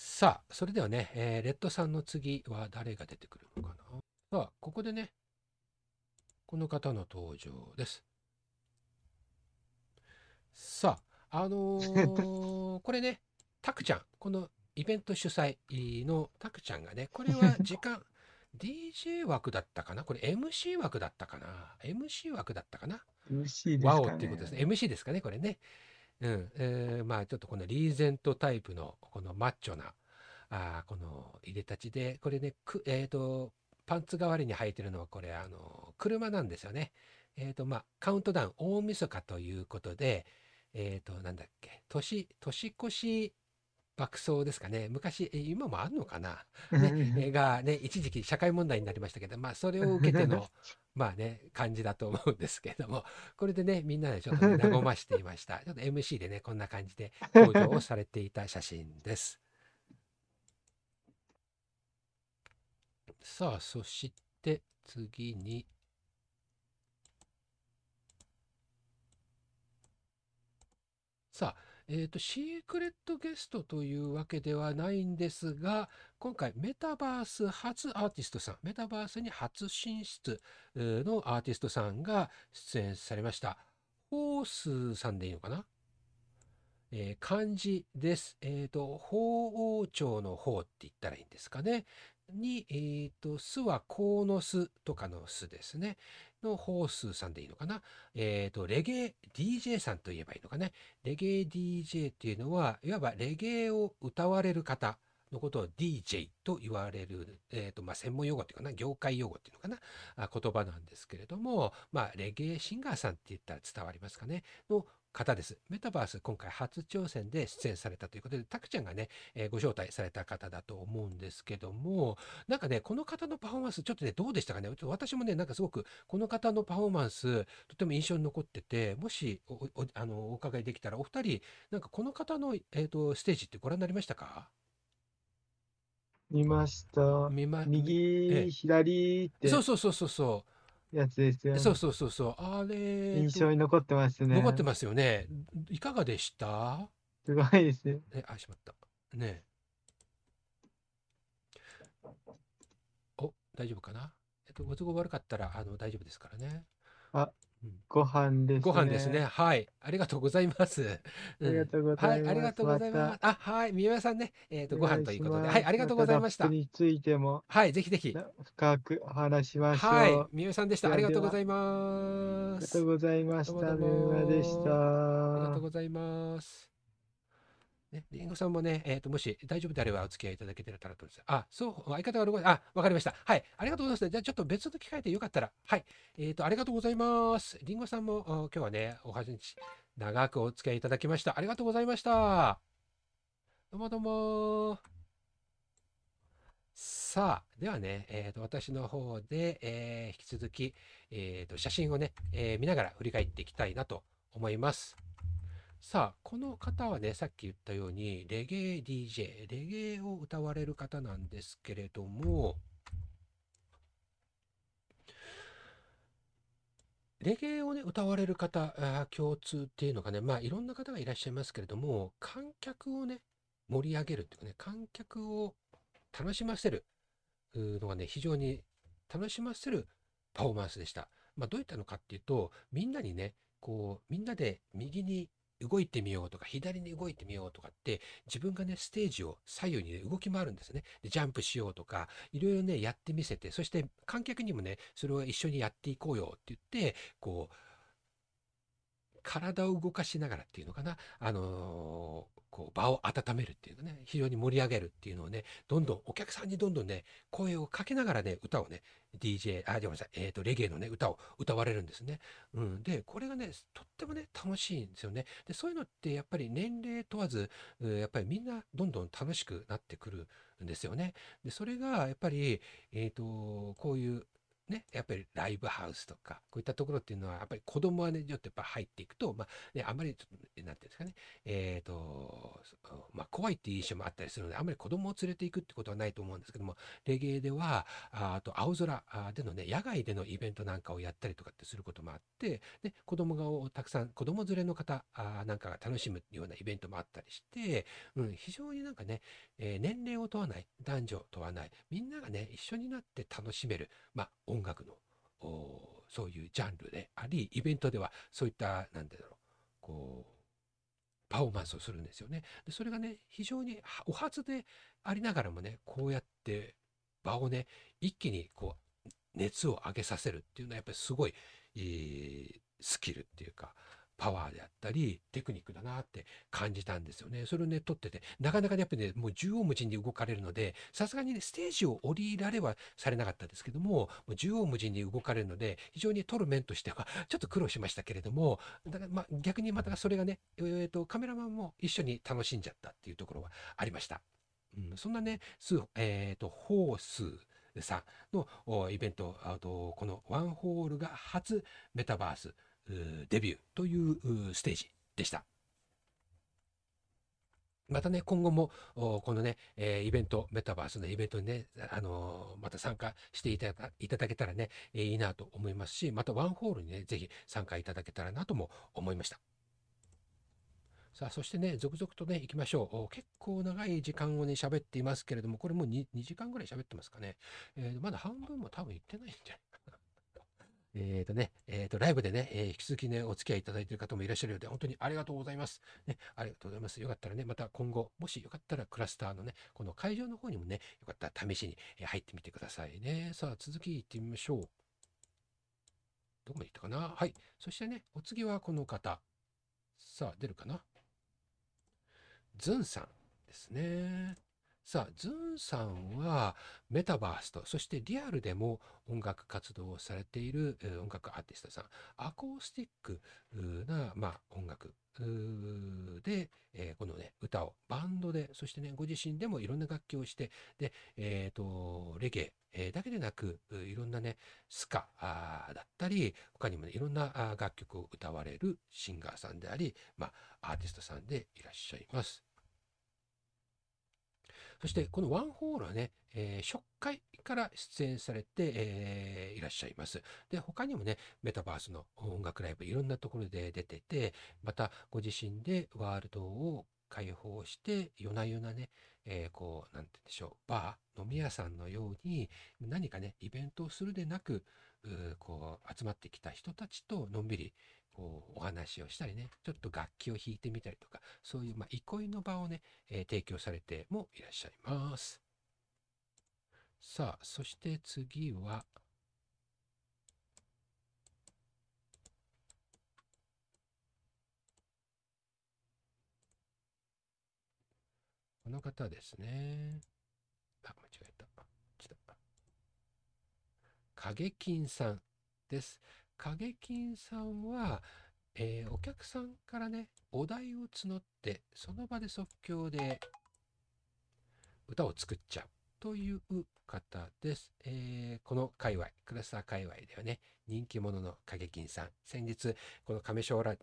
さあそれではね、えーレッドさんの次は誰が出てくるのかな？さあここでねこの方の登場です。さああのー [LAUGHS] これねタクちゃんこのイベント主催のタクちゃんがねこれは時間 [LAUGHS] DJ 枠だったかな？これ MC 枠だったかな？MC 枠だったかな？MC ですワオかねっていうことですね。。MC ですかね、これね。うん。えーまあ、ちょっとこのリーゼントタイプの、このマッチョな、あこの入れたちで、これね、くえっ、と、パンツ代わりに履いてるのは、これ、あの、車なんですよね。えっ、と、まあ、カウントダウン、大晦日ということで、えっ、と、なんだっけ、年、年越し爆走ですかね。昔、え今もあんのかな？ね、えがね、一時期社会問題になりましたけど、まあ、それを受けての、[LAUGHS] まあね、感じだと思うんですけれども、これでね、みんなでちょっとね、和ましていました。[LAUGHS] ちょっと MC でね、こんな感じで登場をされていた写真です。さあ、そして次に、さあ、えっ、と、シークレットゲストというわけではないんですが、今回メタバース初アーティストさん、メタバースに初進出のアーティストさんが出演されました。ホースさんでいいのかな？えー漢字です。えっ、と、鳳凰町の方って言ったらいいんですかね？に、えっ、と、巣は鴻の巣とかの巣ですね。のホースさんでいいのかな？えっ、と、レゲエ DJ さんと言えばいいのかね？レゲエ DJ っていうのは、いわばレゲエを歌われる方のことを DJ と言われる、えっ、と、まあ、専門用語っていうかな、業界用語っていうのかな、あ言葉なんですけれども、まあ、レゲエシンガーさんって言ったら伝わりますかね、の方です。メタバース今回初挑戦で出演されたということで、タクちゃんがね、えーご招待された方だと思うんですけども、なんかね、この方のパフォーマンス、ちょっとね、どうでしたかね？私もね、なんかすごく、この方のパフォーマンス、とても印象に残ってて、もしおおあのお伺いできたら、お二人、なんかこの方の、えー、とステージってご覧になりましたか？見ました。見まええ右、左って。そうそうそうそうそう。やつですよね。そうそうそうそう。あれ、印象に残ってますね。残ってますよね。いかがでした？すごいですね。え、あ、しまった。ねお、大丈夫かな？えっと、ご都合悪かったら、あの、大丈夫ですからね。あうん、ご飯ですね。ご飯ですね。。はい。ありがとうございます。ありがとうごはい、ざいます。ありがとうございます。あ、はい、宮山さんね、えっ、と、ご飯ということで、はい、ありがとうございましたラップ。についてもはい、ぜひぜひ。深くお話しましょう。はいあ、宮山さんでした。ありがとうございます。りがとうございました。どうもどうもメンマでした。ありがとうございます。ね、リンゴさんもね、えっ、と、もし大丈夫であればお付き合いいただけてたらと思います。あ、そう、相方があ、わかりました。はい、ありがとうございます。じゃあちょっと別の機会でよかったら、はい、えっ、と、ありがとうございます。リンゴさんも今日はね、お話長くお付き合いいただきました。ありがとうございました。どうもどうも。さあ、ではね、えー、と私の方で、えー引き続き、えー、と写真をね、えー見ながら振り返っていきたいなと思います。さあ、この方はね、さっき言ったように、レゲエ DJ、レゲエを歌われる方なんですけれども、レゲエをね、歌われる方、共通っていうのがね、まあ、いろんな方がいらっしゃいますけれども、観客をね、盛り上げるっていうかね、観客を楽しませるのがね、非常に楽しませるパフォーマンスでした。まあ、どういったのかっていうと、みんなにね、こう、みんなで右に動いてみようとか、左に動いてみようとかって、自分がね、ステージを左右に、ね、動き回るんですね。で、ジャンプしようとか、いろいろね、やってみせて、そして観客にもね、それを一緒にやっていこうよって言って、こう、体を動かしながらっていうのかな、あのこう場を温めるっていうのね、非常に盛り上げるっていうのをね、どんどんお客さんにどんどんね、声をかけながらね、歌をね、DJ、あ、ごめんなさい、えっ、と、レゲエのね、歌を歌われるんですね。うん。で、これがね、とってもね、楽しいんですよね。で、そういうのってやっぱり年齢問わず、やっぱりみんなどんどん楽しくなってくるんですよね。で、それがやっぱり、えっ、と、こういう、ね、やっぱりライブハウスとか、こういったところっていうのは、やっぱり子供はね、ちょっとやっぱ入っていくと、まあ、ね、あんまりちょっと、なんていうんですかね、えっ、と、まあ、怖いっていう印象もあったりするので、あんまり子供を連れていくってことはないと思うんですけども、レゲエでは、ああと青空でのね、野外でのイベントなんかをやったりとかってすることもあって、で、子供がたくさん、子供連れの方なんかが楽しむようなイベントもあったりして、うん、非常になんかね、えー年齢を問わない、男女問わない、みんながね、一緒になって楽しめる、まあ、音音楽の、そういうジャンルであり、イベントではそういった、何て言うんだろう、こう、パフォーマンスをするんですよね。でそれがね、非常にお初でありながらもね、こうやって場をね、一気にこう、熱を上げさせるっていうのはやっぱりすごい、えースキルっていうか、パワーであったり、テクニックだなって感じたんですよね。それをね、撮ってて、なかなかね、やっぱりね、もう縦横無尽に動かれるので、さすがにね、ステージを降りられはされなかったですけども、もう縦横無尽に動かれるので、非常に撮る面としては、ちょっと苦労しましたけれども、だからまあ逆にまたそれがね、えーと、カメラマンも一緒に楽しんじゃったっていうところはありました。うん、そんなね、スえーと、ホースさんのイベント、あと、このワンホールが初メタバースデビューというステージでした。またね、今後も、このね、えーイベント、メタバースのイベントにね、あのーまた参加していただけたらね、えーいいなと思いますし、またワンホールにね、ぜひ参加いただけたらなとも思いました。さあ、そしてね、続々とね、行きましょう。結構長い時間をね、喋っていますけれども、これもう 2, 2時間ぐらい喋ってますかね。えーまだ半分も多分行ってないんじゃない？えっとね、えっ、と、ライブでね、えー引き続きね、お付き合いいただいている方もいらっしゃるようで、本当にありがとうございます。ね、ありがとうございます。よかったらね、また今後、もしよかったらクラスターのね、この会場の方にもね、よかったら試しに入ってみてくださいね。さあ、続き行ってみましょう。どこまで行ったかな？はい。そしてね、お次はこの方。さあ、出るかな？ズンさんですね。さあ、ズンさんはメタバースと、そしてリアルでも音楽活動をされている音楽アーティストさん、アコースティックな、まあ、音楽で、えーこのね、歌をバンドで、そしてね、ご自身でもいろんな楽器をして、で、えっ、と、レゲエえーだけでなく、いろんなね、スカだったり、他にもね、いろんな楽曲を歌われるシンガーさんであり、まあ、アーティストさんでいらっしゃいます。そしてこのワンホールはね、えー初回から出演されて、えーいらっしゃいます。で、他にもね、メタバースの音楽ライブいろんなところで出てて、またご自身でワールドを開放して、夜な夜なね、えーこう、なんて言うんでしょう、バー、飲み屋さんのように何かね、イベントをするでなく、こう、集まってきた人たちとのんびり、こう、お話をしたりね、ちょっと楽器を弾いてみたりとか、そういう、まあ、憩いの場をね、えー提供されてもいらっしゃいます。さあ、そして次は、この方ですね。あ、間違えた。ちょっと影金さんです。影金さんは、えーお客さんからね、お題を募って、その場で即興で歌を作っちゃうという方です。えーこの界隈、クラスター界隈ではね、人気者の影金さん、先日、この亀章ラ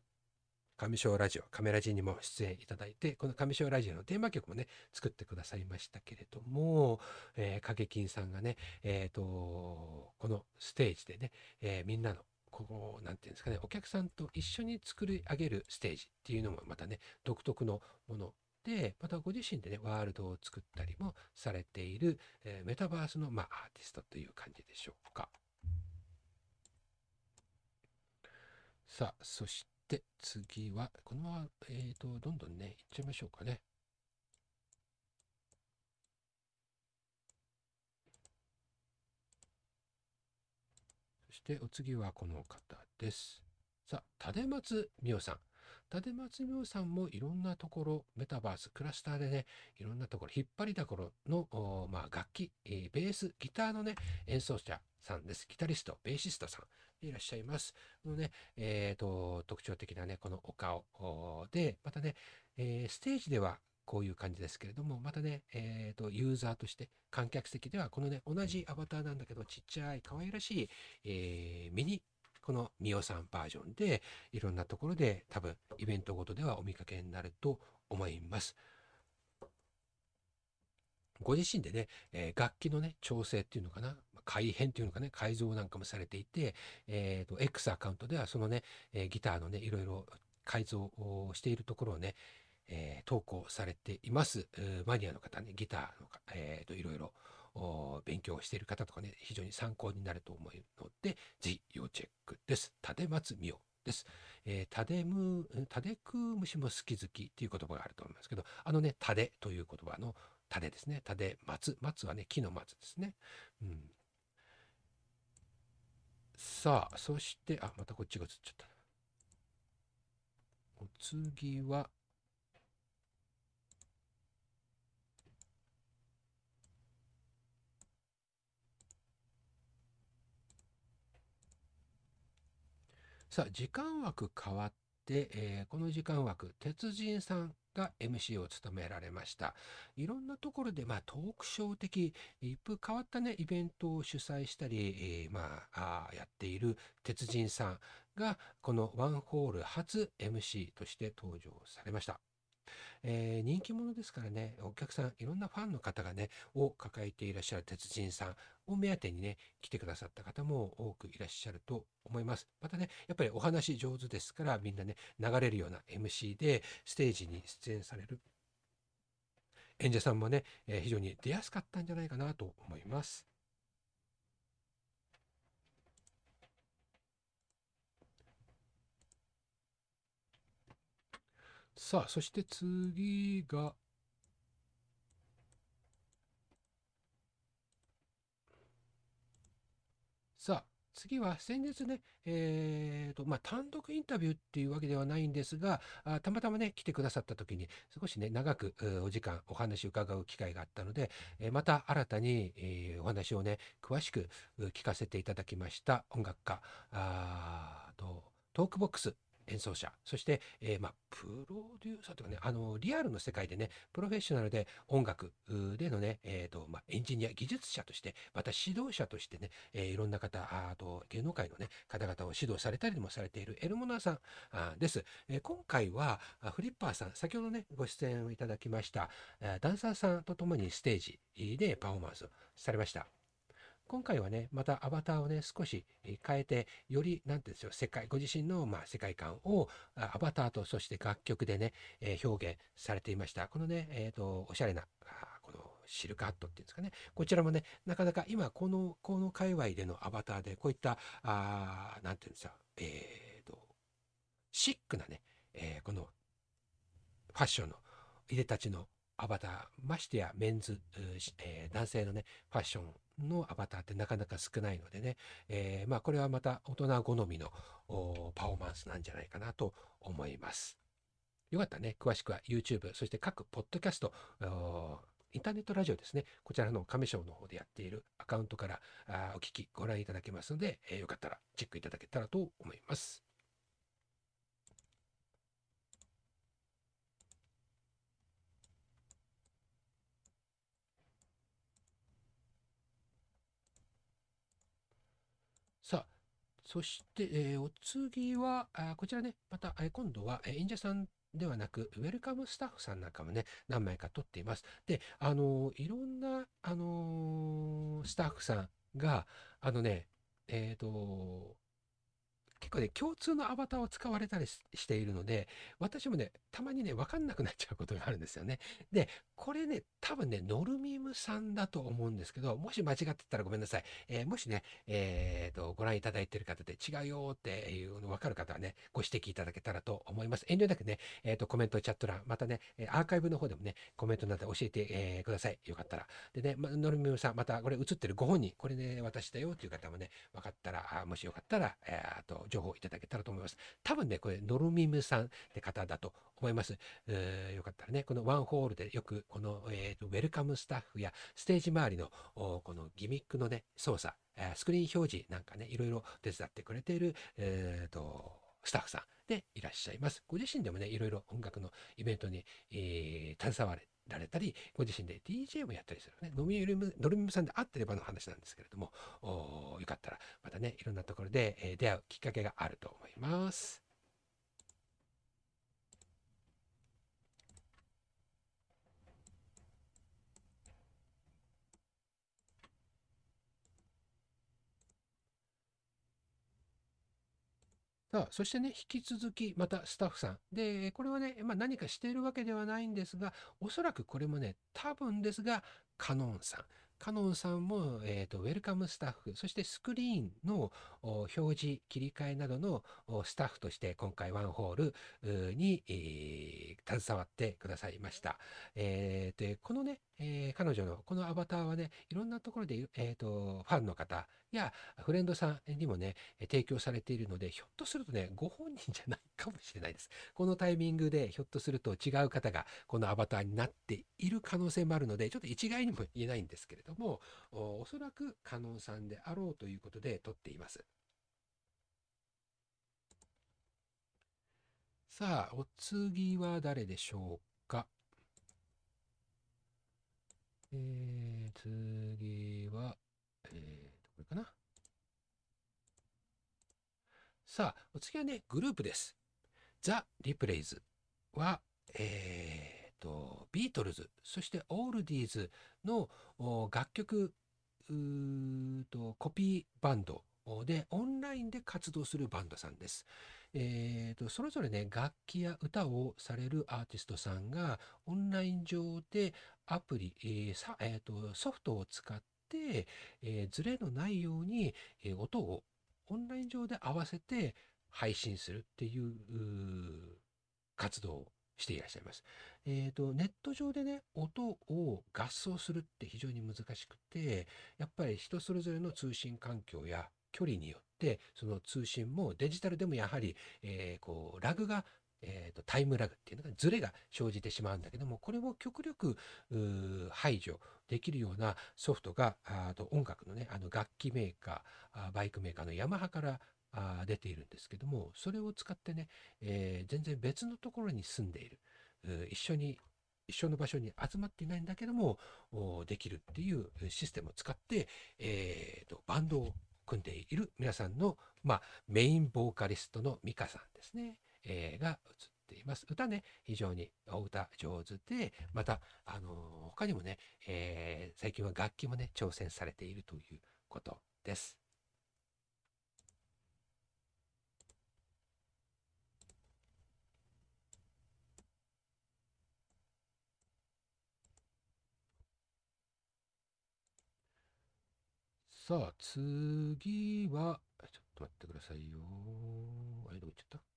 亀章ラジオ、カメラジにも出演いただいて、この亀章ラジオのテーマ曲もね、作ってくださいましたけれども、えー、影金さんがね、えっ、と、このステージでね、えーみんなの、こう、なんていうんですかね、お客さんと一緒に作り上げるステージっていうのもまたね、独特のもので、またご自身でね、ワールドを作ったりもされている、えーメタバースの、まあ、アーティストという感じでしょうか。さあ、そして次は、このまま、えっ、と、どんどんね、いっちゃいましょうかね。してお次はこの方です。さあ、立松美代さん。立松美代さんもいろんなところ、メタバース、クラスターでね、いろんなところ、引っ張りだころの、まあ、楽器、えーベース、ギターのね、演奏者さんです。ギタリスト、ベーシストさんいらっしゃいます。のね、えーと、特徴的なね、このお顔で、またね、えーステージではこういう感じですけれども、またね、えーと、ユーザーとして、観客席ではこのね、同じアバターなんだけど、ちっちゃい可愛らしい、えーミニ、このミオさんバージョンで、いろんなところで多分、イベントごとではお見かけになると思います。ご自身でね、えー楽器のね、調整っていうのかな、改変っていうのかね、改造なんかもされていて、えっ、と、X アカウントではそのね、えーギターのね、いろいろ改造をしているところをね、えー投稿されています。マニアの方ね、ギターのか、えーと、いろいろお勉強している方とかね、非常に参考になると思うので、ぜひ要チェックです。立松美代です。えー、タデム、タデク虫も好き好きっていう言葉があると思いますけど、あのね、タデという言葉のタデですね。タデ松。松はね、木の松ですね。うん。さあ、そして、あ、またこっちが映っちゃった。お次は、さあ、時間枠変わって、えーこの時間枠、鉄人さんが MC を務められました。いろんなところで、まあ、トークショー的、一風変わったね、イベントを主催したり、えーまあ、あやっている鉄人さんが、このワンホール初 MC として登場されました。えー人気者ですからね、お客さん、いろんなファンの方がね、を抱えていらっしゃる鉄人さんを目当てにね、来てくださった方も多くいらっしゃると思います。またね、やっぱりお話上手ですから、みんなね、流れるような MC でステージに出演される演者さんもね、えー非常に出やすかったんじゃないかなと思います。さあ、そして次が、さあ、次は先日ね、えーと、まあ、単独インタビューっていうわけではないんですが、あたまたまね、来てくださった時に、少しね、長くお時間、お話を伺う機会があったので、えまた新たに、えお話をね、詳しく聞かせていただきました音楽家、あとトークボックス。演奏者、そして、えー、まあ、プロデューサーというかね、あの、リアルの世界でね、プロフェッショナルで音楽でのね、えっ、ー、と、まあ、エンジニア、技術者として、また指導者としてね、えー、いろんな方、あと、芸能界のね、方々を指導されたりもされているエルモナーさんあです。え、今回は、フリッパーさん、先ほどね、ご出演をいただきました、ダンサーさんと共にステージでパフォーマンスされました。今回はね、またアバターをね、少し変えて、より、なんていうんですよ、世界、ご自身の、まあ、世界観をアバターと、そして楽曲でね、えー、表現されていました。このね、えっ、ー、と、おしゃれな、このシルクハットっていうんですかね。こちらもね、なかなか今、この、この界隈でのアバターで、こういった、あなんていうんですか、えっ、ー、と、シックなね、えこのファッションのいでたちのアバター、ましてやメンズ、えー、男性のね、ファッションのアバターってなかなか少ないのでね、えー、まあこれはまた大人好みのパフォーマンスなんじゃないかなと思います。よかったね、詳しくは YouTube、そして各ポッドキャスト、インターネットラジオですね、こちらの亀賞の方でやっているアカウントからあお聞き、ご覧いただけますので、えー、よかったらチェックいただけたらと思います。さあ、そして、えー、お次は、あこちらね、また、え、今度は、えー、演者さんではなく、ウェルカムスタッフさんなんかもね、何枚か撮っています。で、あのいろんな、あのスタッフさんが、あのね、えっ、と、結構ね、共通のアバターを使われたりしているので、私もね、たまにね、わかんなくなっちゃうことがあるんですよね。で、これね、多分ね、ノルミムさんだと思うんですけど、もし間違ってたらごめんなさい。えー、もしね、えー、と、ご覧いただいている方で違うよっていうの分かる方はね、ご指摘いただけたらと思います。遠慮なくね、えっ、ー、と、コメント、チャット欄、またね、アーカイブの方でもね、コメントなど教えて、えー、ください。よかったら。でね、ま、ノルミムさん、またこれ映ってるご本人、これね、私だよっていう方もね、分かったら、あもしよかったら、えー、と、情報いただけたらと思います。多分ね、これ、ノルミムさんって方だと思います。えよかったらね、このワンホールでよく、この、えーと、ウェルカムスタッフやステージ周りのこのギミックのね、操作、スクリーン表示なんかね、いろいろ手伝ってくれている、えーと、スタッフさんでいらっしゃいます。ご自身でもね、いろいろ音楽のイベントに、えー、携われられたり、ご自身で DJ もやったりするね。ノミルム、ノルミムさんで会ってればの話なんですけれども、よかったらまたね、いろんなところで、出会うきっかけがあると思います。あ、そしてね、引き続き、またスタッフさん。で、これはね、まあ、何かしているわけではないんですが、おそらくこれもね、多分ですが、カノンさん。カノンさんも、えーと、ウェルカムスタッフ、そしてスクリーンの表示、切り替えなどのスタッフとして今回ワンホールに、えー、携わってくださいました。えー、でこのね、えー、彼女のこのアバターはね、いろんなところで、えーと、ファンの方やフレンドさんにもね、提供されているので、ひょっとするとね、ご本人じゃないかもしれないです。このタイミングでひょっとすると違う方がこのアバターになっている可能性もあるので、ちょっと一概にも言えないんですけれども、おそらくカノンさんであろうということで撮っています。さあ、お次は誰でしょうか？えー、次は、えー、これかな。さあ、お次はね、グループです。ザ・リプレイズは、えーと、ビートルズ、そしてオールディーズの楽曲とコピーバンドでオンラインで活動するバンドさんです。えーと、それぞれね楽器や歌をされるアーティストさんがオンライン上でアプリ、えーさえーと、ソフトを使って、えー、ズレのないように、えー、音をオンライン上で合わせて配信するっていう活動をしていらっしゃいます。えっ、ー、と、ネット上でね、音を合奏するって非常に難しくて、やっぱり人それぞれの通信環境や距離によって、その通信もデジタルでもやはり、えー、こう、ラグがえーと、タイムラグっていうのがズレが生じてしまうんだけどもこれを極力排除できるようなソフトがあと音楽のねあの楽器メーカーバイクメーカーのヤマハからあ出ているんですけども、それを使ってね、えー、全然別のところに住んでいる、一緒に一緒の場所に集まっていないんだけども、できるっていうシステムを使って、えーと、バンドを組んでいる皆さんの、まあ、メインボーカリストのミカさんですね、えー、が映っています。歌ね、非常にお歌上手で、また、あのー、他にもね、えー、最近は楽器もね、挑戦されているということです。さあ、次は、ちょっと待ってくださいよ。あれ、どこ行っちゃった？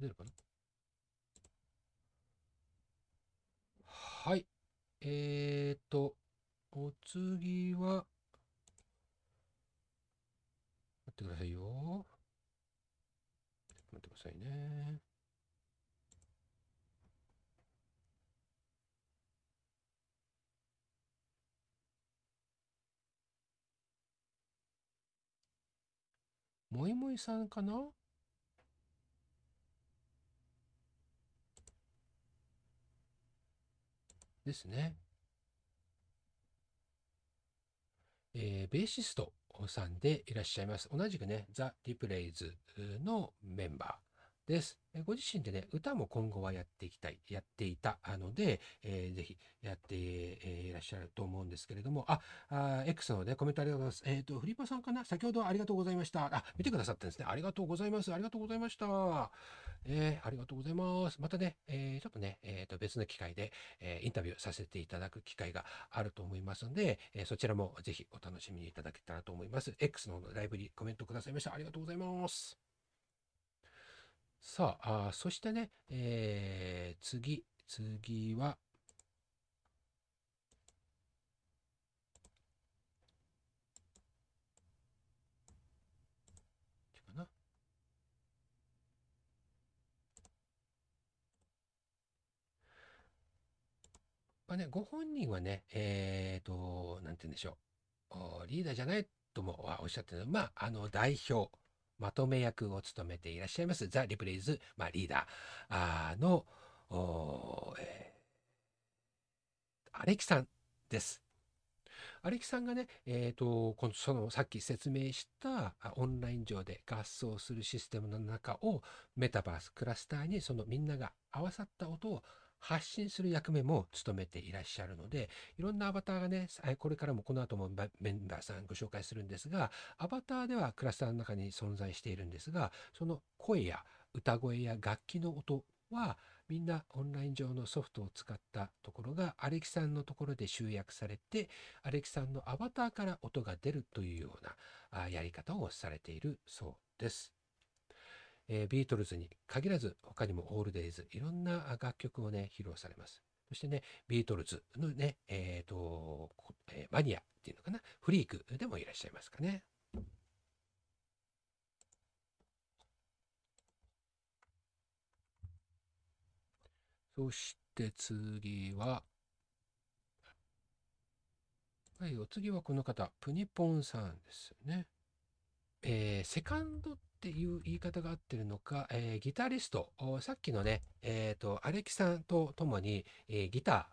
出るかな？はい。えーと、お次は、待ってくださいよ。待ってくださいね。もいもいさんかな？ですね。えー、ベーシストさんでいらっしゃいます。同じくね、ザ・リプレイズのメンバーです。ご自身でね、歌も今後はやっていきたい、やっていたので、えー、ぜひやっていらっしゃると思うんですけれども、あ、あ X のね、コメントありがとうございます。えっ、ー、と、フリッパさんかな？先ほどありがとうございました。あ、見てくださったんですね。ありがとうございます。ありがとうございました。えー、ありがとうございます。またね、えー、ちょっとね、えー、と別の機会で、えー、インタビューさせていただく機会があると思いますので、えー、そちらもぜひお楽しみいただけたらと思います。X のライブにコメントくださいました。ありがとうございます。さあ、あそしてね、えー、次、次は、まあね、ご本人はね、え、ー、と、なんて言うんでしょう。リーダーじゃないともおっしゃってるまあ、あの、代表、まとめ役を務めていらっしゃいます、ザ・リプレイズ、まあ、リーダーの、えー、アレキさんです。アレキさんがね、えーと、このそのさっき説明したオンライン上で合奏するシステムの中をメタバースクラスターにそのみんなが合わさった音を発信する役目も務めていらっしゃるので、いろんなアバターがね、これからもこの後もメンバーさんご紹介するんですが、アバターではクラスターの中に存在しているんですが、その声や歌声や楽器の音は、みんなオンライン上のソフトを使ったところがアレキさんのところで集約されて、アレキさんのアバターから音が出るというようなやり方をされているそうです。えー、ビートルズに限らず他にもオールデイズいろんな楽曲をね披露されます。そしてねビートルズのねえっ、ー、と、えー、マニアっていうのかなフリークでもいらっしゃいますかね。そして次は、はい、お次はこの方、プニポンさんですね。えー、セカンドっていう言い方が合ってるのか、えー、ギタリスト、さっきのね、えっ、ー、と、アレキさんと共に、えー、ギタ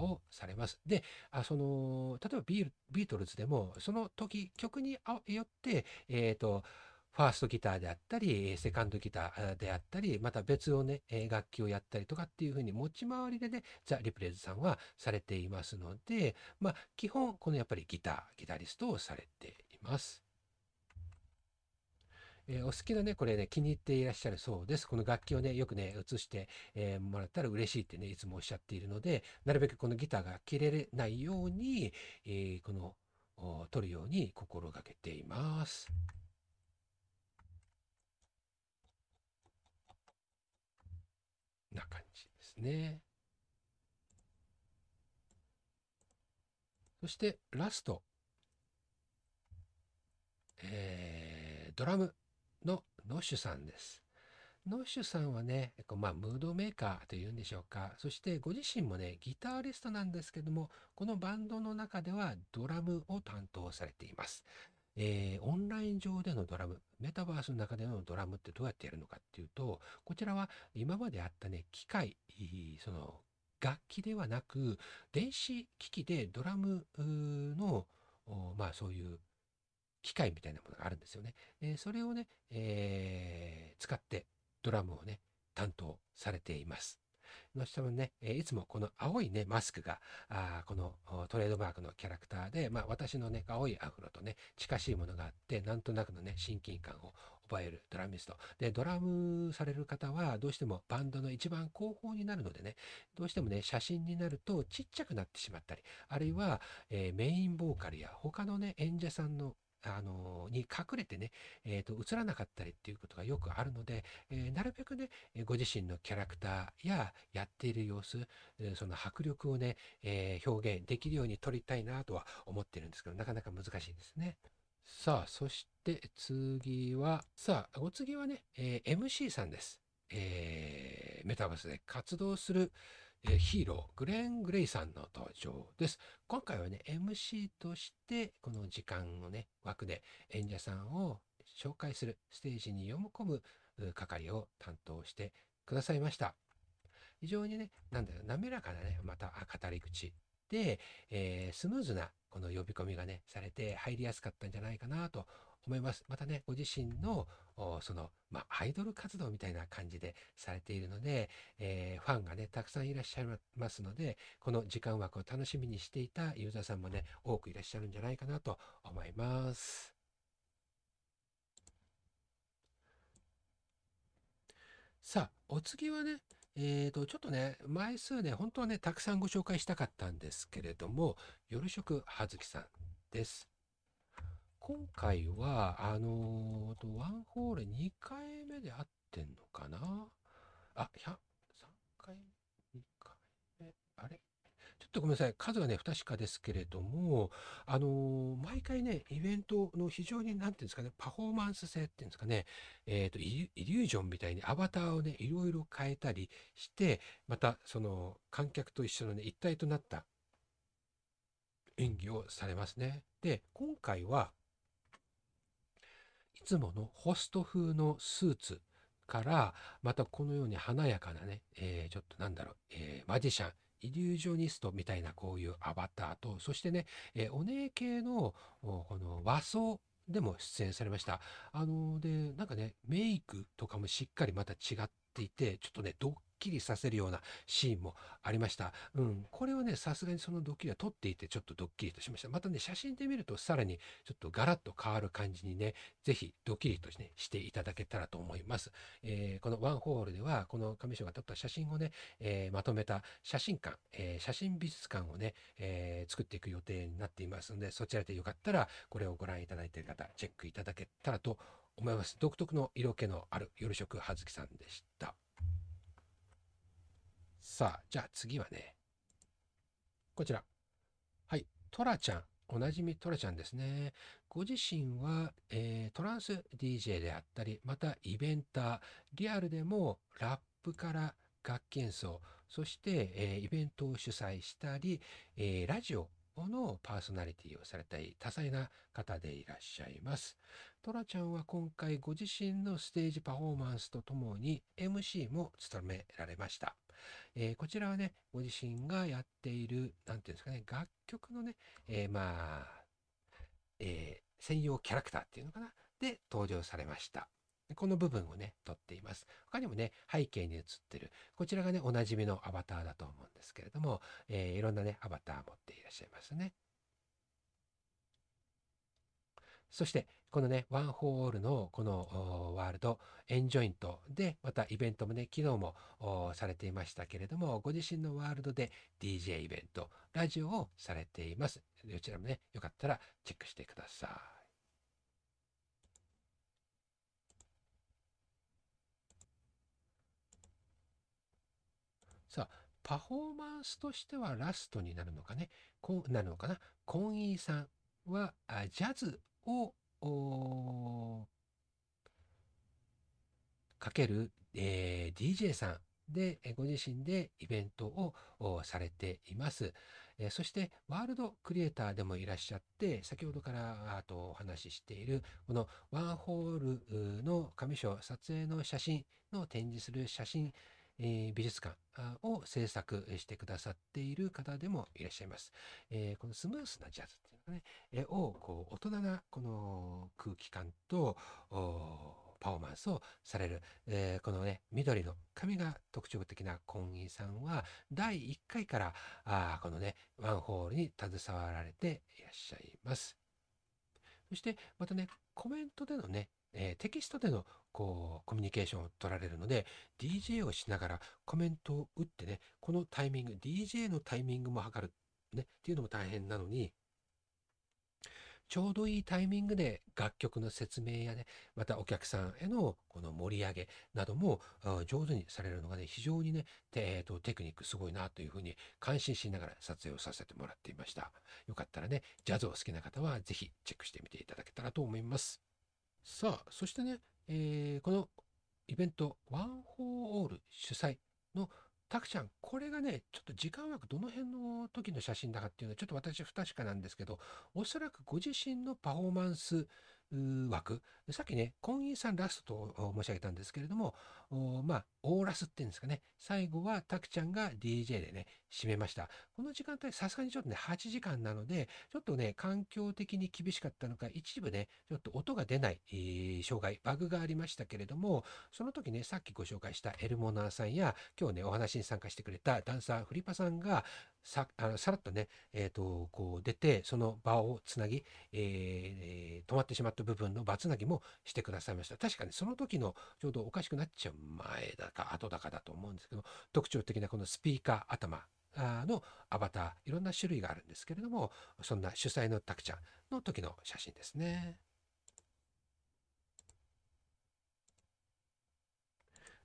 ーをされます。で、あその、例えばビートルズでも、その時、曲によって、えっ、と、ファーストギターであったり、セカンドギターであったり、また別をね、楽器をやったりとかっていうふうに持ち回りでね、ザ・リプレイズさんはされていますので、まあ、基本、このやっぱりギター、ギタリストをされています。えー、お好きなね、これね、気に入っていらっしゃるそうです。この楽器をね、よくね、映して、えー、もらったら嬉しいってね、いつもおっしゃっているので、なるべくこのギターが切れないように、えー、この、取るように心がけています。な感じですね。そしてラスト。えー、ドラム。のノッシュさんです。ノッシュさんはね、まあ、ムードメーカーというんでしょうか。そしてご自身もね、ギタリストなんですけども、このバンドの中ではドラムを担当されています。えーオンライン上でのドラム、メタバースの中でのドラムってどうやってやるのかっていうと、こちらは今まであったね、機械、その楽器ではなく、電子機器でドラムの、まあそういう機械みたいなものがあるんですよね。えーそれをね、えー使ってドラムをね、担当されています。の下もね、えーいつもこの青いね、マスクが、あこのトレードマークのキャラクターで、まあ私のね、青いアフロとね、近しいものがあって、なんとなくのね、親近感を覚えるドラミスト。で、ドラムされる方は、どうしてもバンドの一番後方になるのでね、どうしてもね、写真になるとちっちゃくなってしまったり、あるいは、えーメインボーカルや他のね、演者さんのあのに隠れてね、えーと、映らなかったりっていうことがよくあるので、えーなるべくね、ご自身のキャラクターややっている様子、その迫力をね、えー表現できるように撮りたいなとは思ってるんですけど、なかなか難しいですね。さあ、そして次は、さあ、お次はね、えー MC さんです。えーメタバースで活動する、えーヒーロー、グレン・グレイさんの登場です。今回はね、MC として、この時間のね、枠で演者さんを紹介する、ステージに読み込む係を担当してくださいました。非常にね、なんだろう、滑らかなね、また語り口で、えースムーズなこの呼び込みがね、されて入りやすかったんじゃないかなと思います。またね、ご自身の、その、まあ、アイドル活動みたいな感じでされているので、えーファンがね、たくさんいらっしゃいますので、この時間枠を楽しみにしていたユーザーさんもね、多くいらっしゃるんじゃないかなと思います。さあ、お次はね、えーと、ちょっとね、枚数ね、本当はね、たくさんご紹介したかったんですけれども、夜食はずきさんです。今回は、あのーと、ワンホール2回目で合ってんのかな？あ、100、3回目、2回目、あれ？ちょっとごめんなさい。数はね、不確かですけれども、あのー毎回ね、イベントの非常に、なんていうんですかね、パフォーマンス性っていうんですかね、えっと、イリュージョンみたいにアバターをね、いろいろ変えたりして、また、その、観客と一緒のね、一体となった演技をされますね。で、今回は、いつものホスト風のスーツから、またこのように華やかなね、えーちょっとなんだろう、えーマジシャン、イリュージョニストみたいなこういうアバターと、そしてね、えーお姉系のこの和装でも出演されました。あので、なんかね、メイクとかもしっかりまた違っていて、ちょっとね、ドッキリさせるようなシーンもありました。うん、これはね、さすがにそのドッキリは撮っていて、ちょっとドッキリとしました。またね、写真で見ると、さらにちょっとガラッと変わる感じにね、ぜひドッキリとして,、ね、していただけたらと思います。えーこのワンホールでは、この上条が撮った写真をね、えーまとめた写真館、えー写真美術館をね、えー作っていく予定になっていますので、そちらでよかったら、これをご覧いただいている方、チェックいただけたらと思います。独特の色気のある夜食はずきさんでした。さあ、じゃあ次はね、こちら。はい、トラちゃん。おなじみトラちゃんですね。ご自身は、えートランス DJ であったり、またイベンター、リアルでもラップから楽器演奏、そして、えーイベントを主催したり、えーラジオのパーソナリティをされたり、多彩な方でいらっしゃいます。トラちゃんは今回ご自身のステージパフォーマンスとともに MC も務められました。えーこちらはね、ご自身がやっている、なんていうんですかね、楽曲のね、えーまあ、えー専用キャラクターっていうのかなで登場されました。この部分をね、撮っています。他にもね、背景に映ってる、こちらがね、おなじみのアバターだと思うんですけれども、えーいろんなね、アバター持っていらっしゃいますね。そして、このね、ワンホーオールのこのおワールドエンジョイントで、またイベントもね、昨日もされていましたけれども、ご自身のワールドで DJ イベント、ラジオをされています。どちらもね、よかったらチェックしてください。さあ、パフォーマンスとしてはラストになるのかね、こうなるのかな。コンイーさんはあジャズをかける、えー DJ さんで、えご自身でイベントをされています。えーそしてワールドクリエイターでもいらっしゃって先ほどからあとお話ししているこのワンホールの上章撮影の写真の展示する写真え美術館を制作してくださっている方でもいらっしゃいます。えこのスムースなジャズっていうのかね、えーをこう大人なこの空気感とパフォーマンスをされる、えーこのね緑の髪が特徴的なコンギさんは第1回からあこのねワンホールに携わられていらっしゃいます。そしてまたねコメントでのね、えーテキストでのこうコミュニケーションを取られるので DJ をしながらコメントを打ってねこのタイミング DJ のタイミングも測る、ね、っていうのも大変なのにちょうどいいタイミングで楽曲の説明やねまたお客さんへのこの盛り上げなども上手にされるのがね非常にね、えーとテクニックすごいなというふうに感心しながら撮影をさせてもらっていました。よかったらねジャズを好きな方はぜひチェックしてみていただけたらと思います。さあそしてねえーこのイベントワン・フォー・オール主催のたくちゃんこれがねちょっと時間枠どの辺の時の写真だかっていうのはちょっと私不確かなんですけどおそらくご自身のパフォーマンス枠さっきね婚姻さんラストと申し上げたんですけれどもまあオーラスっていうんですかね。最後はたくちゃんが DJ でね締めました。この時間帯さすがにちょっとね8時間なのでちょっとね環境的に厳しかったのか一部ねちょっと音が出ない、えー障害バグがありましたけれどもその時ねさっきご紹介したエルモナーさんや今日ねお話に参加してくれたダンサーフリパさんがさあのさらっとね、えー、とこう出てその場をつなぎ、えー止まってしまった部分の場つなぎもしてくださいました。確かにその時のちょうどおかしくなっちゃう前だか後だかだと思うんですけど特徴的なこのスピーカー頭のアバターいろんな種類があるんですけれどもそんな主催のタクちゃんの時の写真ですね。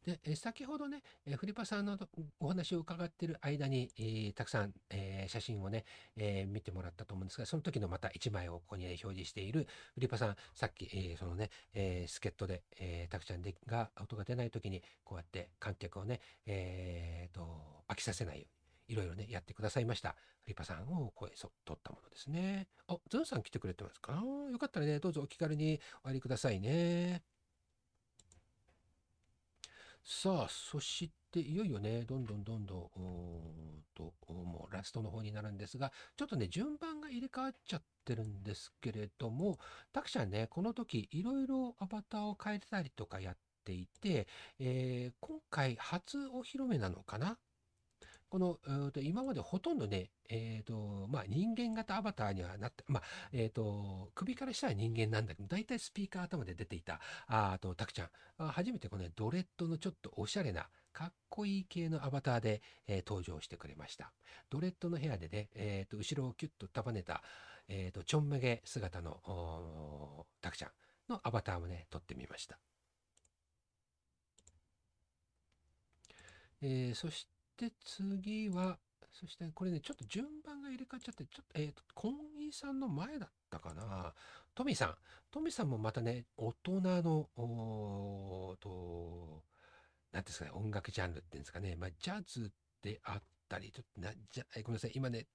で、え先ほどね、えフリパさんのお話を伺っている間に、えーたくさん、えー写真をね、えー見てもらったと思うんですが、その時のまた1枚をここに、ね、表示しているフリパさん、さっき、えーそのね、えー助っ人で、えー、たくちゃんでが音が出ない時に、こうやって観客をね、えーと、飽きさせないように、いろいろね、やってくださいました。フリパさんを声そ撮ったものですね。あ、ズンさん来てくれてますか？よかったらね、どうぞお気軽にお入りくださいね。さあ、そしていよいよね、どんどんどんどん、と、もうラストの方になるんですが、ちょっとね、順番が入れ替わっちゃってるんですけれども、たくちゃんね、この時、いろいろアバターを変えてたりとかやっていて、えー今回初お披露目なのかなこの、えーと今までほとんどね、えーとまあ、人間型アバターにはなって、まあえー、と首から下は人間なんだけど大体スピーカー頭で出ていたああとタクちゃん。あ初めてこの、ね、ドレッドのちょっとおしゃれなかっこいい系のアバターで、えー登場してくれました。ドレッドのヘアでね、えー、と後ろをキュッと束ねた、えー、とちょんめげ姿のおータクちゃんのアバターもね撮ってみました、えーそしてして次はそしてこれね、ちょっと順番が入れ替わっちゃって、ちょっと、えっ、と、コンギさんの前だったかな。トミーさん。トミーさんもまたね、大人の、おと、なんですかね、音楽ジャンルっていうんですかね、まあ、ジャズであったり、ちょっとな、じゃ、えごめんなさい、今ね、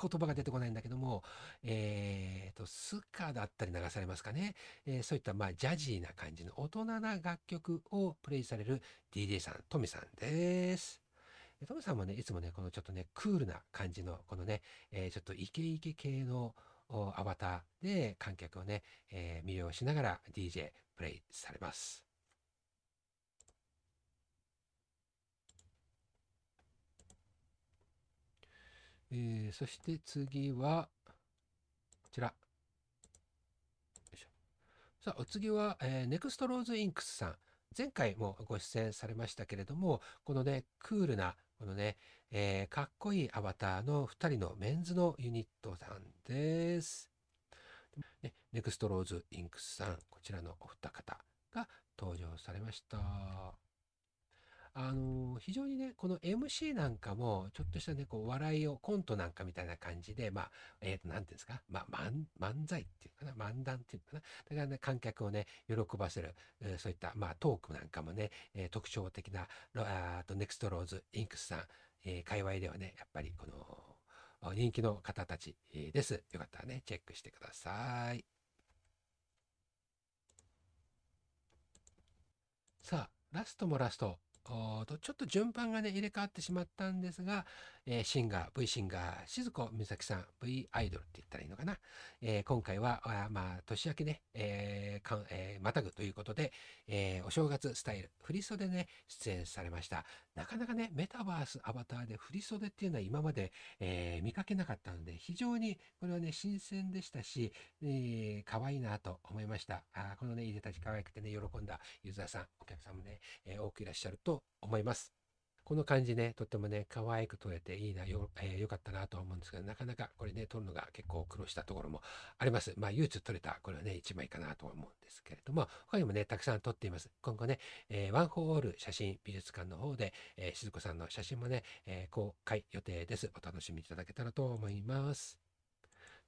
言葉が出てこないんだけども、えーと、スカだったり流されますかね。えーそういった、まあ、ジャジーな感じの大人な楽曲をプレイされる DJ さん、トミさんです。トムさんもね、いつもね、このちょっとね、クールな感じの、このね、えーちょっとイケイケ系のアバターで観客をね、えー魅了しながら DJ プレイされます。えーそして次は、こちら。さあ、お次は、えーネクストローズインクスさん。前回もご出演されましたけれども、このね、クールな、このね、えーかっこいいアバターの2人のメンズのユニットさんです。ね、ネクストローズインクスさん、こちらのお二方が登場されました。あの非常にね、この MC なんかも、ちょっとしたね、こう、笑いを、コントなんかみたいな感じで、まあ、えっ、と、なんていうんですか、まあ、漫、漫才っていうかな、漫談っていうかな？だからね、観客をね、喜ばせる、えーそういった、まあ、トークなんかもね、えー特徴的な、ロあーとネクストローズインクスさん、えー界隈ではね、やっぱりこの、人気の方たちです。よかったらね、チェックしてください。さあ、ラストもラスト。ちょっと順番がね入れ替わってしまったんですが、えー、シンガー V シンガー静子美咲さん V アイドルって言ったらいいのかな、えー、今回はあまあ年明けね、えーかんえー、またぐということで、えー、お正月スタイル振袖ね出演されました。なかなかねメタバースアバターで振袖っていうのは今まで、えー、見かけなかったので非常にこれはね新鮮でしたし、えー、可愛いなと思いました。あこのねいでたち可愛くてね喜んだユーザーさんお客さんもね、えー、多くいらっしゃると思います。この感じね、とってもね、可愛く撮れていいな、よ、えー、よかったなと思うんですけど、なかなかこれね、撮るのが結構苦労したところもあります。まあ、唯一撮れた、これはね、1枚かなと思うんですけれども、他にもね、たくさん撮っています。今後ね、えー、ワン・フォー・オール写真美術館の方で、えー、静子さんの写真もね、えー、公開予定です。お楽しみいただけたらと思います。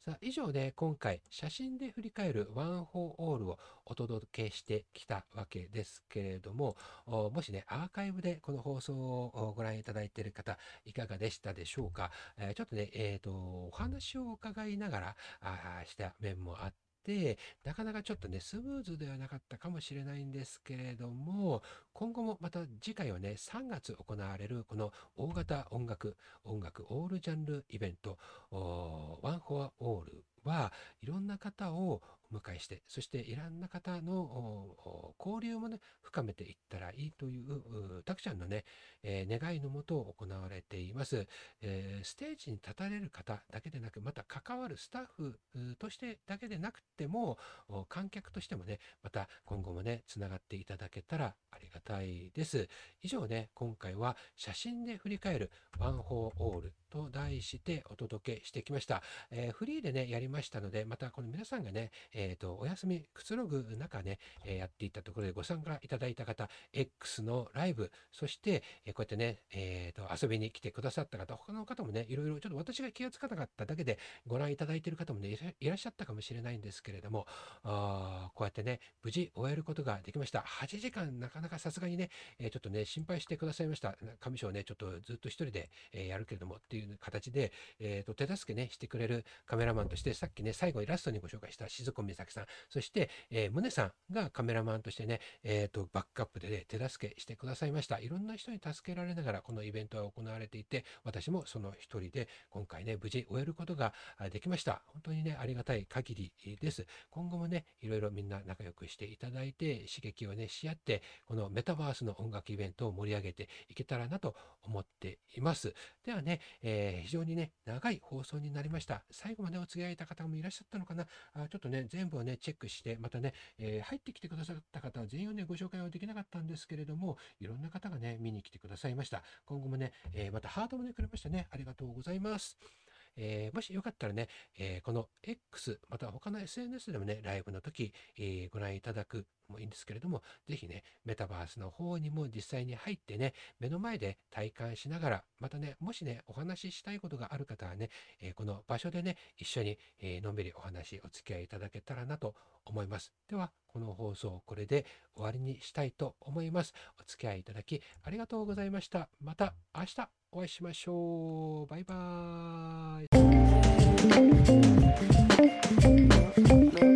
さあ以上で今回写真で振り返るワン・フォー・オールをお届けしてきたわけですけれどももしねアーカイブでこの放送をご覧いただいている方いかがでしたでしょうか、えー、ちょっとね、えーと、お話を伺いながらあした面もあって、なかなかちょっとね、スムーズではなかったかもしれないんですけれども、今後もまた次回はね、3月行われるこの大型音楽、音楽オールジャンルイベント、ワン・フォア・オールはいろんな方を迎えして、そしていろんな方の交流もね、深めていったらいいという、たくちゃんのね、えー、願いのもと行われています、えー、ステージに立たれる方だけでなく、また関わるスタッフとしてだけでなくても、観客としてもね、また今後もね、つながっていただけたらありがたいです。以上ね、今回は写真で振り返るワン・フォー・オールと題してお届けしてきました。えー、フリーでね、やりましたので、またこの皆さんがね、えっ、ー、と、お休みくつろぐ中ね、えー、やっていたところでご参加いただいた方、X のライブ、そして、えこうやってね、えっ、と、遊びに来てくださった方、他の方もね、いろいろちょっと私が気がつかなかっただけでご覧いただいている方もね、いらっしゃったかもしれないんですけれども、あこうやってね、無事終えることができました。8時間なかなかさすがにね、えちょっとね、心配してくださいました。上章ね、ちょっとずっと一人で、えやるけれどもっていういう形で、えー、と手助けね、してくれるカメラマンとして、さっきね、最後にラストにご紹介した静子美咲さん、そして、えー、宗さんがカメラマンとしてね、えー、とバックアップで、ね、手助けしてくださいました。いろんな人に助けられながら、このイベントは行われていて、私もその一人で、今回ね、無事終えることができました。本当にね、ありがたい限りです。今後もね、いろいろみんな仲良くしていただいて、刺激をね、し合って、このメタバースの音楽イベントを盛り上げていけたらなと思っています。ではね、ー、非常にね、長い放送になりました。最後までお付き合いいた方もいらっしゃったのかな？あちょっとね、全部をね、チェックして、またね、えー、入ってきてくださった方は全員をね、ご紹介はできなかったんですけれども、いろんな方がね、見に来てくださいました。今後もね、え、またハートもね、くれましたね。ありがとうございます。えー、もしよかったらね、えー、この X、また他の SNS でもね、ライブの時、えー、ご覧いただくもいいんですけれども、ぜひね、メタバースの方にも実際に入ってね、目の前で体感しながら、またね、もしね、お話ししたいことがある方はね、えこの場所でね、一緒に、えのんびりお話、お付き合いいただけたらなと思います。では、この放送これで終わりにしたいと思います。お付き合いいただきありがとうございました。また明日お会いしましょう。バイバーイ。